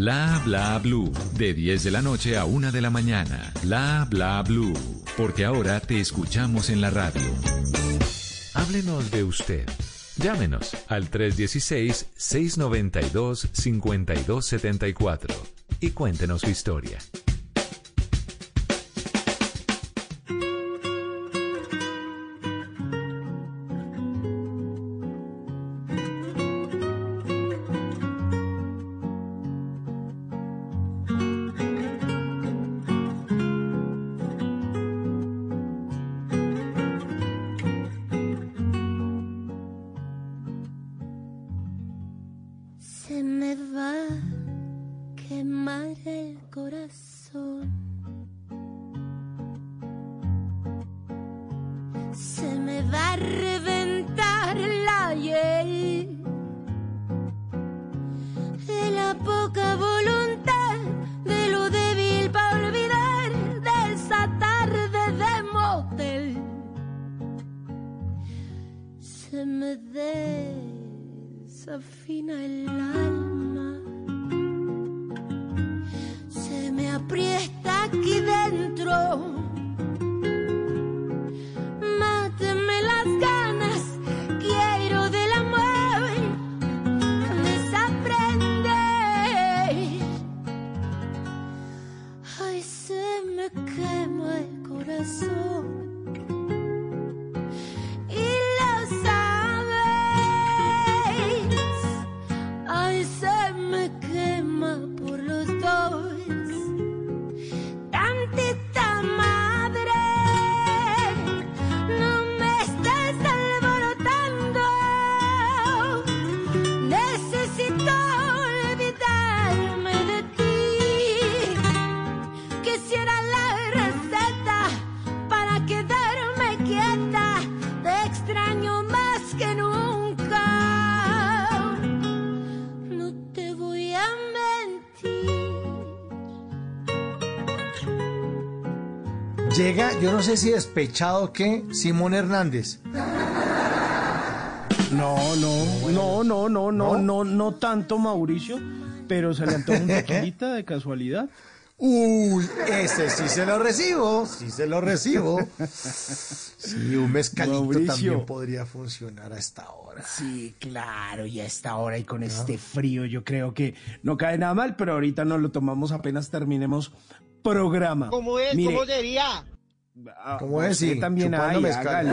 Bla Bla Blue. De 10 de la noche a 1 de la mañana. Bla Bla Blue. Porque ahora te escuchamos en la radio. Háblenos de usted. Llámenos al 316-692-5274 y cuéntenos su historia. Sé si despechado que Simón Hernández. No, no, no, no, no, no, no, no tanto Mauricio, Pero se le antoja un tequilita de casualidad. Uy, ese sí se lo recibo, sí se lo recibo. Sí, un mezcalito Mauricio. también podría funcionar a esta hora. Sí, claro, y a esta hora y con este frío yo creo que no cae nada mal, pero ahorita nos lo tomamos apenas terminemos programa. ¿Cómo es? Mire, ¿Cómo sería? Ah, ¿Cómo es? Sí, también hay, mezcal.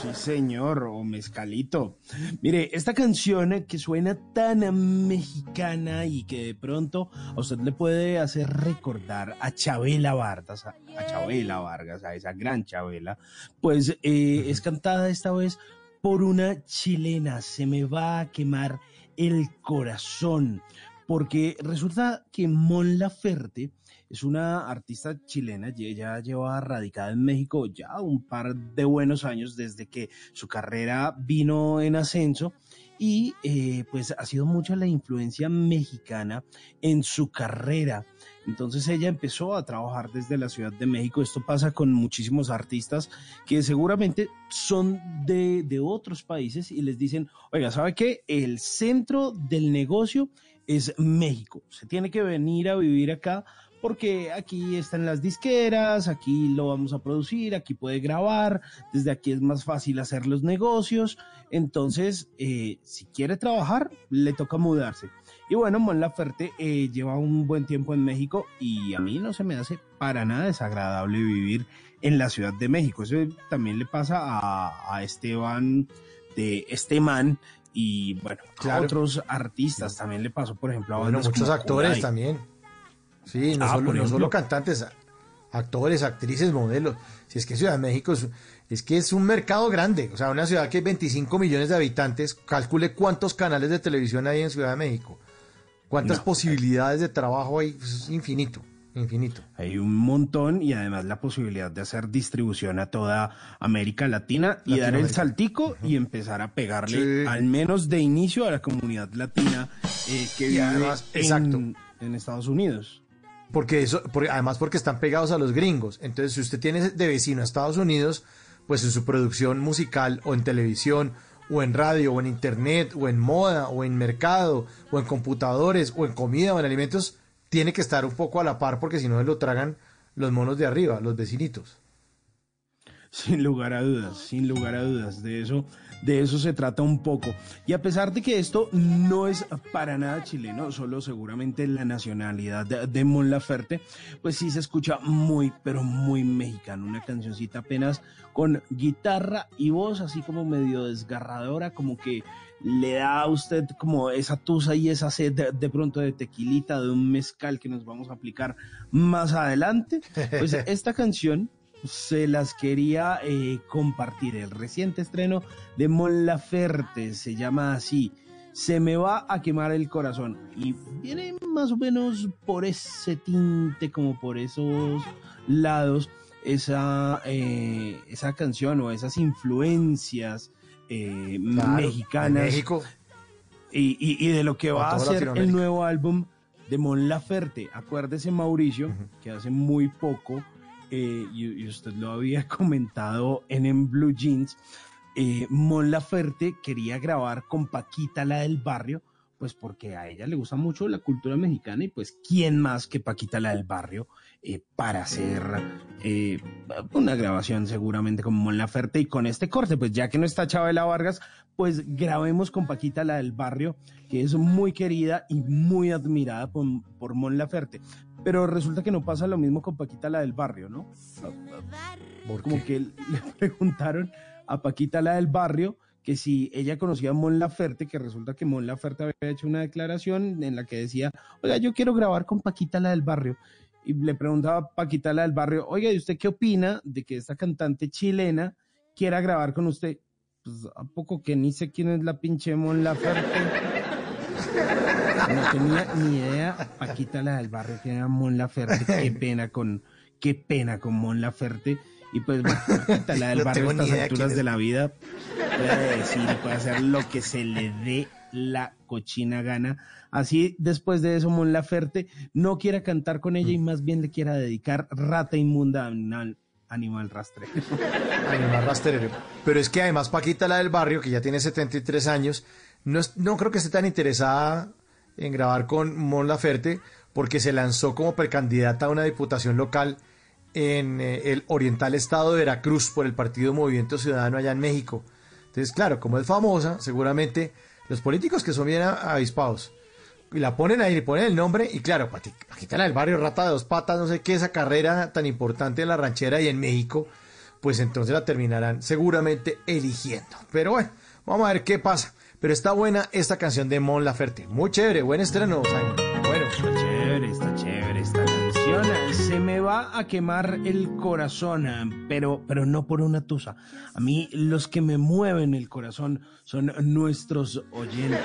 Sí, señor, o mezcalito. Mire, esta canción que suena tan mexicana y que de pronto a usted le puede hacer recordar a Chabela Vargas, a, a Chabela Vargas, a esa gran Chabela, pues eh, es cantada esta vez por una chilena. Se me va a quemar el corazón. Porque resulta que Mon Laferte es una artista chilena ella lleva radicada en México ya un par de buenos años desde que su carrera vino en ascenso y eh, pues ha sido mucha la influencia mexicana en su carrera. Entonces ella empezó a trabajar desde la Ciudad de México. Esto pasa con muchísimos artistas que seguramente son de, de otros países y les dicen, oiga, ¿sabe qué? El centro del negocio es México. Se tiene que venir a vivir acá porque aquí están las disqueras, aquí lo vamos a producir, aquí puede grabar, desde aquí es más fácil hacer los negocios. Entonces, eh, si quiere trabajar, le toca mudarse. Y bueno, Mon Laferte eh, lleva un buen tiempo en México y a mí no se me hace para nada desagradable vivir en la Ciudad de México. Eso también le pasa a, a Esteban de este man y bueno, Claro. a otros artistas también le pasó, por ejemplo, a Bueno, muchos actores también. Sí, no, Ah, solo, no solo cantantes, actores, actrices, modelos. Si es que Ciudad de México es, es que es un mercado grande. O sea, una ciudad que hay 25 millones de habitantes, calcule cuántos canales de televisión hay en Ciudad de México. Cuántas No. posibilidades de trabajo hay. Pues, es infinito, infinito. Hay un montón y además la posibilidad de hacer distribución a toda América Latina y dar el saltico y empezar a pegarle al menos de inicio a la comunidad latina eh, que vive además, en, exacto. en Estados Unidos. Porque eso, además porque están pegados a los gringos. Entonces, si usted tiene de vecino a Estados Unidos, pues en su producción musical o en televisión o en radio o en internet o en moda o en mercado o en computadores o en comida o en alimentos, tiene que estar un poco a la par porque si no se lo tragan los monos de arriba, los vecinitos. Sin lugar a dudas, sin lugar a dudas, de eso, de eso se trata un poco. Y a pesar de que esto no es para nada chileno, solo seguramente la nacionalidad de, de Mon Laferte, pues sí se escucha muy, pero muy mexicano. Una cancioncita apenas con guitarra y voz, así como medio desgarradora, como que le da a usted como esa tusa y esa sed de, de pronto de tequilita, de un mezcal que nos vamos a aplicar más adelante. Pues esta canción se las quería eh, compartir. El reciente estreno de Mon Laferte se llama así. Se me va a quemar el corazón. Y viene más o menos por ese tinte, como por esos lados, esa, eh, esa canción o esas influencias eh, Claro, mexicanas. México. Y, y- y de lo que va a ser el nuevo álbum de Mon Laferte. Acuérdese, Mauricio, que hace muy poco, eh, y, usted lo había comentado en, en Blue Jeans, eh, Mon Laferte quería grabar con Paquita, la del barrio, pues porque a ella le gusta mucho la cultura mexicana y pues quién más que Paquita, la del barrio, eh, para hacer eh, una grabación seguramente con Mon Laferte y con este corte, pues ya que no está Chabela Vargas, pues grabemos con Paquita, la del barrio, que es muy querida y muy admirada por, por Mon Laferte. Pero resulta que no pasa lo mismo con Paquita, la del barrio, ¿no? Como que le preguntaron a Paquita, la del barrio, que si ella conocía a Mon Laferte, que resulta que Mon Laferte había hecho una declaración en la que decía, oiga, yo quiero grabar con Paquita, la del barrio. Y le preguntaba a Paquita, la del barrio, oiga, ¿y usted qué opina de que esta cantante chilena quiera grabar con usted? Pues, ¿a poco que ni sé quién es la pinche Mon Laferte? No tenía ni idea, Paquita, la del barrio, que era Mon Laferte. Qué pena con, qué pena con Mon Laferte. Y pues, bueno, Paquita, la del No barrio, a estas alturas de la vida, puede decir, puede hacer lo que se le dé la cochina gana. Así, después de eso, Mon Laferte no quiera cantar con ella y más bien le quiera dedicar rata inmunda animal, animal rastrero. Animal rastrero. Pero es que además Paquita, la del barrio, que ya tiene 73 años, no, no creo que esté tan interesada en grabar con Mon Laferte porque se lanzó como precandidata a una diputación local en eh, el oriental estado de Veracruz por el Partido Movimiento Ciudadano allá en México. Entonces, claro, como es famosa, seguramente los políticos que son bien avispados y la ponen ahí, le ponen el nombre y claro, quitarla del barrio Rata de Dos Patas, no sé qué, esa carrera tan importante en la ranchera y en México, pues entonces la terminarán seguramente eligiendo. Pero bueno, vamos a ver qué pasa. Pero está buena esta canción de Mon Laferte. Muy chévere, buen estreno, Simon. Bueno, Está chévere, está chévere esta canción. Se me va a quemar el corazón, pero, pero no por una tusa. A mí los que me mueven el corazón son nuestros oyentes,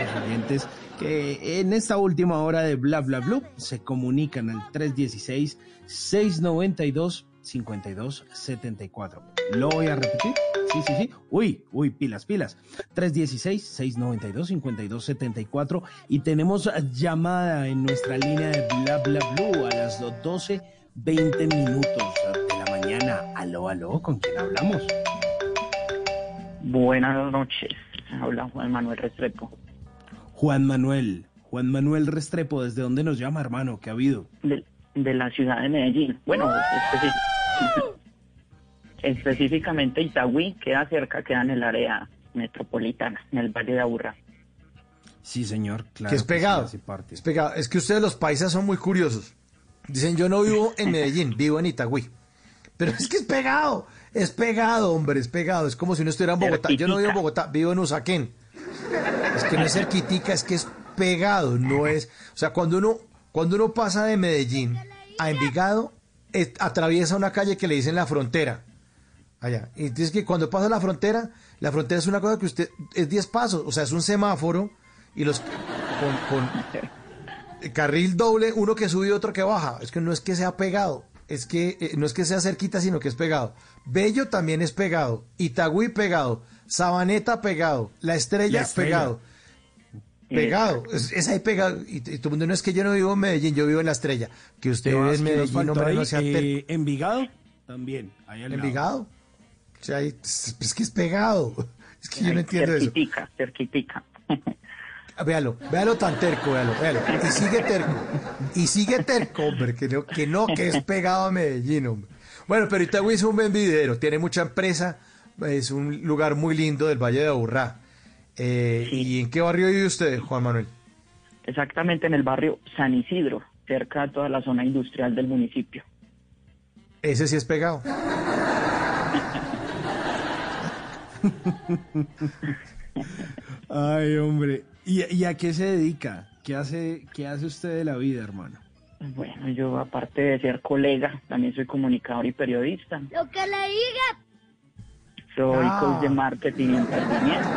esos oyentes que en esta última hora de Bla Bla Blue se comunican al 316 692 5274. Lo voy a repetir. Sí, sí, sí. Uy, uy, pilas, pilas. 316-692-5274. Y tenemos llamada en nuestra línea de Bla Bla Blue a las 12, 20 minutos de la mañana. Aló, aló, ¿con quién hablamos? Buenas noches, habla Juan Manuel Restrepo. Juan Manuel. Juan Manuel Restrepo, ¿desde dónde nos llama, hermano? ¿Qué ha habido? de, de la ciudad de Medellín. Bueno, especi- específicamente Itagüí, queda cerca, queda en el área metropolitana, en el Valle de Aburrá. Sí, señor, claro. que es pegado. parte. es pegado. Es que ustedes los paisas son muy curiosos. Dicen, yo no vivo en Medellín, vivo en Itagüí. Pero es que es pegado, es pegado, hombre, es pegado. Es como si uno estuviera en Bogotá. Yo no vivo en Bogotá, vivo en Usaquén. Es que no es cerquitica, es que es pegado, no es... O sea, cuando uno, cuando uno pasa de Medellín a Envigado, es- atraviesa una calle que le dicen la frontera. Allá. Y entonces que cuando pasa la frontera, la frontera es una cosa que usted... Es 10 pasos, o sea, es un semáforo y los... Con, con el carril doble, uno que sube y otro que baja. Es que no es que sea pegado, es que eh, no es que sea cerquita, sino que es pegado. Bello también es pegado, Itagüí pegado, Sabaneta pegado, La Estrella, La Estrella. pegado. Pegado, es, es ahí pegado. Y, y todo el mundo no es que yo no vivo en Medellín, yo vivo en La Estrella. Que usted ¿Qué vive en ¿Qué nos Medellín, faltó hombre, no sea. Eh, ¿Envigado? También. ahí al sea, ahí- es, es que es pegado. Es que yo no entiendo eso. cerquitica, cerquitica. Ah, Véalo, véalo tan terco, véalo, véalo. Y sigue terco. Y sigue terco, hombre, que no, que no, que es pegado a Medellín, hombre. Bueno, pero Itagüí es un buen tiene mucha empresa, es un lugar muy lindo del Valle de Aburrá. Eh, ¿Y en qué barrio vive usted, Juan Manuel? Exactamente en el barrio San Isidro, cerca de toda la zona industrial del municipio. Ese sí es pegado. Ay, hombre. ¿Y, y a qué se dedica? ¿Qué hace, ¿Qué hace usted de la vida, hermano? Bueno, yo aparte de ser colega, también soy comunicador y periodista. Lo que le diga. Soy Ah. coach de marketing y emprendimiento.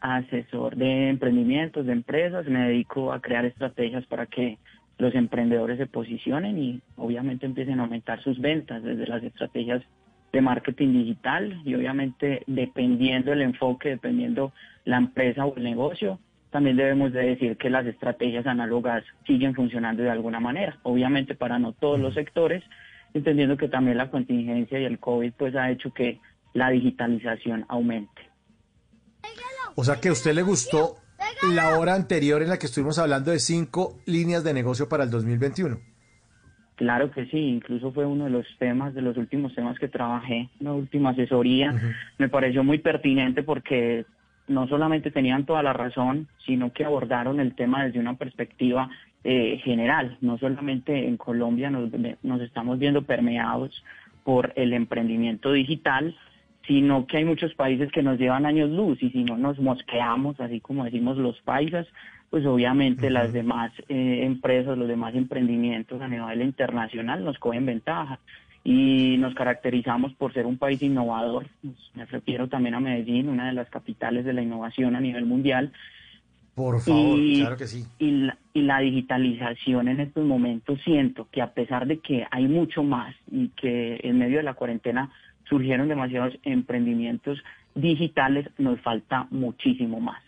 Asesor de emprendimientos, de empresas. Me dedico a crear estrategias para que los emprendedores se posicionen y obviamente empiecen a aumentar sus ventas desde las estrategias de marketing digital y obviamente dependiendo el enfoque, dependiendo la empresa o el negocio, también debemos de decir que las estrategias análogas siguen funcionando de alguna manera. Obviamente para no todos los sectores, entendiendo que también la contingencia y el COVID pues ha hecho que la digitalización aumente. O sea que a usted le gustó la hora anterior en la que estuvimos hablando de cinco líneas de negocio para el 2021. Claro que sí, incluso fue uno de los temas, de los últimos temas que trabajé, la última asesoría. Me pareció muy pertinente porque no solamente tenían toda la razón, sino que abordaron el tema desde una perspectiva eh, general. No solamente en Colombia nos, nos estamos viendo permeados por el emprendimiento digital, sino que hay muchos países que nos llevan años luz y si no nos mosqueamos, así como decimos los paisas, pues obviamente las demás eh, empresas, los demás emprendimientos a nivel internacional nos cogen ventaja y nos caracterizamos por ser un país innovador. Me refiero también a Medellín, una de las capitales de la innovación a nivel mundial. Por favor, Y- claro que sí. Y la, y la digitalización en estos momentos siento que a pesar de que hay mucho más y que en medio de la cuarentena surgieron demasiados emprendimientos digitales, nos falta muchísimo más.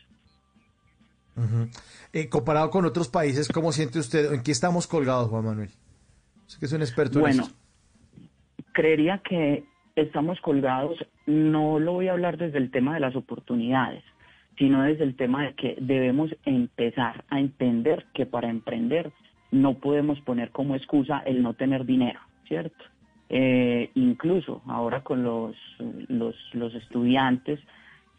Eh, comparado con otros países, ¿cómo siente usted? ¿En qué estamos colgados, Juan Manuel? Sé que es un experto en Bueno, esto. creería que estamos colgados, no lo voy a hablar desde el tema de las oportunidades, sino desde el tema de que debemos empezar a entender que para emprender no podemos poner como excusa el no tener dinero, ¿cierto? Eh, incluso ahora con los, los, los estudiantes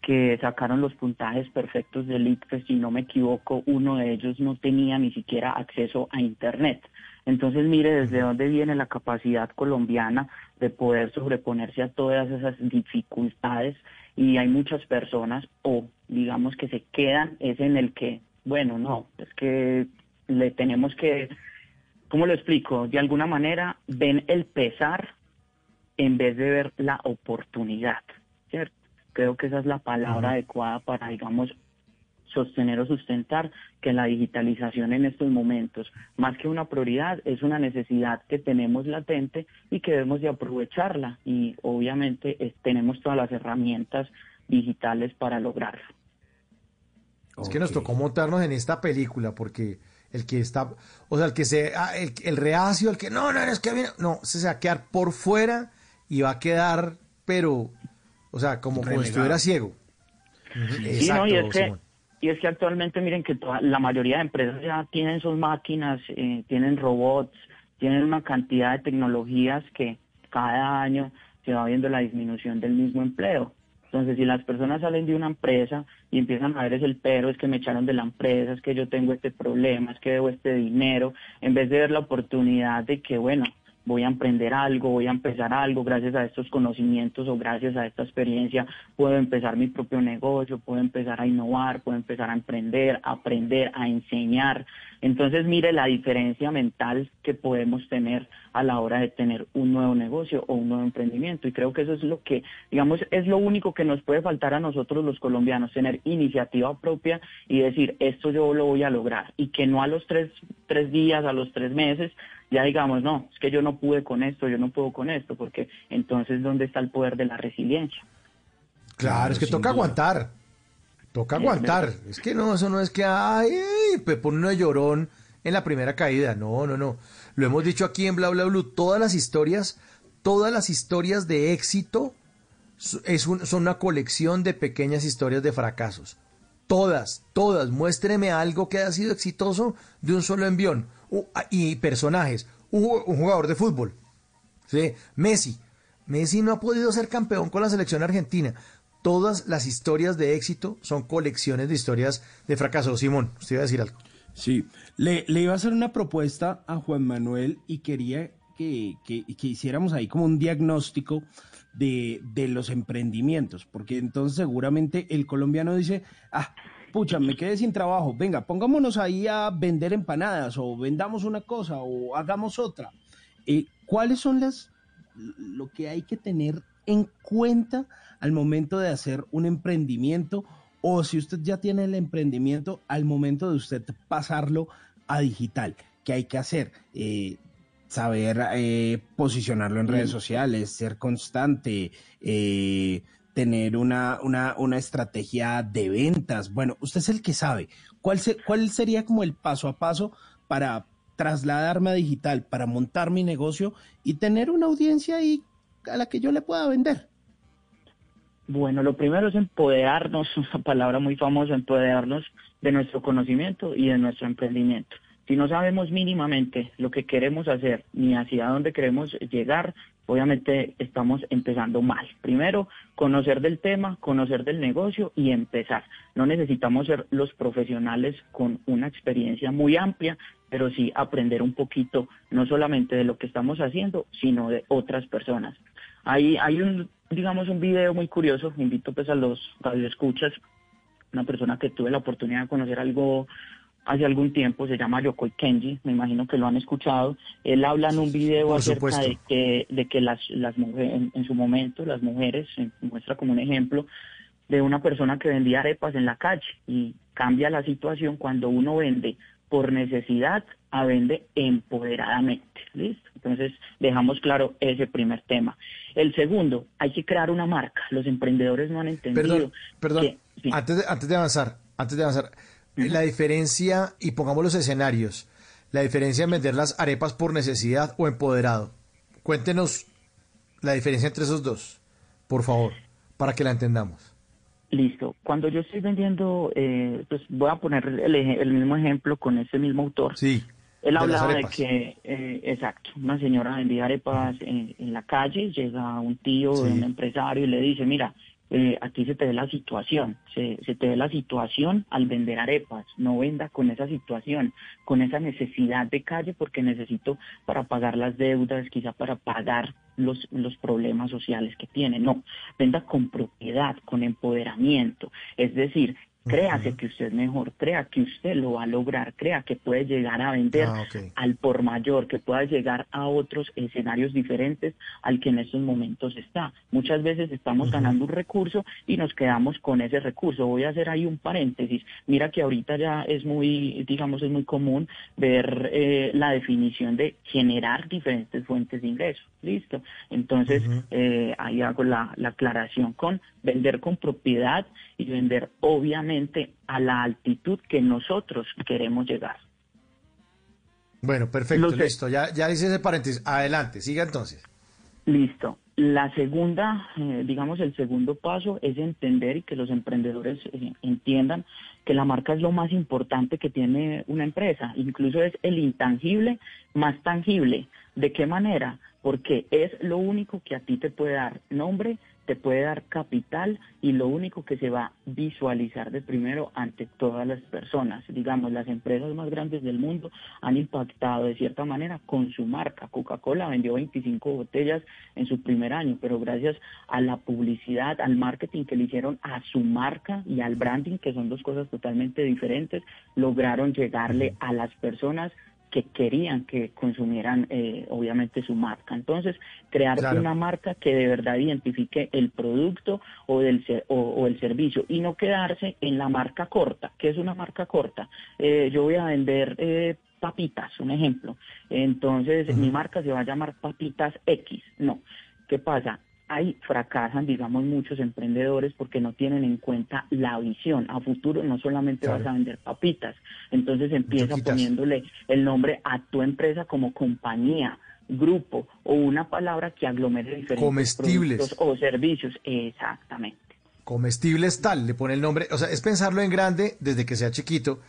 que sacaron los puntajes perfectos del ICFES, si no me equivoco, uno de ellos no tenía ni siquiera acceso a Internet. Entonces, mire desde dónde viene la capacidad colombiana de poder sobreponerse a todas esas dificultades y hay muchas personas o digamos que se quedan es en el que, bueno, no, es que le tenemos que, ¿cómo lo explico? De alguna manera ven el pesar en vez de ver la oportunidad, ¿cierto? Creo que esa es la palabra adecuada para, digamos, sostener o sustentar que la digitalización en estos momentos, más que una prioridad, es una necesidad que tenemos latente y que debemos de aprovecharla y obviamente tenemos todas las herramientas digitales para lograrlo. Es que nos tocó montarnos en esta película porque el que está, o sea, el que se, ah, el, el reacio, el que no, no, es que viene, no, se va a quedar por fuera y va a quedar, pero, o sea, como, como si estuviera ciego. Sí, no, y es que y es que actualmente miren que toda, la mayoría de empresas ya tienen sus máquinas, eh, tienen robots, tienen una cantidad de tecnologías que cada año se va viendo la disminución del mismo empleo. Entonces, si las personas salen de una empresa y empiezan a ver es el pero, es que me echaron de la empresa, es que yo tengo este problema, es que debo este dinero, en vez de ver la oportunidad de que, bueno, voy a emprender algo, voy a empezar algo, gracias a estos conocimientos o gracias a esta experiencia puedo empezar mi propio negocio, puedo empezar a innovar, puedo empezar a emprender, a aprender, a enseñar. Entonces, mire la diferencia mental que podemos tener a la hora de tener un nuevo negocio o un nuevo emprendimiento. Y creo que eso es lo que, digamos, es lo único que nos puede faltar a nosotros los colombianos, tener iniciativa propia y decir, esto yo lo voy a lograr. Y que no a los tres, tres días, a los tres meses, ya digamos, no, es que yo no pude con esto, yo no puedo con esto, porque entonces, ¿dónde está el poder de la resiliencia? Claro, es que toca duda. aguantar. Toca Es aguantar. Es que no, eso no es que, ay, pe- pone uno de llorón en la primera caída. No, no, no. Lo hemos dicho aquí en Bla Bla Blue. Todas las historias, todas las historias de éxito es un- son una colección de pequeñas historias de fracasos. Todas, todas. Muéstreme algo que haya sido exitoso de un solo envión. Y personajes. Un, ju- un jugador de fútbol. ¿sí? Messi. Messi no ha podido ser campeón con la selección argentina. Todas las historias de éxito son colecciones de historias de fracaso. Simón, usted iba a decir algo. Sí, le, le iba a hacer una propuesta a Juan Manuel y quería que, que- que hiciéramos ahí como un diagnóstico de, de los emprendimientos, porque entonces seguramente el colombiano dice, ah, pucha, me quedé sin trabajo, venga, pongámonos ahí a vender empanadas o vendamos una cosa o hagamos otra. Eh, ¿Cuáles son las, lo que hay que tener en cuenta al momento de hacer un emprendimiento o si usted ya tiene el emprendimiento al momento de usted pasarlo a digital? ¿Qué hay que hacer? Eh, saber eh, posicionarlo en redes sociales, ser constante, eh, tener una, una, una estrategia de ventas. Bueno, usted es el que sabe. ¿Cuál, se- ¿Cuál sería como el paso a paso para trasladarme a digital, para montar mi negocio y tener una audiencia ahí a la que yo le pueda vender? Bueno, lo primero es empoderarnos, una palabra muy famosa, empoderarnos de nuestro conocimiento y de nuestro emprendimiento. Si no sabemos mínimamente lo que queremos hacer ni hacia dónde queremos llegar, obviamente estamos empezando mal. Primero, conocer del tema, conocer del negocio y empezar. No necesitamos ser los profesionales con una experiencia muy amplia, pero sí aprender un poquito, no solamente de lo que estamos haciendo, sino de otras personas. Hay, hay un, digamos, un video muy curioso, invito pues a los radioescuchas, una persona que tuve la oportunidad de conocer algo hace algún tiempo, se llama Yokoi Kenji, me imagino que lo han escuchado. Él habla en un video Por acerca supuesto. de que, de que las, las mujeres, en, en su momento, las mujeres, muestra como un ejemplo de una persona que vendía arepas en la calle y cambia la situación cuando uno vende por necesidad a vende empoderadamente. ¿Listo? Entonces, dejamos claro ese primer tema. El segundo, hay que crear una marca. Los emprendedores no han entendido. Perdón, perdón. que- sí. Antes, de, antes de avanzar, antes de avanzar, la diferencia, y pongamos los escenarios, la diferencia en vender las arepas por necesidad o empoderado. Cuéntenos la diferencia entre esos dos, por favor, para que la entendamos. Listo. Cuando yo estoy vendiendo, eh, pues voy a poner el, el mismo ejemplo con ese mismo autor. Sí. Él de hablaba de que, eh, exacto, una señora vendía arepas en, en la calle, llega un tío, Sí. un empresario y le dice, mira, eh, a ti se te ve la situación, se, se te ve la situación al vender arepas, no venda con esa situación, con esa necesidad de calle porque necesito para pagar las deudas, quizá para pagar los, los problemas sociales que tiene, no, venda con propiedad, con empoderamiento, es decir, créase que usted es mejor, crea que usted lo va a lograr, crea que puede llegar a vender Ah, al por mayor, que pueda llegar a otros escenarios diferentes al que en estos momentos está. Muchas veces estamos ganando un recurso y nos quedamos con ese recurso. Voy a hacer ahí un paréntesis. Mira que ahorita ya es muy, digamos, es muy común ver eh, la definición de generar diferentes fuentes de ingresos. Listo. Entonces, eh, ahí hago la, la aclaración con vender con propiedad y vender obviamente a la altitud que nosotros queremos llegar. Bueno, perfecto, listo. Ya, ya hice ese paréntesis. Adelante, siga entonces. Listo. La segunda, eh, digamos, el segundo paso es entender y que los emprendedores eh, entiendan que la marca es lo más importante que tiene una empresa. Incluso es el intangible más tangible. ¿De qué manera? Porque es lo único que a ti te puede dar nombre, te puede dar capital y lo único que se va a visualizar de primero ante todas las personas. Digamos, las empresas más grandes del mundo han impactado de cierta manera con su marca. Coca-Cola vendió 25 botellas en su primer año, pero gracias a la publicidad, al marketing que le hicieron a su marca y al branding, que son dos cosas totalmente diferentes, lograron llegarle a las personas que querían que consumieran eh, obviamente su marca. Entonces, crear Claro. una marca que de verdad identifique el producto o, del, o, o el servicio y no quedarse en la marca corta. ¿Qué es una marca corta? Eh, yo voy a vender eh, papitas, un ejemplo. Entonces, mi marca se va a llamar Papitas X. No. ¿Qué pasa? Ahí fracasan, digamos, muchos emprendedores porque no tienen en cuenta la visión. A futuro no solamente Claro. vas a vender papitas, entonces empieza poniéndole el nombre a tu empresa como compañía, grupo o una palabra que aglomere diferentes Comestibles. productos o servicios. Exactamente. Comestibles tal, le pone el nombre. O sea, es pensarlo en grande desde que sea chiquito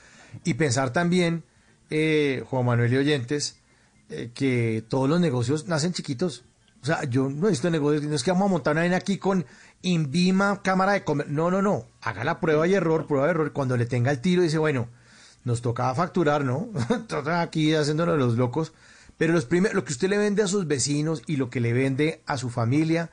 y pensar también, eh, Juan Manuel y oyentes, eh, que todos los negocios nacen chiquitos. O sea, yo no he visto negocios, es que vamos a montar una vaina aquí con Invima, cámara de comer. No, no, no. Haga la prueba y error, prueba y error. Cuando le tenga el tiro, dice, bueno, nos tocaba facturar, ¿no? Aquí haciéndonos los locos. Pero los lo que usted le vende a sus vecinos y lo que le vende a su familia,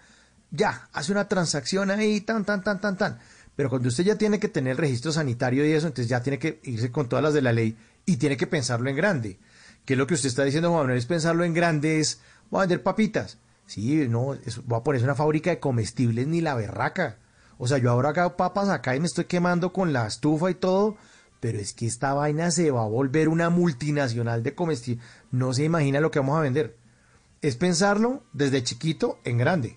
ya, hace una transacción ahí, tan, tan, tan, tan, tan. Pero cuando usted ya tiene que tener el registro sanitario y eso, entonces ya tiene que irse con todas las de la ley y tiene que pensarlo en grande. Que lo que usted está diciendo, Juan Manuel, es pensarlo en grande, es, voy a vender papitas. Sí, no, es- voy a poner una fábrica de comestibles ni la berraca. O sea, yo ahora hago papas acá y me estoy quemando con la estufa y todo, pero es que esta vaina se va a volver una multinacional de comestibles. No se imagina lo que vamos a vender. Es pensarlo desde chiquito en grande.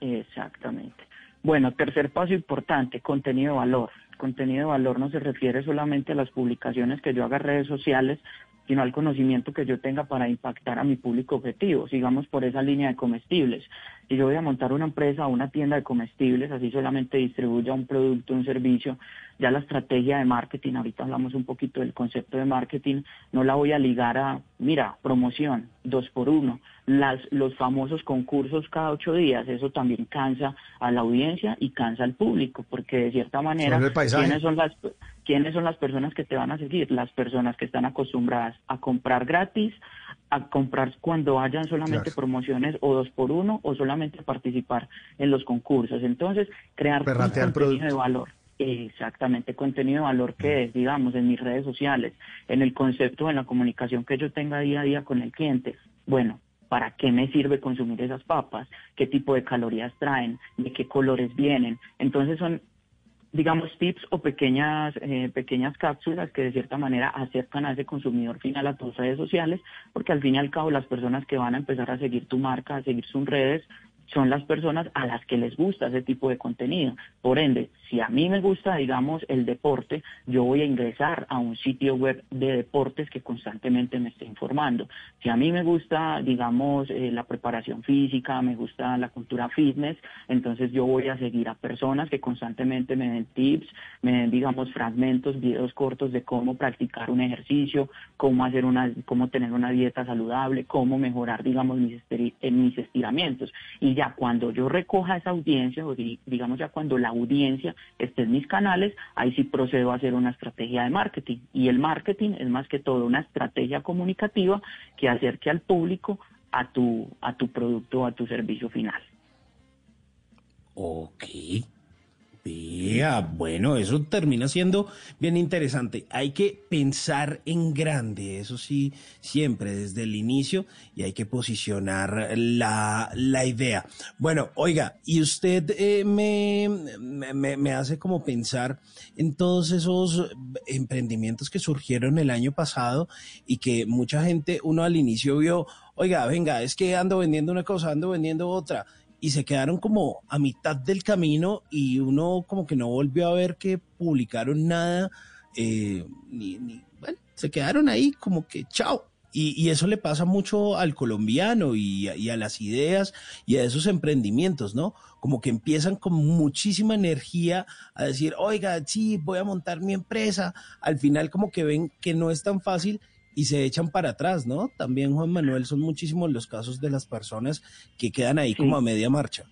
Exactamente. Bueno, tercer paso importante, contenido de valor. Contenido de valor no se refiere solamente a las publicaciones que yo haga en redes sociales, sino al conocimiento que yo tenga para impactar a mi público objetivo. Sigamos por esa línea de comestibles. Si yo voy a montar una empresa o una tienda de comestibles, así solamente distribuya un producto, un servicio, ya la estrategia de marketing, ahorita hablamos un poquito del concepto de marketing, no la voy a ligar a, mira, promoción, dos por uno, las, los famosos concursos cada ocho días, eso también cansa a la audiencia y cansa al público, porque de cierta manera. ¿quiénes son las ¿quiénes son las personas que te van a seguir? Las personas que están acostumbradas a comprar gratis, a comprar cuando hayan solamente Claro. promociones o dos por uno o solamente participar en los concursos. Entonces, crear un contenido de valor. Exactamente, contenido de valor que es, digamos, en mis redes sociales, en el concepto, en la comunicación que yo tenga día a día con el cliente. Bueno, ¿para qué me sirve consumir esas papas? ¿Qué tipo de calorías traen? ¿De qué colores vienen? Entonces son digamos, tips o pequeñas, eh, pequeñas cápsulas que de cierta manera acercan a ese consumidor final a tus redes sociales, porque al fin y al cabo las personas que van a empezar a seguir tu marca, a seguir sus redes, son las personas a las que les gusta ese tipo de contenido. Por ende, si a mí me gusta, digamos, el deporte, yo voy a ingresar a un sitio web de deportes que constantemente me esté informando. Si a mí me gusta, digamos, eh, la preparación física, me gusta la cultura fitness, entonces yo voy a seguir a personas que constantemente me den tips, me den, digamos, fragmentos, videos cortos de cómo practicar un ejercicio, cómo hacer una, cómo tener una dieta saludable, cómo mejorar, digamos, mis, mis estiramientos. Y ya cuando yo recoja esa audiencia, o di- digamos ya cuando la audiencia esté en mis canales, ahí sí procedo a hacer una estrategia de marketing. Y el marketing es más que todo una estrategia comunicativa que acerque al público a tu, a tu producto o a tu servicio final. Ok. Vea, bueno, eso termina siendo bien interesante. Hay que pensar en grande, eso sí, siempre desde el inicio, y hay que posicionar la, la idea. Bueno, oiga, y usted eh, me, me, me hace como pensar en todos esos emprendimientos que surgieron el año pasado y que mucha gente, uno al inicio vio, oiga, venga, es que ando vendiendo una cosa, ando vendiendo otra y se quedaron como a mitad del camino y uno como que no volvió a ver que publicaron nada, eh, ni, ni- bueno, se quedaron ahí como que chao. Y, y eso le pasa mucho al colombiano y, y a las ideas y a esos emprendimientos, ¿no? Como que empiezan con muchísima energía a decir, oiga, sí, voy a montar mi empresa. Al final como que ven que no es tan fácil y se echan para atrás, ¿no? También, Juan Manuel, son muchísimos los casos de las personas que quedan ahí como a media marcha.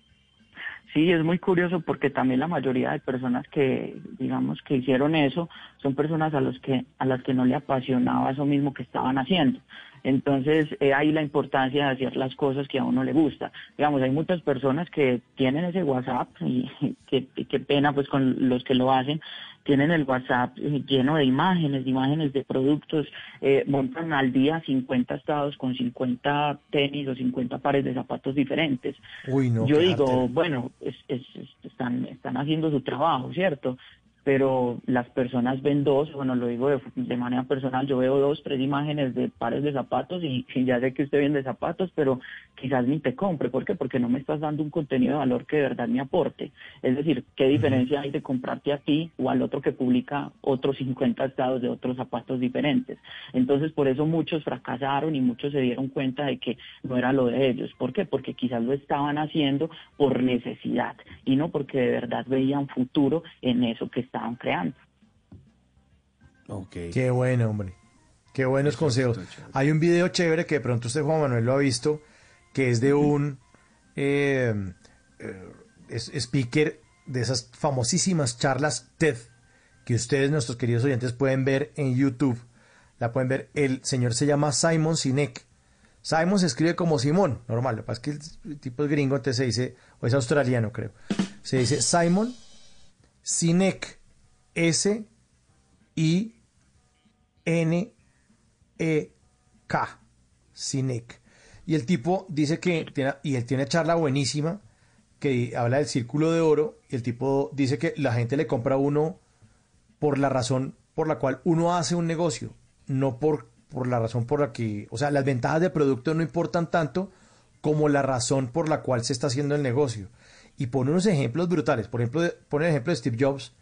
Sí, es muy curioso porque también la mayoría de personas que, digamos, que hicieron eso, son personas a los que, a las que no le apasionaba eso mismo que estaban haciendo. Entonces, eh, ahí la importancia de hacer las cosas que a uno le gusta. Digamos, hay muchas personas que tienen ese WhatsApp y qué pena pues con los que lo hacen, tienen el WhatsApp eh, lleno de imágenes, de imágenes de productos, eh, montan al día 50 estados con 50 tenis o 50 pares de zapatos diferentes. Uy, no. Yo digo, arte. bueno, es- es- es- están, están haciendo su trabajo, ¿cierto? Pero las personas ven dos, bueno, lo digo de, de manera personal, yo veo dos, tres imágenes de pares de zapatos y, y ya sé que usted vende zapatos, pero quizás ni te compre. ¿Por qué? Porque no me estás dando un contenido de valor que de verdad me aporte. Es decir, ¿qué diferencia hay de comprarte a ti o al otro que publica otros 50 estados de otros zapatos diferentes? Entonces, por eso muchos fracasaron y muchos se dieron cuenta de que no era lo de ellos. ¿Por qué? Porque quizás lo estaban haciendo por necesidad y no porque de verdad veían futuro en eso que estaban creando. Qué bueno, hombre. Qué buenos consejos. Hay un video chévere que de pronto usted, Juan Manuel, lo ha visto, que es de un eh, eh, speaker de esas famosísimas charlas TED que ustedes, nuestros queridos oyentes, pueden ver en YouTube. La pueden ver. El señor se llama Simon Sinek. Simon se escribe como Simón, normal. Lo que pasa es que el tipo es gringo, entonces se dice, o es australiano, creo. Se dice Simon Sinek. S I N E K. Sinek. Y el tipo dice que tiene, y él tiene charla buenísima que habla del círculo de oro y el tipo dice que la gente le compra a uno por la razón por la cual uno hace un negocio, no por, por la razón por la que, o sea, las ventajas de producto no importan tanto como la razón por la cual se está haciendo el negocio. Y pone unos ejemplos brutales. Por ejemplo, pone el ejemplo de Steve Jobs,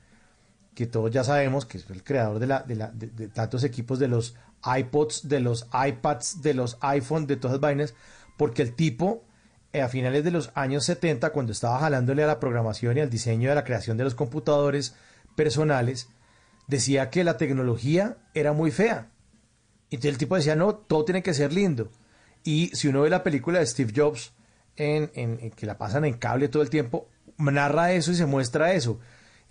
que todos ya sabemos que es el creador de, la, de, la- de- tantos equipos, de los iPods, de los iPads, de los iPhones, de todas las vainas, porque el tipo, eh, a finales de los años 70, cuando estaba jalándole a la programación y al diseño de la creación de los computadores personales, decía que la tecnología era muy fea. Entonces el tipo decía, no, todo tiene que ser lindo. Y si uno ve la película de Steve Jobs, en- en que la pasan en cable todo el tiempo, narra eso y se muestra eso.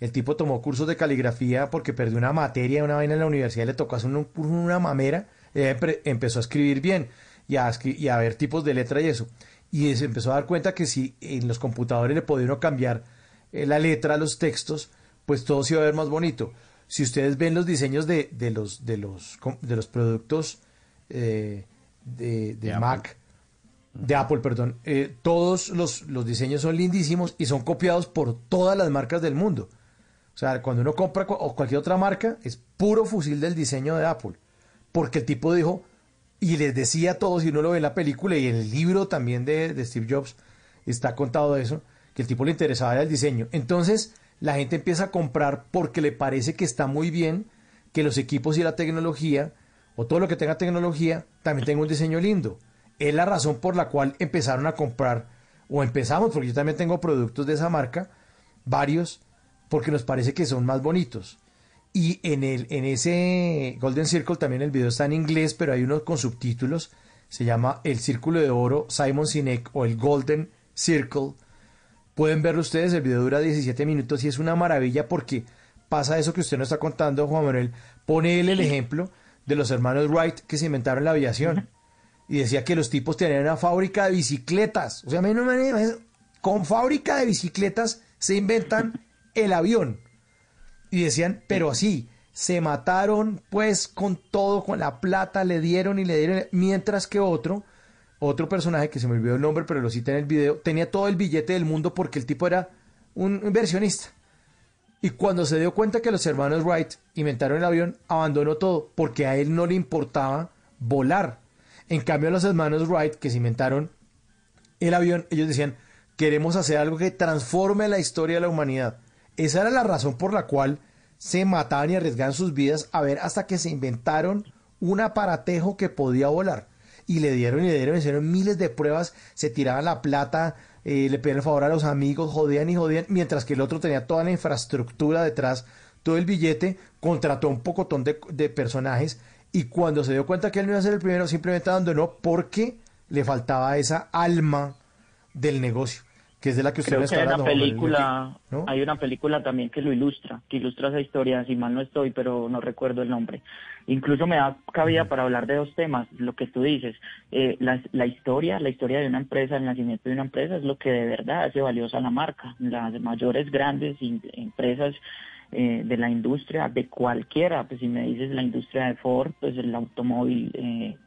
El tipo tomó cursos de caligrafía porque perdió una materia, una vaina en la universidad, le tocó hacer un curso, una mamera, eh, empezó a escribir bien y a, escri- y a ver tipos de letra y eso. Y se empezó a dar cuenta que si en los computadores le podía uno cambiar eh, la letra a los textos, pues todo se iba a ver más bonito. Si ustedes ven los diseños de, de los, de, los, de los productos eh, de, de De Mac, de Apple, perdón, eh, todos los, los diseños son lindísimos y son copiados por todas las marcas del mundo. O sea, cuando uno compra o cualquier otra marca, es puro fusil del diseño de Apple. Porque el tipo dijo, y les decía a todos, y uno lo ve en la película y en el libro también de, de Steve Jobs, está contado eso, que el tipo le interesaba el diseño. Entonces, la gente empieza a comprar porque le parece que está muy bien que los equipos y la tecnología, o todo lo que tenga tecnología, también tenga un diseño lindo. Es la razón por la cual empezaron a comprar, o empezamos, porque yo también tengo productos de esa marca, varios, porque nos parece que son más bonitos. Y en, el, en ese Golden Circle también el video está en inglés, pero hay uno con subtítulos. Se llama El Círculo de Oro, Simon Sinek o el Golden Circle. Pueden verlo ustedes, el video dura 17 minutos y es una maravilla porque pasa eso que usted nos está contando, Juan Manuel. Pone él el ejemplo de los hermanos Wright que se inventaron la aviación. Y decía que los tipos tenían una fábrica de bicicletas. O sea, a mí no me con fábrica de bicicletas se inventan el avión. Y decían, pero así, se mataron pues con todo, con la plata, le dieron y le dieron, mientras que otro, otro personaje que se me olvidó el nombre, pero lo cita en el video, tenía todo el billete del mundo porque el tipo era un inversionista. Y cuando se dio cuenta que los hermanos Wright inventaron el avión, abandonó todo porque a él no le importaba volar. En cambio, los hermanos Wright que se inventaron el avión, ellos decían, queremos hacer algo que transforme la historia de la humanidad. Esa era la razón por la cual se mataban y arriesgaban sus vidas a ver hasta que se inventaron un aparatejo que podía volar. Y le dieron y le dieron, hicieron miles de pruebas, se tiraban la plata, eh, le pedían el favor a los amigos, jodían y jodían, mientras que el otro tenía toda la infraestructura detrás, todo el billete, contrató un pocotón de, de personajes y cuando se dio cuenta que él no iba a ser el primero, simplemente abandonó porque le faltaba esa alma del negocio que es de la que usted Creo que hay una película, ¿no? hay una película también que lo ilustra, que ilustra esa historia, si mal no estoy, pero no recuerdo el nombre. Incluso me da cabida para hablar de dos temas, lo que tú dices, eh, la, la historia, la historia de una empresa, el nacimiento de una empresa es lo que de verdad hace valiosa la marca. Las mayores grandes empresas eh, de la industria, de cualquiera, pues si me dices la industria de Ford, pues el automóvil eh,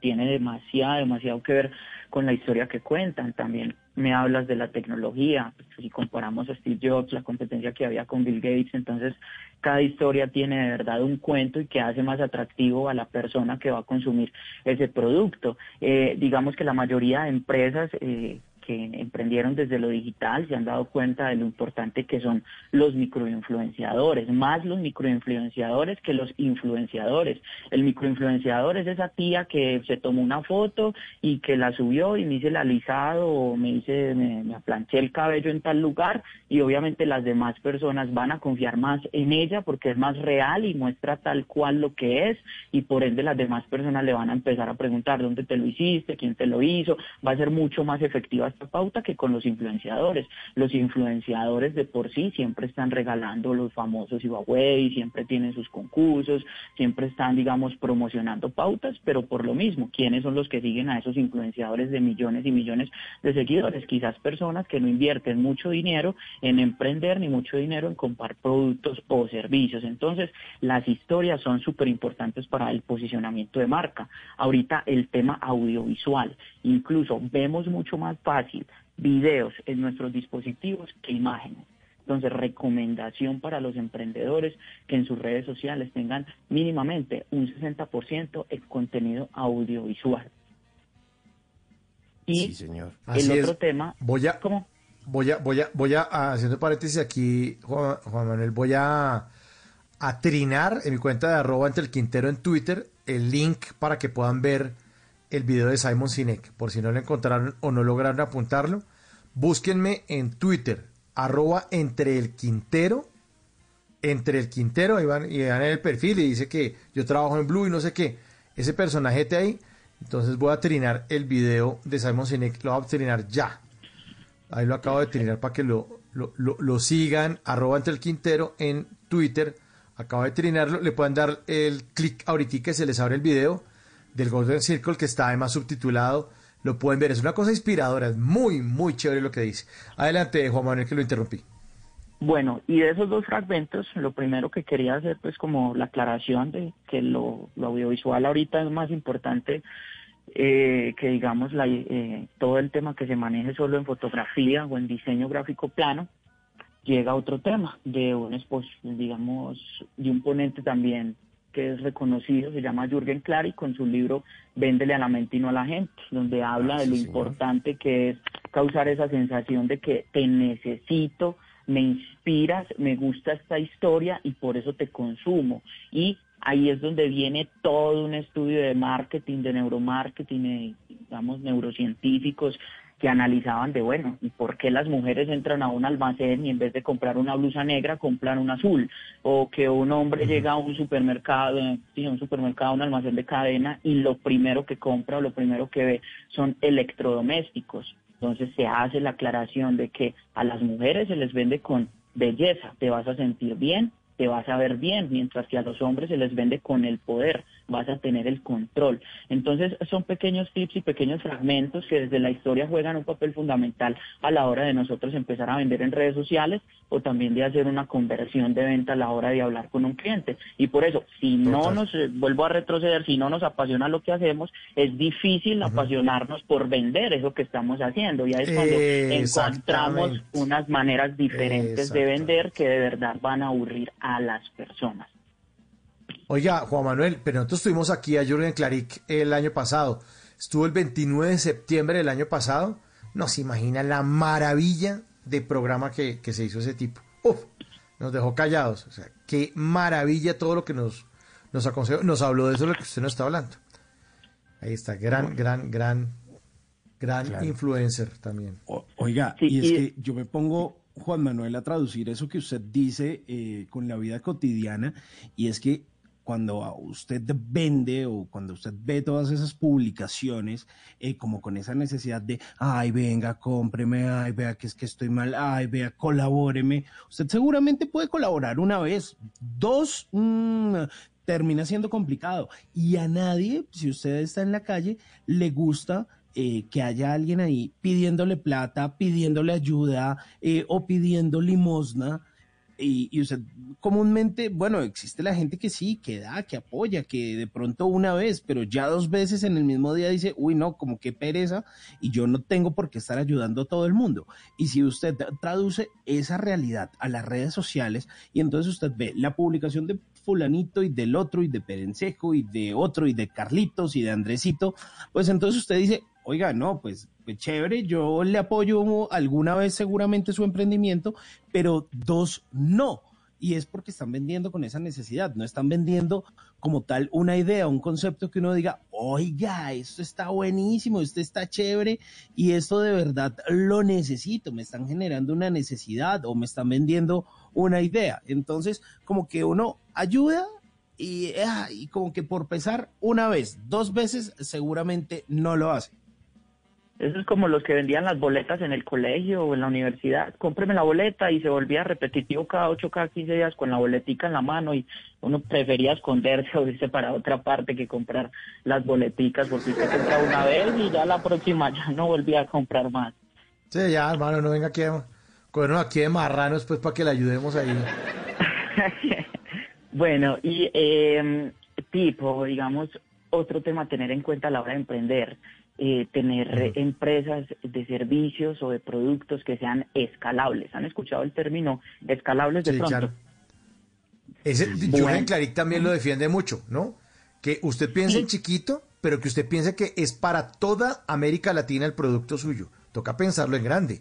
tiene demasiado, demasiado que ver con la historia que cuentan. También me hablas de la tecnología, si comparamos a Steve Jobs, la competencia que había con Bill Gates, entonces cada historia tiene de verdad un cuento y que hace más atractivo a la persona que va a consumir ese producto. Eh, digamos que la mayoría de empresas eh, que emprendieron desde lo digital se han dado cuenta de lo importante que son los microinfluenciadores, más los microinfluenciadores que los influenciadores. El microinfluenciador es esa tía que se tomó una foto y que la subió y me hice el alisado o me hice, me, me aplanché el cabello en tal lugar y obviamente las demás personas van a confiar más en ella porque es más real y muestra tal cual lo que es y por ende las demás personas le van a empezar a preguntar dónde te lo hiciste, quién te lo hizo, va a ser mucho más efectiva pauta que con los influenciadores. Los influenciadores de por sí siempre están regalando los famosos giveaway, siempre tienen sus concursos, siempre están, digamos, promocionando pautas, pero por lo mismo, ¿quiénes son los que siguen a esos influenciadores de millones y millones de seguidores? Quizás personas que no invierten mucho dinero en emprender ni mucho dinero en comprar productos o servicios. Entonces, las historias son súper importantes para el posicionamiento de marca. Ahorita el tema audiovisual, incluso vemos mucho más fácil videos en nuestros dispositivos que imágenes. Entonces, recomendación para los emprendedores que en sus redes sociales tengan mínimamente un 60% en contenido audiovisual. Y Sí, señor. el otro es. tema, Voy a, voy a, voy a, voy a, a- haciendo paréntesis aquí, Juan, Juan Manuel, voy a, a trinar en mi cuenta de arroba entre el Quintero en Twitter el link para que puedan ver el video de Simon Sinek. Por si no lo encontraron o no lograron apuntarlo, búsquenme en Twitter, arroba entre el Quintero, entre el Quintero, ahí van, y en el perfil y dice que yo trabajo en Blue y no sé qué. Ese personaje de ahí, entonces voy a trinar el video de Simon Sinek, lo voy a trinar ya. Ahí lo acabo de trinar para que lo, lo, lo- lo sigan, arroba entre el Quintero en Twitter. Acabo de trinarlo, le pueden dar el clic ahorita que se les abre el video del Golden Circle que está además subtitulado. Lo pueden ver, es una cosa inspiradora, es muy, muy chévere lo que dice. Adelante, Juan Manuel, que lo interrumpí. Bueno, y de esos dos fragmentos, lo primero que quería hacer, pues como la aclaración de que lo, lo audiovisual ahorita es más importante eh, que, digamos, la, eh, todo el tema que se maneje solo en fotografía o en diseño gráfico plano, llega otro tema de un, espos- digamos, de un ponente también que es reconocido, se llama Jürgen Clary, con su libro Véndele a la mente y no a la gente, donde habla de lo importante que es causar esa sensación de que te necesito, me inspiras, me gusta esta historia y por eso te consumo. Y ahí es donde viene todo un estudio de marketing, de neuromarketing, de, digamos, neurocientíficos que analizaban de, bueno, ¿y por qué las mujeres entran a un almacén y en vez de comprar una blusa negra compran una azul? O que un hombre llega a un supermercado, sí, a un supermercado, un almacén de cadena y lo primero que compra o lo primero que ve son electrodomésticos. Entonces se hace la aclaración de que a las mujeres se les vende con belleza, te vas a sentir bien, te vas a ver bien, mientras que a los hombres se les vende con el poder, vas a tener el control. Entonces son pequeños tips y pequeños fragmentos que desde la historia juegan un papel fundamental a la hora de nosotros empezar a vender en redes sociales o también de hacer una conversión de venta a la hora de hablar con un cliente. Y por eso, si no nos, eh, vuelvo a retroceder, si no nos apasiona lo que hacemos, es difícil apasionarnos por vender eso que estamos haciendo. Y ahí es cuando encontramos unas maneras diferentes de vender que de verdad van a aburrir a las personas. Oiga, Juan Manuel, pero nosotros tuvimos aquí a Jürgen Klarik el año pasado. Estuvo el 29 de septiembre del año pasado. No se imagina la maravilla de programa que, que se hizo ese tipo. Uf, nos dejó callados. O sea, qué maravilla todo lo que nos, nos aconsejó. Nos habló de eso de lo que usted nos está hablando. Ahí está, gran, gran, gran, gran Claro. influencer también. Oiga, Sí, y es y- que yo me pongo, Juan Manuel, a traducir eso que usted dice eh, con la vida cotidiana, y es que cuando usted vende o cuando usted ve todas esas publicaciones, eh, como con esa necesidad de, ay, venga, cómpreme, ay, vea que es que estoy mal, ay, vea, colabóreme, usted seguramente puede colaborar una vez, dos, mm, termina siendo complicado. Y a nadie, si usted está en la calle, le gusta eh, que haya alguien ahí pidiéndole plata, pidiéndole ayuda eh, o pidiendo limosna. Y, y usted comúnmente, bueno, existe la gente que sí, que da, que apoya, que de pronto una vez, pero ya dos veces en el mismo día dice, uy, no, como que pereza, y yo no tengo por qué estar ayudando a todo el mundo. Y si usted traduce esa realidad a las redes sociales, y entonces usted ve la publicación de fulanito y del otro y de Perencejo y de otro y de Carlitos y de Andresito, pues entonces usted dice, oiga, no, pues, pues chévere, yo le apoyo alguna vez seguramente su emprendimiento, pero dos, no. Y es porque están vendiendo con esa necesidad, no están vendiendo como tal una idea, un concepto que uno diga, oiga, esto está buenísimo, esto está chévere y esto de verdad lo necesito, me están generando una necesidad o me están vendiendo una idea. Entonces, como que uno ayuda y, ah, y como que por pesar una vez, dos veces, seguramente no lo hace. Eso es como los que vendían las boletas en el colegio o en la universidad. Cómpreme la boleta y se volvía repetitivo cada 8, cada 15 días con la boletica en la mano y uno prefería esconderse o irse para otra parte que comprar las boleticas porque usted compra una vez y ya la próxima ya no volvía a comprar más. Sí, ya, hermano, no venga aquí, cogernos aquí de marranos, pues, para que le ayudemos ahí. Bueno, y eh, tipo, digamos, otro tema a tener en cuenta a la hora de emprender, eh, tener empresas de servicios o de productos que sean escalables. ¿Han escuchado el término escalables de Sí, pronto? claro. Ese, Bueno. Jürgen Klarik también lo defiende mucho, ¿no? Que usted piense en chiquito, pero que usted piense que es para toda América Latina el producto suyo. Toca pensarlo en grande.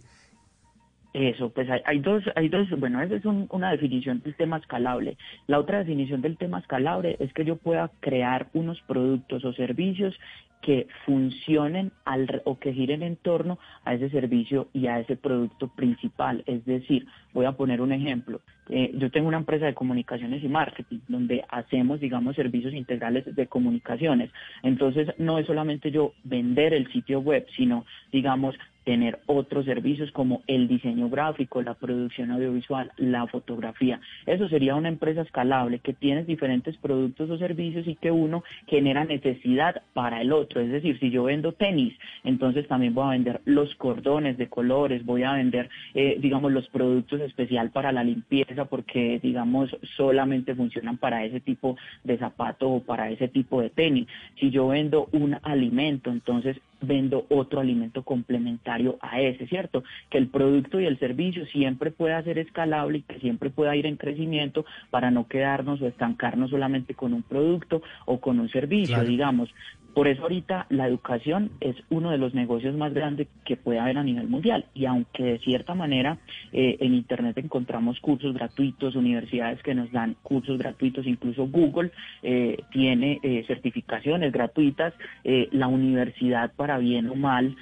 Eso, pues hay, hay dos, hay dos, bueno, esa es un- una definición del tema escalable. La otra definición del tema escalable es que yo pueda crear unos productos o servicios que funcionen al, o que giren en torno a ese servicio y a ese producto principal. Es decir, voy a poner un ejemplo. Eh, yo tengo una empresa de comunicaciones y marketing donde hacemos, digamos, servicios integrales de comunicaciones. Entonces, no es solamente yo vender el sitio web, sino, digamos, tener otros servicios como el diseño gráfico, la producción audiovisual, la fotografía. Eso sería una empresa escalable que tiene diferentes productos o servicios y que uno genera necesidad para el otro. Es decir, si yo vendo tenis, entonces también voy a vender los cordones de colores, voy a vender, eh, digamos, los productos especial para la limpieza porque, digamos, solamente funcionan para ese tipo de zapato o para ese tipo de tenis. Si yo vendo un alimento, entonces vendo otro alimento complementario a ese, ¿cierto? Que el producto y el servicio siempre pueda ser escalable y que siempre pueda ir en crecimiento para no quedarnos o estancarnos solamente con un producto o con un servicio, Claro. digamos. Por eso ahorita la educación es uno de los negocios más grandes que puede haber a nivel mundial. Y aunque de cierta manera eh, en Internet encontramos cursos gratuitos, universidades que nos dan cursos gratuitos, incluso Google eh, tiene eh, certificaciones gratuitas, la universidad para bien o mal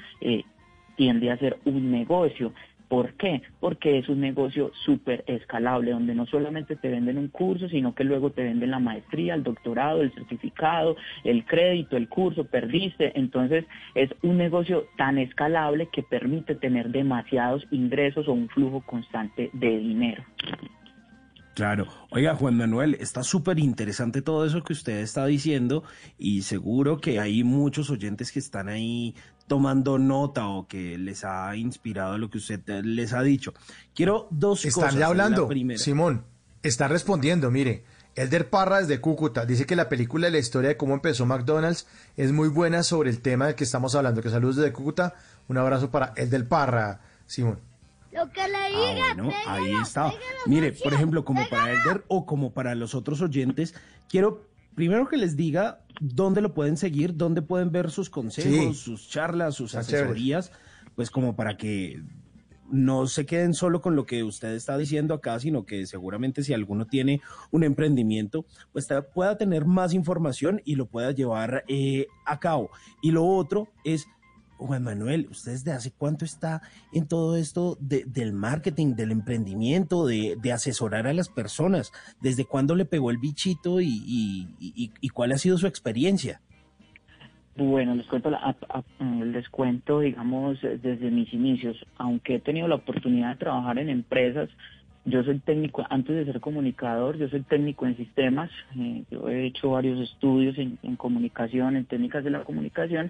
tiende a ser un negocio. ¿Por qué? Porque es un negocio súper escalable, donde no solamente te venden un curso, sino que luego te venden la maestría, el doctorado, el certificado, el crédito, el curso, perdiste. Entonces es un negocio tan escalable que permite tener demasiados ingresos o un flujo constante de dinero. Claro. Oiga, Juan Manuel, está súper interesante todo eso que usted está diciendo y seguro que hay muchos oyentes que están ahí tomando nota o que les ha inspirado lo que usted les ha dicho. Quiero dos Están cosas. ya hablando. Simón. Está respondiendo, mire. Elder Parra desde Cúcuta dice que la película de la historia de cómo empezó McDonald's es muy buena sobre el tema del que estamos hablando. Que saludos desde Cúcuta. Un abrazo para Elder Parra, Simón. Lo que le Ah, diga, ahí está. Mire, por ejemplo, como para Elder o como para los otros oyentes, quiero primero que les diga dónde lo pueden seguir, dónde pueden ver sus consejos, Sí. sus charlas, sus Está chévere. asesorías, pues como para que no se queden solo con lo que usted está diciendo acá, sino que seguramente si alguno tiene un emprendimiento, pues pueda tener más información y lo pueda llevar eh, a cabo. Y lo otro es, Juan Manuel, ¿usted desde hace cuánto está en todo esto de- del marketing, del emprendimiento, de, de asesorar a las personas? ¿Desde cuándo le pegó el bichito y, y- y- y cuál ha sido su experiencia? Bueno, les cuento, la- a- les cuento, digamos, desde mis inicios. Aunque he tenido la oportunidad de trabajar en empresas, yo soy técnico, antes de ser comunicador, yo soy técnico en sistemas. eh, yo he hecho varios estudios en comunicación, en técnicas de la comunicación.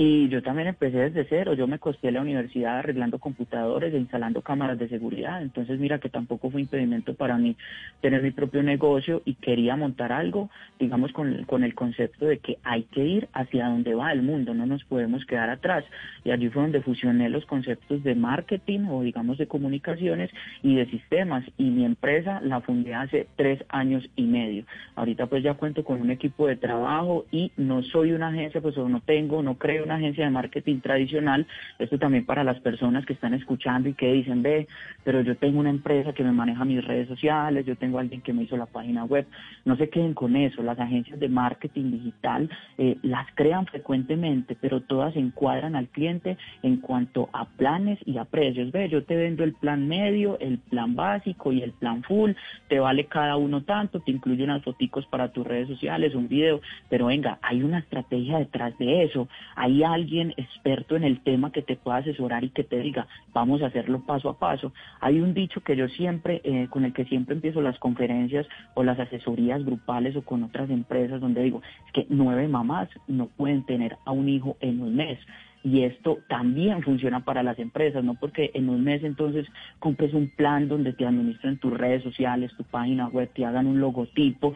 Y yo también empecé desde cero. Yo me costé la universidad arreglando computadores e instalando cámaras de seguridad. Entonces, mira que tampoco fue impedimento para mí tener mi propio negocio y quería montar algo, digamos, con, con el concepto de que hay que ir hacia donde va el mundo, no nos podemos quedar atrás. Y allí fue donde fusioné los conceptos de marketing o, digamos, de comunicaciones y de sistemas. Y mi empresa la fundé hace tres años y medio. Ahorita pues ya cuento con un equipo de trabajo y no soy una agencia, pues no tengo, no creo una agencia de marketing tradicional. Esto también para las personas que están escuchando y que dicen, ve, pero yo tengo una empresa que me maneja mis redes sociales, yo tengo alguien que me hizo la página web. No se queden con eso. Las agencias de marketing digital eh, las crean frecuentemente, pero todas encuadran al cliente en cuanto a planes y a precios. Ve, yo te vendo el plan medio, el plan básico y el plan full. Te vale cada uno tanto, te incluye unas foticos para tus redes sociales, un video, pero venga, hay una estrategia detrás de eso. Hay alguien experto en el tema que te pueda asesorar y que te diga, vamos a hacerlo paso a paso. Hay un dicho que yo siempre, eh, con el que siempre empiezo las conferencias o las asesorías grupales o con otras empresas donde digo, es que nueve mamás no pueden tener a un hijo en un mes. Y esto también funciona para las empresas, no porque en un mes entonces compres un plan donde te administren tus redes sociales, tu página web, te hagan un logotipo,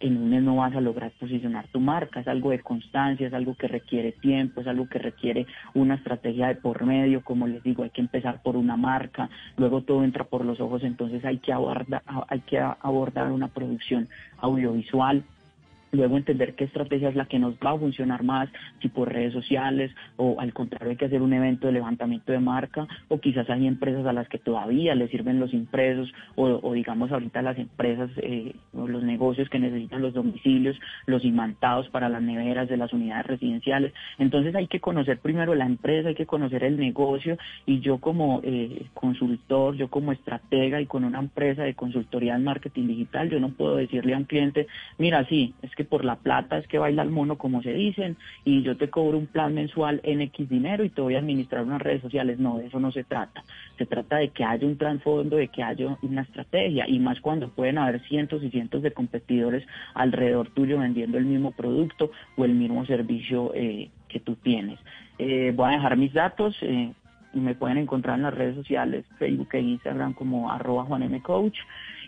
en un mes no vas a lograr posicionar tu marca, es algo de constancia, es algo que requiere tiempo, es algo que requiere una estrategia de por medio, como les digo, hay que empezar por una marca, luego todo entra por los ojos, entonces hay que abordar, hay que abordar una producción audiovisual, luego entender qué estrategia es la que nos va a funcionar más, si por redes sociales o al contrario hay que hacer un evento de levantamiento de marca o quizás hay empresas a las que todavía les sirven los impresos o, o digamos ahorita las empresas eh, o los negocios que necesitan los domicilios, los imantados para las neveras de las unidades residenciales. Entonces hay que conocer primero la empresa, hay que conocer el negocio y yo como eh, consultor, yo como estratega y con una empresa de consultoría en marketing digital, yo no puedo decirle a un cliente, mira, sí, es que por la plata es que baila el mono, como se dicen, y yo te cobro un plan mensual en X dinero y te voy a administrar unas redes sociales. No, de eso no se trata. Se trata de que haya un trasfondo, de que haya una estrategia, y más cuando pueden haber cientos y cientos de competidores alrededor tuyo vendiendo el mismo producto o el mismo servicio eh, que tú tienes. Eh, voy a dejar mis datos. eh, me pueden encontrar en las redes sociales, Facebook e Instagram como arroba Juan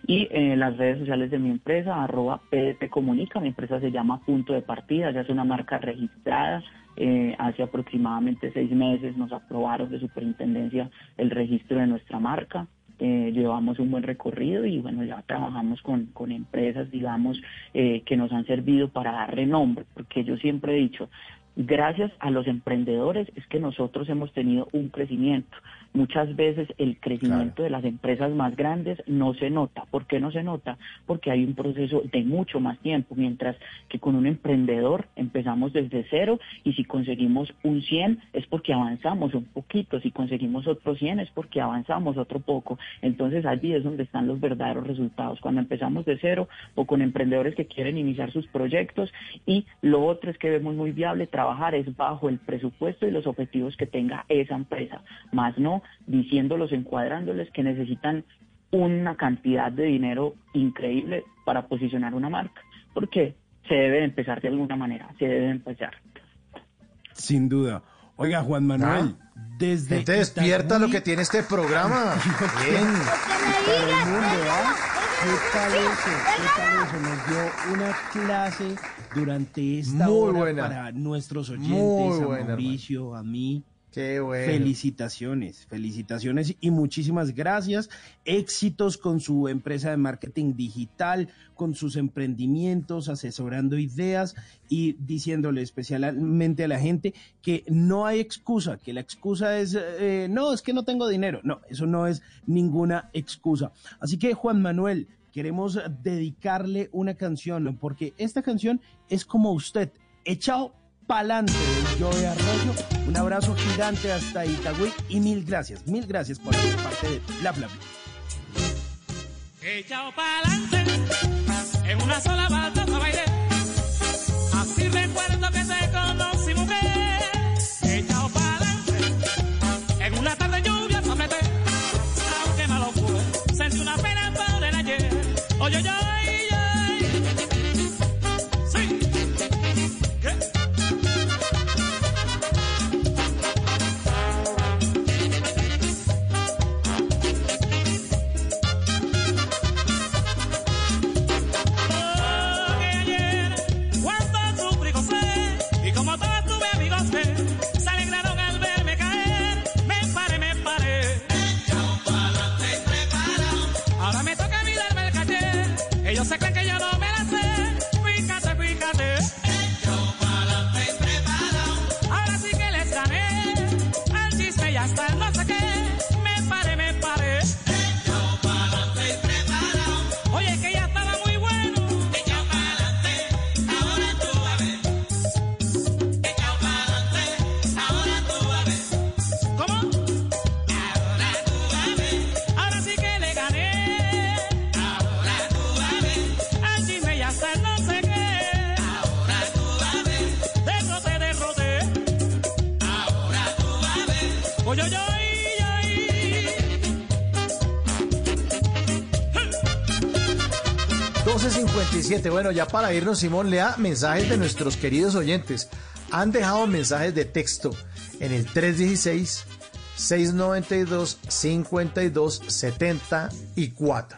y en las redes sociales de mi empresa, arroba PDP Comunica. Mi empresa se llama Punto de Partida, ya es una marca registrada. Eh, hace aproximadamente seis meses nos aprobaron de superintendencia el registro de nuestra marca. Eh, llevamos un buen recorrido y bueno, ya trabajamos con, con empresas, digamos, eh, que nos han servido para dar renombre, porque yo siempre he dicho, gracias a los emprendedores es que nosotros hemos tenido un crecimiento. Muchas veces el crecimiento de las empresas más grandes no se nota. ¿Por qué no se nota? Porque hay un proceso de mucho más tiempo, mientras que con un emprendedor empezamos desde cero y si conseguimos un 100 es porque avanzamos un poquito, si conseguimos otro 100 es porque avanzamos otro poco. Entonces allí es donde están los verdaderos resultados, cuando empezamos de cero o con emprendedores que quieren iniciar sus proyectos y lo otro es que vemos muy viable trabajar es bajo el presupuesto y los objetivos que tenga esa empresa, más no diciéndolos, encuadrándoles que necesitan una cantidad de dinero increíble para posicionar una marca, porque se debe empezar de alguna manera, se debe empezar. Sin duda. Oiga, Juan Manuel, desde Gente despierta Itagüí- lo que tiene este programa. Bien. Para el mundo, ¿ah? ¿Qué tal eso? ¿Qué tal eso? Nos dio una clase durante esta Muy hora buena. para nuestros oyentes, Muy a buena, Mauricio, a mí. Qué bueno. Felicitaciones, felicitaciones y muchísimas gracias. Éxitos con su empresa de marketing digital, con sus emprendimientos, asesorando ideas y diciéndole especialmente a la gente que no hay excusa, que la excusa es, eh, no, es que no tengo dinero. No, eso no es ninguna excusa. Así que Juan Manuel, queremos dedicarle una canción porque esta canción es como usted, echado pa'lante del Joe Arroyo. Un abrazo gigante hasta Itagüí y mil gracias, mil gracias por ser parte de Bla Bla Bla. Echao pa'lante, en una sola baldosa bailé. Así recuerdo que te conocí, mujer. Echao pa'lante, en una tarde lluvia sopleté. Aunque malo fue, sentí una pena por el ayer. Oye, oye, 12.57. Bueno, ya para irnos, Simón, lea mensajes de nuestros queridos oyentes. Han dejado mensajes de texto en el 316-692-5274.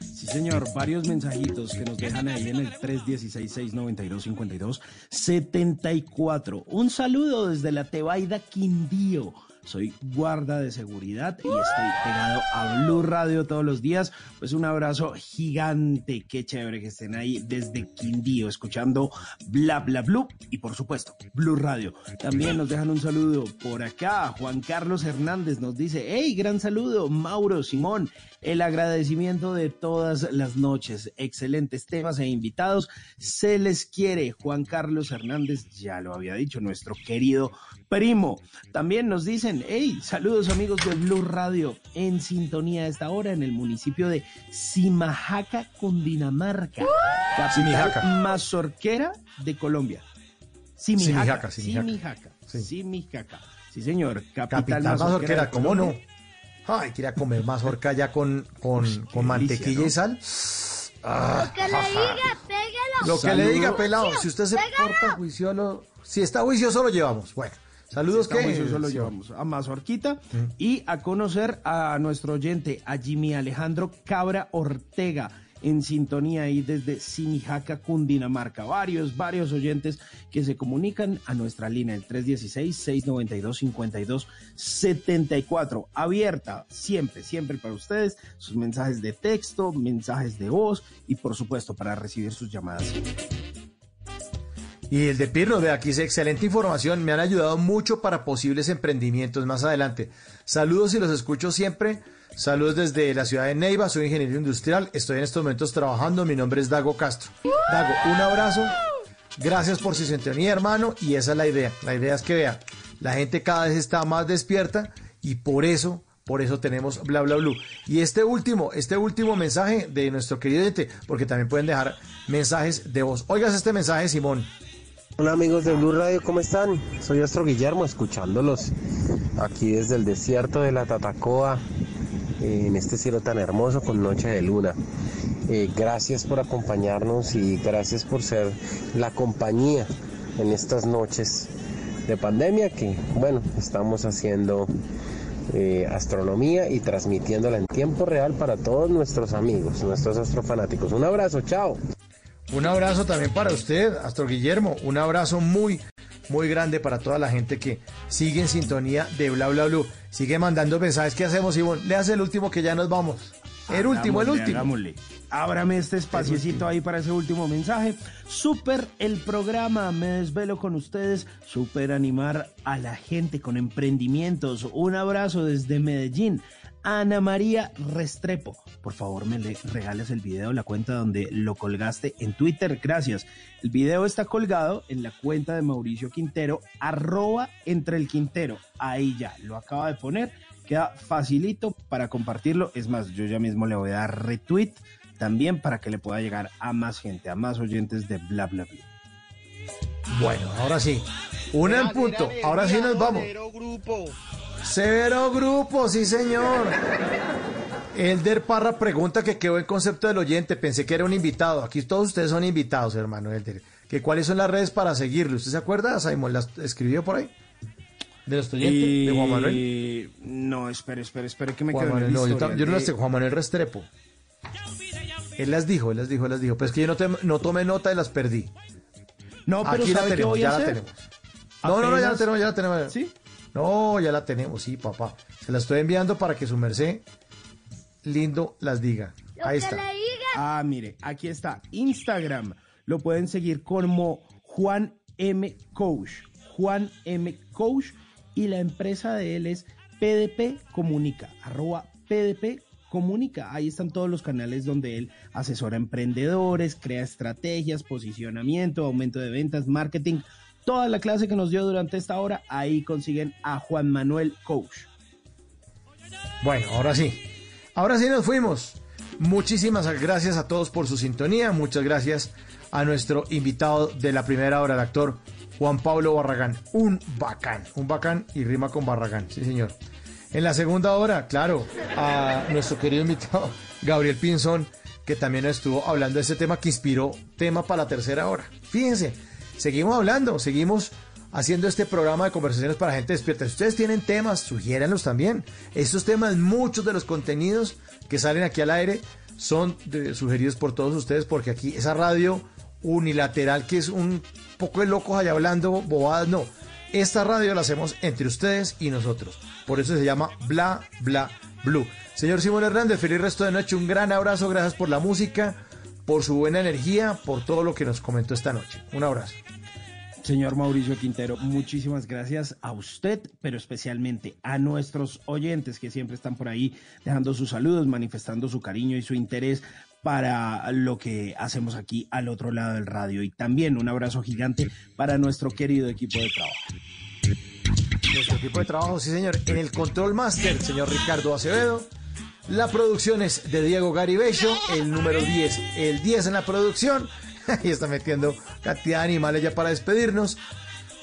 Sí, señor, varios mensajitos que nos dejan ahí en el 316-692-5274. Un saludo desde la Tebaida Quindío. Soy guarda de seguridad y estoy pegado a Blue Radio todos los días. Pues un abrazo gigante. Qué chévere que estén ahí desde Quindío escuchando Bla Bla Blue y por supuesto Blue Radio. También nos dejan un saludo por acá. Juan Carlos Hernández nos dice, hey, gran saludo, Mauro, Simón. El agradecimiento de todas las noches. Excelentes temas e invitados. Se les quiere. Juan Carlos Hernández, ya lo había dicho, nuestro querido primo. También nos dicen, hey, saludos amigos de Blue Radio, en sintonía a esta hora en el municipio de Simajaca, Cundinamarca, capital mazorquera de Colombia. Simijaca, Simijaca, Simijaca. Simijaca, Simijaca. Sí, señor, capital, Capital mazorquera ¿cómo no? Colombia. Ay, quería comer mazorca ya con, con, con delicia, mantequilla ¿no? y sal. Ah, Que le diga, pégalo. Lo que le diga, pelado, si usted se Pégalo. porta juicioso, si está juicioso lo llevamos. Bueno, Saludos que juicioso, lo llevamos a Mazorquita y a conocer a nuestro oyente, a Jimmy Alejandro Cabra Ortega, en sintonía ahí desde Sinijaca, Cundinamarca. Varios, varios oyentes que se comunican a nuestra línea, el 316-692-5274. Abierta siempre, siempre para ustedes, sus mensajes de texto, mensajes de voz y por supuesto para recibir sus llamadas. Y el de Pirlo, de aquí es excelente información, me han ayudado mucho para posibles emprendimientos más adelante. Saludos y los escucho siempre. Saludos desde la ciudad de Neiva, soy ingeniero industrial, estoy en estos momentos trabajando, mi nombre es Dago Castro. Dago, un abrazo, gracias por su sintonía hermano y esa es la idea. La idea es que vea, la gente cada vez está más despierta y por eso, por eso tenemos bla bla blue. Y este último, este último mensaje de nuestro querido oyente, porque también pueden dejar mensajes de voz. Oigas este mensaje, Simón. Hola amigos de Blue Radio, ¿cómo están? Soy Astro Guillermo, escuchándolos aquí desde el desierto de la Tatacoa, en este cielo tan hermoso con noche de luna. Eh, gracias por acompañarnos y gracias por ser la compañía en estas noches de pandemia que, bueno, estamos haciendo eh, astronomía y transmitiéndola en tiempo real para todos nuestros amigos, nuestros astrofanáticos. Un abrazo, chao. Un abrazo también para usted, Astro Guillermo. Un abrazo muy, muy grande para toda la gente que sigue en sintonía de Bla Bla Blue. Sigue mandando mensajes. ¿Qué hacemos, Ivonne? Le hace el último que ya nos vamos. El último, el último. hagámosle. Ábrame este espaciecito ahí para ese último mensaje. Super el programa, me desvelo con ustedes. Super animar a la gente con emprendimientos. Un abrazo desde Medellín. Ana María Restrepo, por favor me le regales el video, la cuenta donde lo colgaste en Twitter, gracias. El video está colgado en la cuenta de Mauricio Quintero, arroba entre el Quintero, ahí ya, lo acaba de poner, queda facilito para compartirlo, es más, yo ya mismo le voy a dar retweet también para que le pueda llegar a más gente, a más oyentes de bla bla bla. Bueno, ahora sí. Una en punto. Ahora sí nos vamos. Severo grupo, sí señor. Elder Parra pregunta que qué buen concepto del oyente. Pensé que era un invitado. Aquí todos ustedes son invitados, hermano Elder. Que cuáles son las redes para seguirlo. ¿Usted se acuerda, Simon? ¿Las escribió por ahí? ¿De los oyentes? ¿De Juan Manuel? Y- No, espere, espere, espere que me Juan quedo en Manuel, el no, yo, yo no las tengo. Juan Manuel Restrepo. Él las dijo, él las dijo, él las dijo. Pero es que yo no, te- no tomé nota y las perdí. No, pero Aquí la ¿sabe qué tenemos, voy a ya la tenemos. No, no, no, ya la tenemos, ya la tenemos. ¿Sí? No, ya la tenemos, sí, papá. Se la estoy enviando para que su merced lindo las diga. Ahí está. Ah, mire, aquí está. Instagram. Lo pueden seguir como Juan M. Coach. Juan M. Coach. Y la empresa de él es PDP Comunica. Arroba PDP Comunica. Ahí están todos los canales donde él asesora a emprendedores, crea estrategias, posicionamiento, aumento de ventas, marketing. Toda la clase que nos dio durante esta hora, ahí consiguen a Juan Manuel Coach. Bueno, ahora sí. Ahora sí nos fuimos. Muchísimas gracias a todos por su sintonía. Muchas gracias a nuestro invitado de la primera hora, el actor Juan Pablo Barragán. Un bacán, un bacán y rima con Barragán, sí señor. En la segunda hora, claro, a nuestro querido invitado Gabriel Pinzón, que también estuvo hablando de ese tema que inspiró tema para la tercera hora. Fíjense, seguimos hablando, seguimos haciendo este programa de conversaciones para gente despierta. Si ustedes tienen temas, sugiéranlos también. Estos temas, muchos de los contenidos que salen aquí al aire son de- sugeridos por todos ustedes porque aquí esa radio unilateral que es un poco de locos allá hablando bobadas, no. Esta radio la hacemos entre ustedes y nosotros. Por eso se llama Bla Bla Blue. Señor Simón Hernández, feliz resto de noche. Un gran abrazo. Gracias por la música, por su buena energía, por todo lo que nos comentó esta noche. Un abrazo. Señor Mauricio Quintero, muchísimas gracias a usted, pero especialmente a nuestros oyentes que siempre están por ahí dejando sus saludos, manifestando su cariño y su interés para lo que hacemos aquí al otro lado del radio. Y también un abrazo gigante para nuestro querido equipo de trabajo. Nuestro equipo de trabajo, sí señor. En el control master, señor Ricardo Acevedo. La producción es de Diego Garibello, el número 10, el 10 en la producción. Y está metiendo cantidad de animales ya para despedirnos.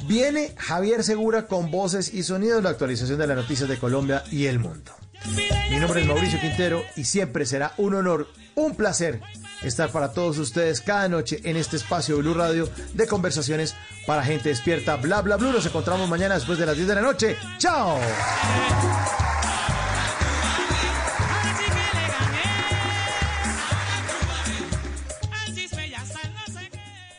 Viene Javier Segura con voces y sonidos, la actualización de las noticias de Colombia y el mundo. Mi nombre es Mauricio Quintero y siempre será un honor, un placer estar para todos ustedes cada noche en este espacio Blue Radio de conversaciones para gente despierta. Bla, bla, bla. Nos encontramos mañana después de las 10 de la noche. ¡Chao!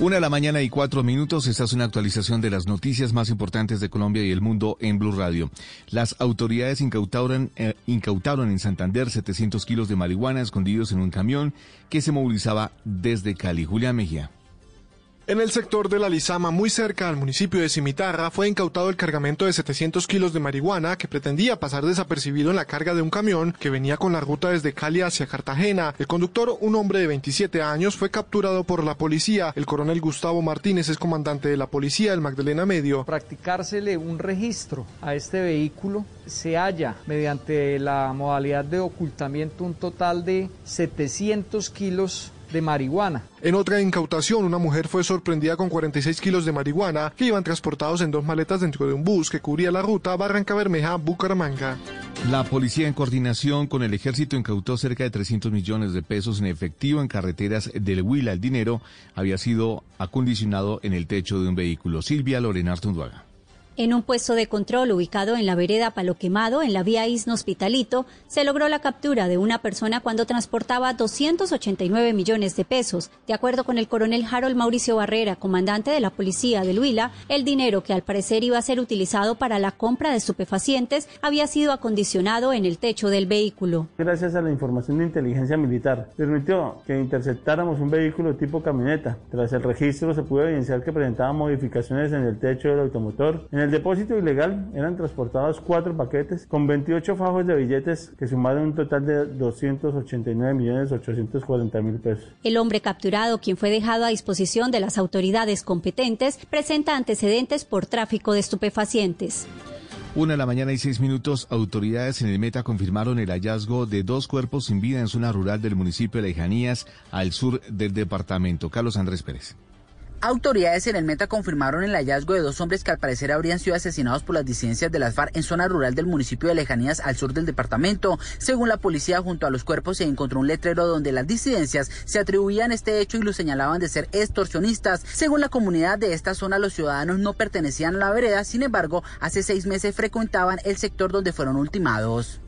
Una de la mañana y cuatro minutos. Esta es una actualización de las noticias más importantes de Colombia y el mundo en Blue Radio. Las autoridades incautaron, eh, incautaron en Santander 700 kilos de marihuana escondidos en un camión que se movilizaba desde Cali. Julián Mejía. En el sector de la Lizama, muy cerca al municipio de Cimitarra, fue incautado el cargamento de 700 kilos de marihuana que pretendía pasar desapercibido en la carga de un camión que venía con la ruta desde Cali hacia Cartagena. El conductor, un hombre de 27 años, fue capturado por la policía. El coronel Gustavo Martínez es comandante de la policía del Magdalena Medio. Practicársele un registro a este vehículo se halla mediante la modalidad de ocultamiento un total de 700 kilos de marihuana. En otra incautación, una mujer fue sorprendida con 46 kilos de marihuana que iban transportados en dos maletas dentro de un bus que cubría la ruta Barranca Bermeja Bucaramanga. La policía en coordinación con el ejército incautó cerca de 300 millones de pesos en efectivo en carreteras del Huila. El dinero había sido acondicionado en el techo de un vehículo. Silvia Lorena Artunduaga. En un puesto de control ubicado en la vereda Palo Quemado, en la vía Isno Hospitalito, se logró la captura de una persona cuando transportaba 289 millones de pesos. De acuerdo con el coronel Harold Mauricio Barrera, comandante de la policía de Huila, el dinero que al parecer iba a ser utilizado para la compra de estupefacientes había sido acondicionado en el techo del vehículo. Gracias a la información de inteligencia militar, permitió que interceptáramos un vehículo tipo camioneta. Tras el registro se pudo evidenciar que presentaba modificaciones en el techo del automotor. Depósito ilegal eran transportados cuatro paquetes con 28 fajos de billetes que sumaron un total de 289 millones 840 mil pesos. El hombre capturado, quien fue dejado a disposición de las autoridades competentes, presenta antecedentes por tráfico de estupefacientes. Una de la mañana y seis minutos, autoridades en el Meta confirmaron el hallazgo de dos cuerpos sin vida en zona rural del municipio de Lejanías, al sur del departamento. Carlos Andrés Pérez. Autoridades en el Meta confirmaron el hallazgo de dos hombres que al parecer habrían sido asesinados por las disidencias de las FARC en zona rural del municipio de Lejanías al sur del departamento. Según la policía, junto a los cuerpos se encontró un letrero donde las disidencias se atribuían este hecho y lo señalaban de ser extorsionistas. Según la comunidad de esta zona, los ciudadanos no pertenecían a la vereda, sin embargo, hace seis meses frecuentaban el sector donde fueron ultimados.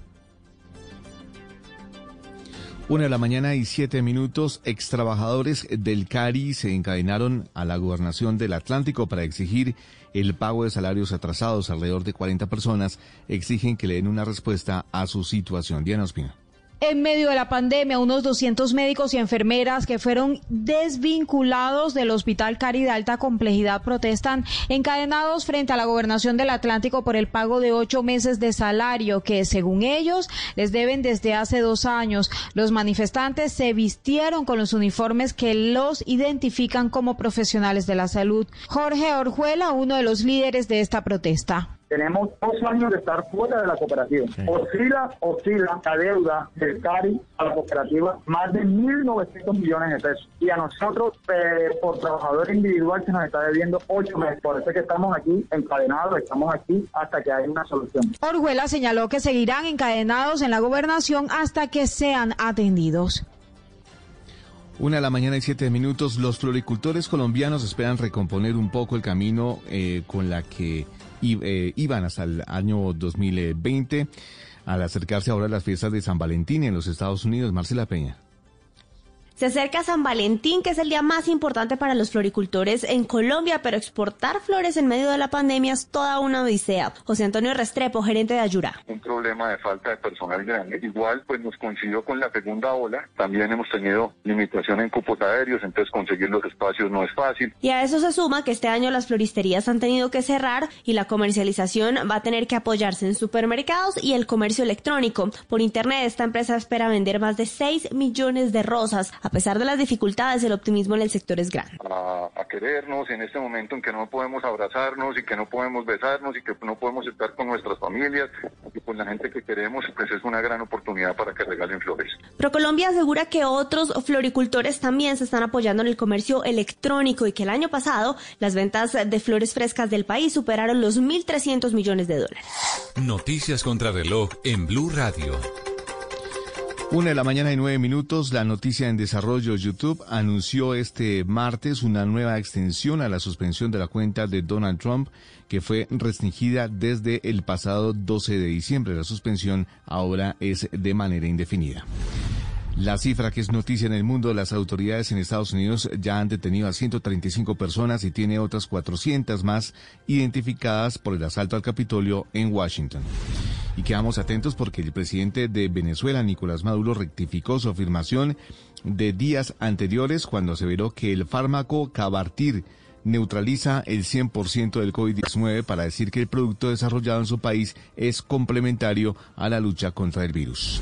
Una de la mañana y siete minutos, extrabajadores del CARI se encadenaron a la gobernación del Atlántico para exigir el pago de salarios atrasados. Alrededor de 40 personas exigen que le den una respuesta a su situación. Diana Ospina. En medio de la pandemia, unos 200 médicos y enfermeras que fueron desvinculados del Hospital Cari de alta complejidad protestan encadenados frente a la gobernación del Atlántico por el pago de ocho meses de salario que, según ellos, les deben desde hace dos años. Los manifestantes se vistieron con los uniformes que los identifican como profesionales de la salud. Jorge Orjuela, uno de los líderes de esta protesta. Tenemos dos años de estar fuera de la cooperativa. Oscila, oscila la deuda del CARI a la cooperativa más de 1.900 millones de pesos. Y a nosotros, eh, por trabajador individual, se nos está debiendo ocho meses. Por eso es que estamos aquí encadenados, estamos aquí hasta que haya una solución. Orjuela señaló que seguirán encadenados en la gobernación hasta que sean atendidos. Una de la mañana y siete minutos, los floricultores colombianos esperan recomponer un poco el camino eh, con la que iban hasta el año 2020 al acercarse ahora a las fiestas de San Valentín en los Estados Unidos. Marcela Peña. Se acerca San Valentín, que es el día más importante para los floricultores en Colombia, pero exportar flores en medio de la pandemia es toda una odisea. José Antonio Restrepo, gerente de Ayura. un problema de falta de personal grande. Igual, pues nos coincidió con la segunda ola. También hemos tenido limitación en cupos aéreos, entonces conseguir los espacios no es fácil. Y a eso se suma que este año las floristerías han tenido que cerrar y la comercialización va a tener que apoyarse en supermercados y el comercio electrónico. Por internet, esta empresa espera vender más de 6 millones de rosas. A pesar de las dificultades, el optimismo en el sector es grande. A, a querernos en este momento en que no podemos abrazarnos y que no podemos besarnos y que no podemos estar con nuestras familias y con la gente que queremos, pues es una gran oportunidad para que regalen flores. Procolombia asegura que otros floricultores también se están apoyando en el comercio electrónico y que el año pasado las ventas de flores frescas del país superaron los 1.300 millones de dólares. Noticias contra reloj en Blue Radio. Una de la mañana y nueve minutos, la noticia en desarrollo YouTube anunció este martes una nueva extensión a la suspensión de la cuenta de Donald Trump que fue restringida desde el pasado 12 de diciembre. La suspensión ahora es de manera indefinida. La cifra que es noticia en el mundo, las autoridades en Estados Unidos ya han detenido a 135 personas y tiene otras 400 más identificadas por el asalto al Capitolio en Washington. Y quedamos atentos porque el presidente de Venezuela, Nicolás Maduro, rectificó su afirmación de días anteriores cuando aseveró que el fármaco Cabartir neutraliza el 100% del COVID-19 para decir que el producto desarrollado en su país es complementario a la lucha contra el virus.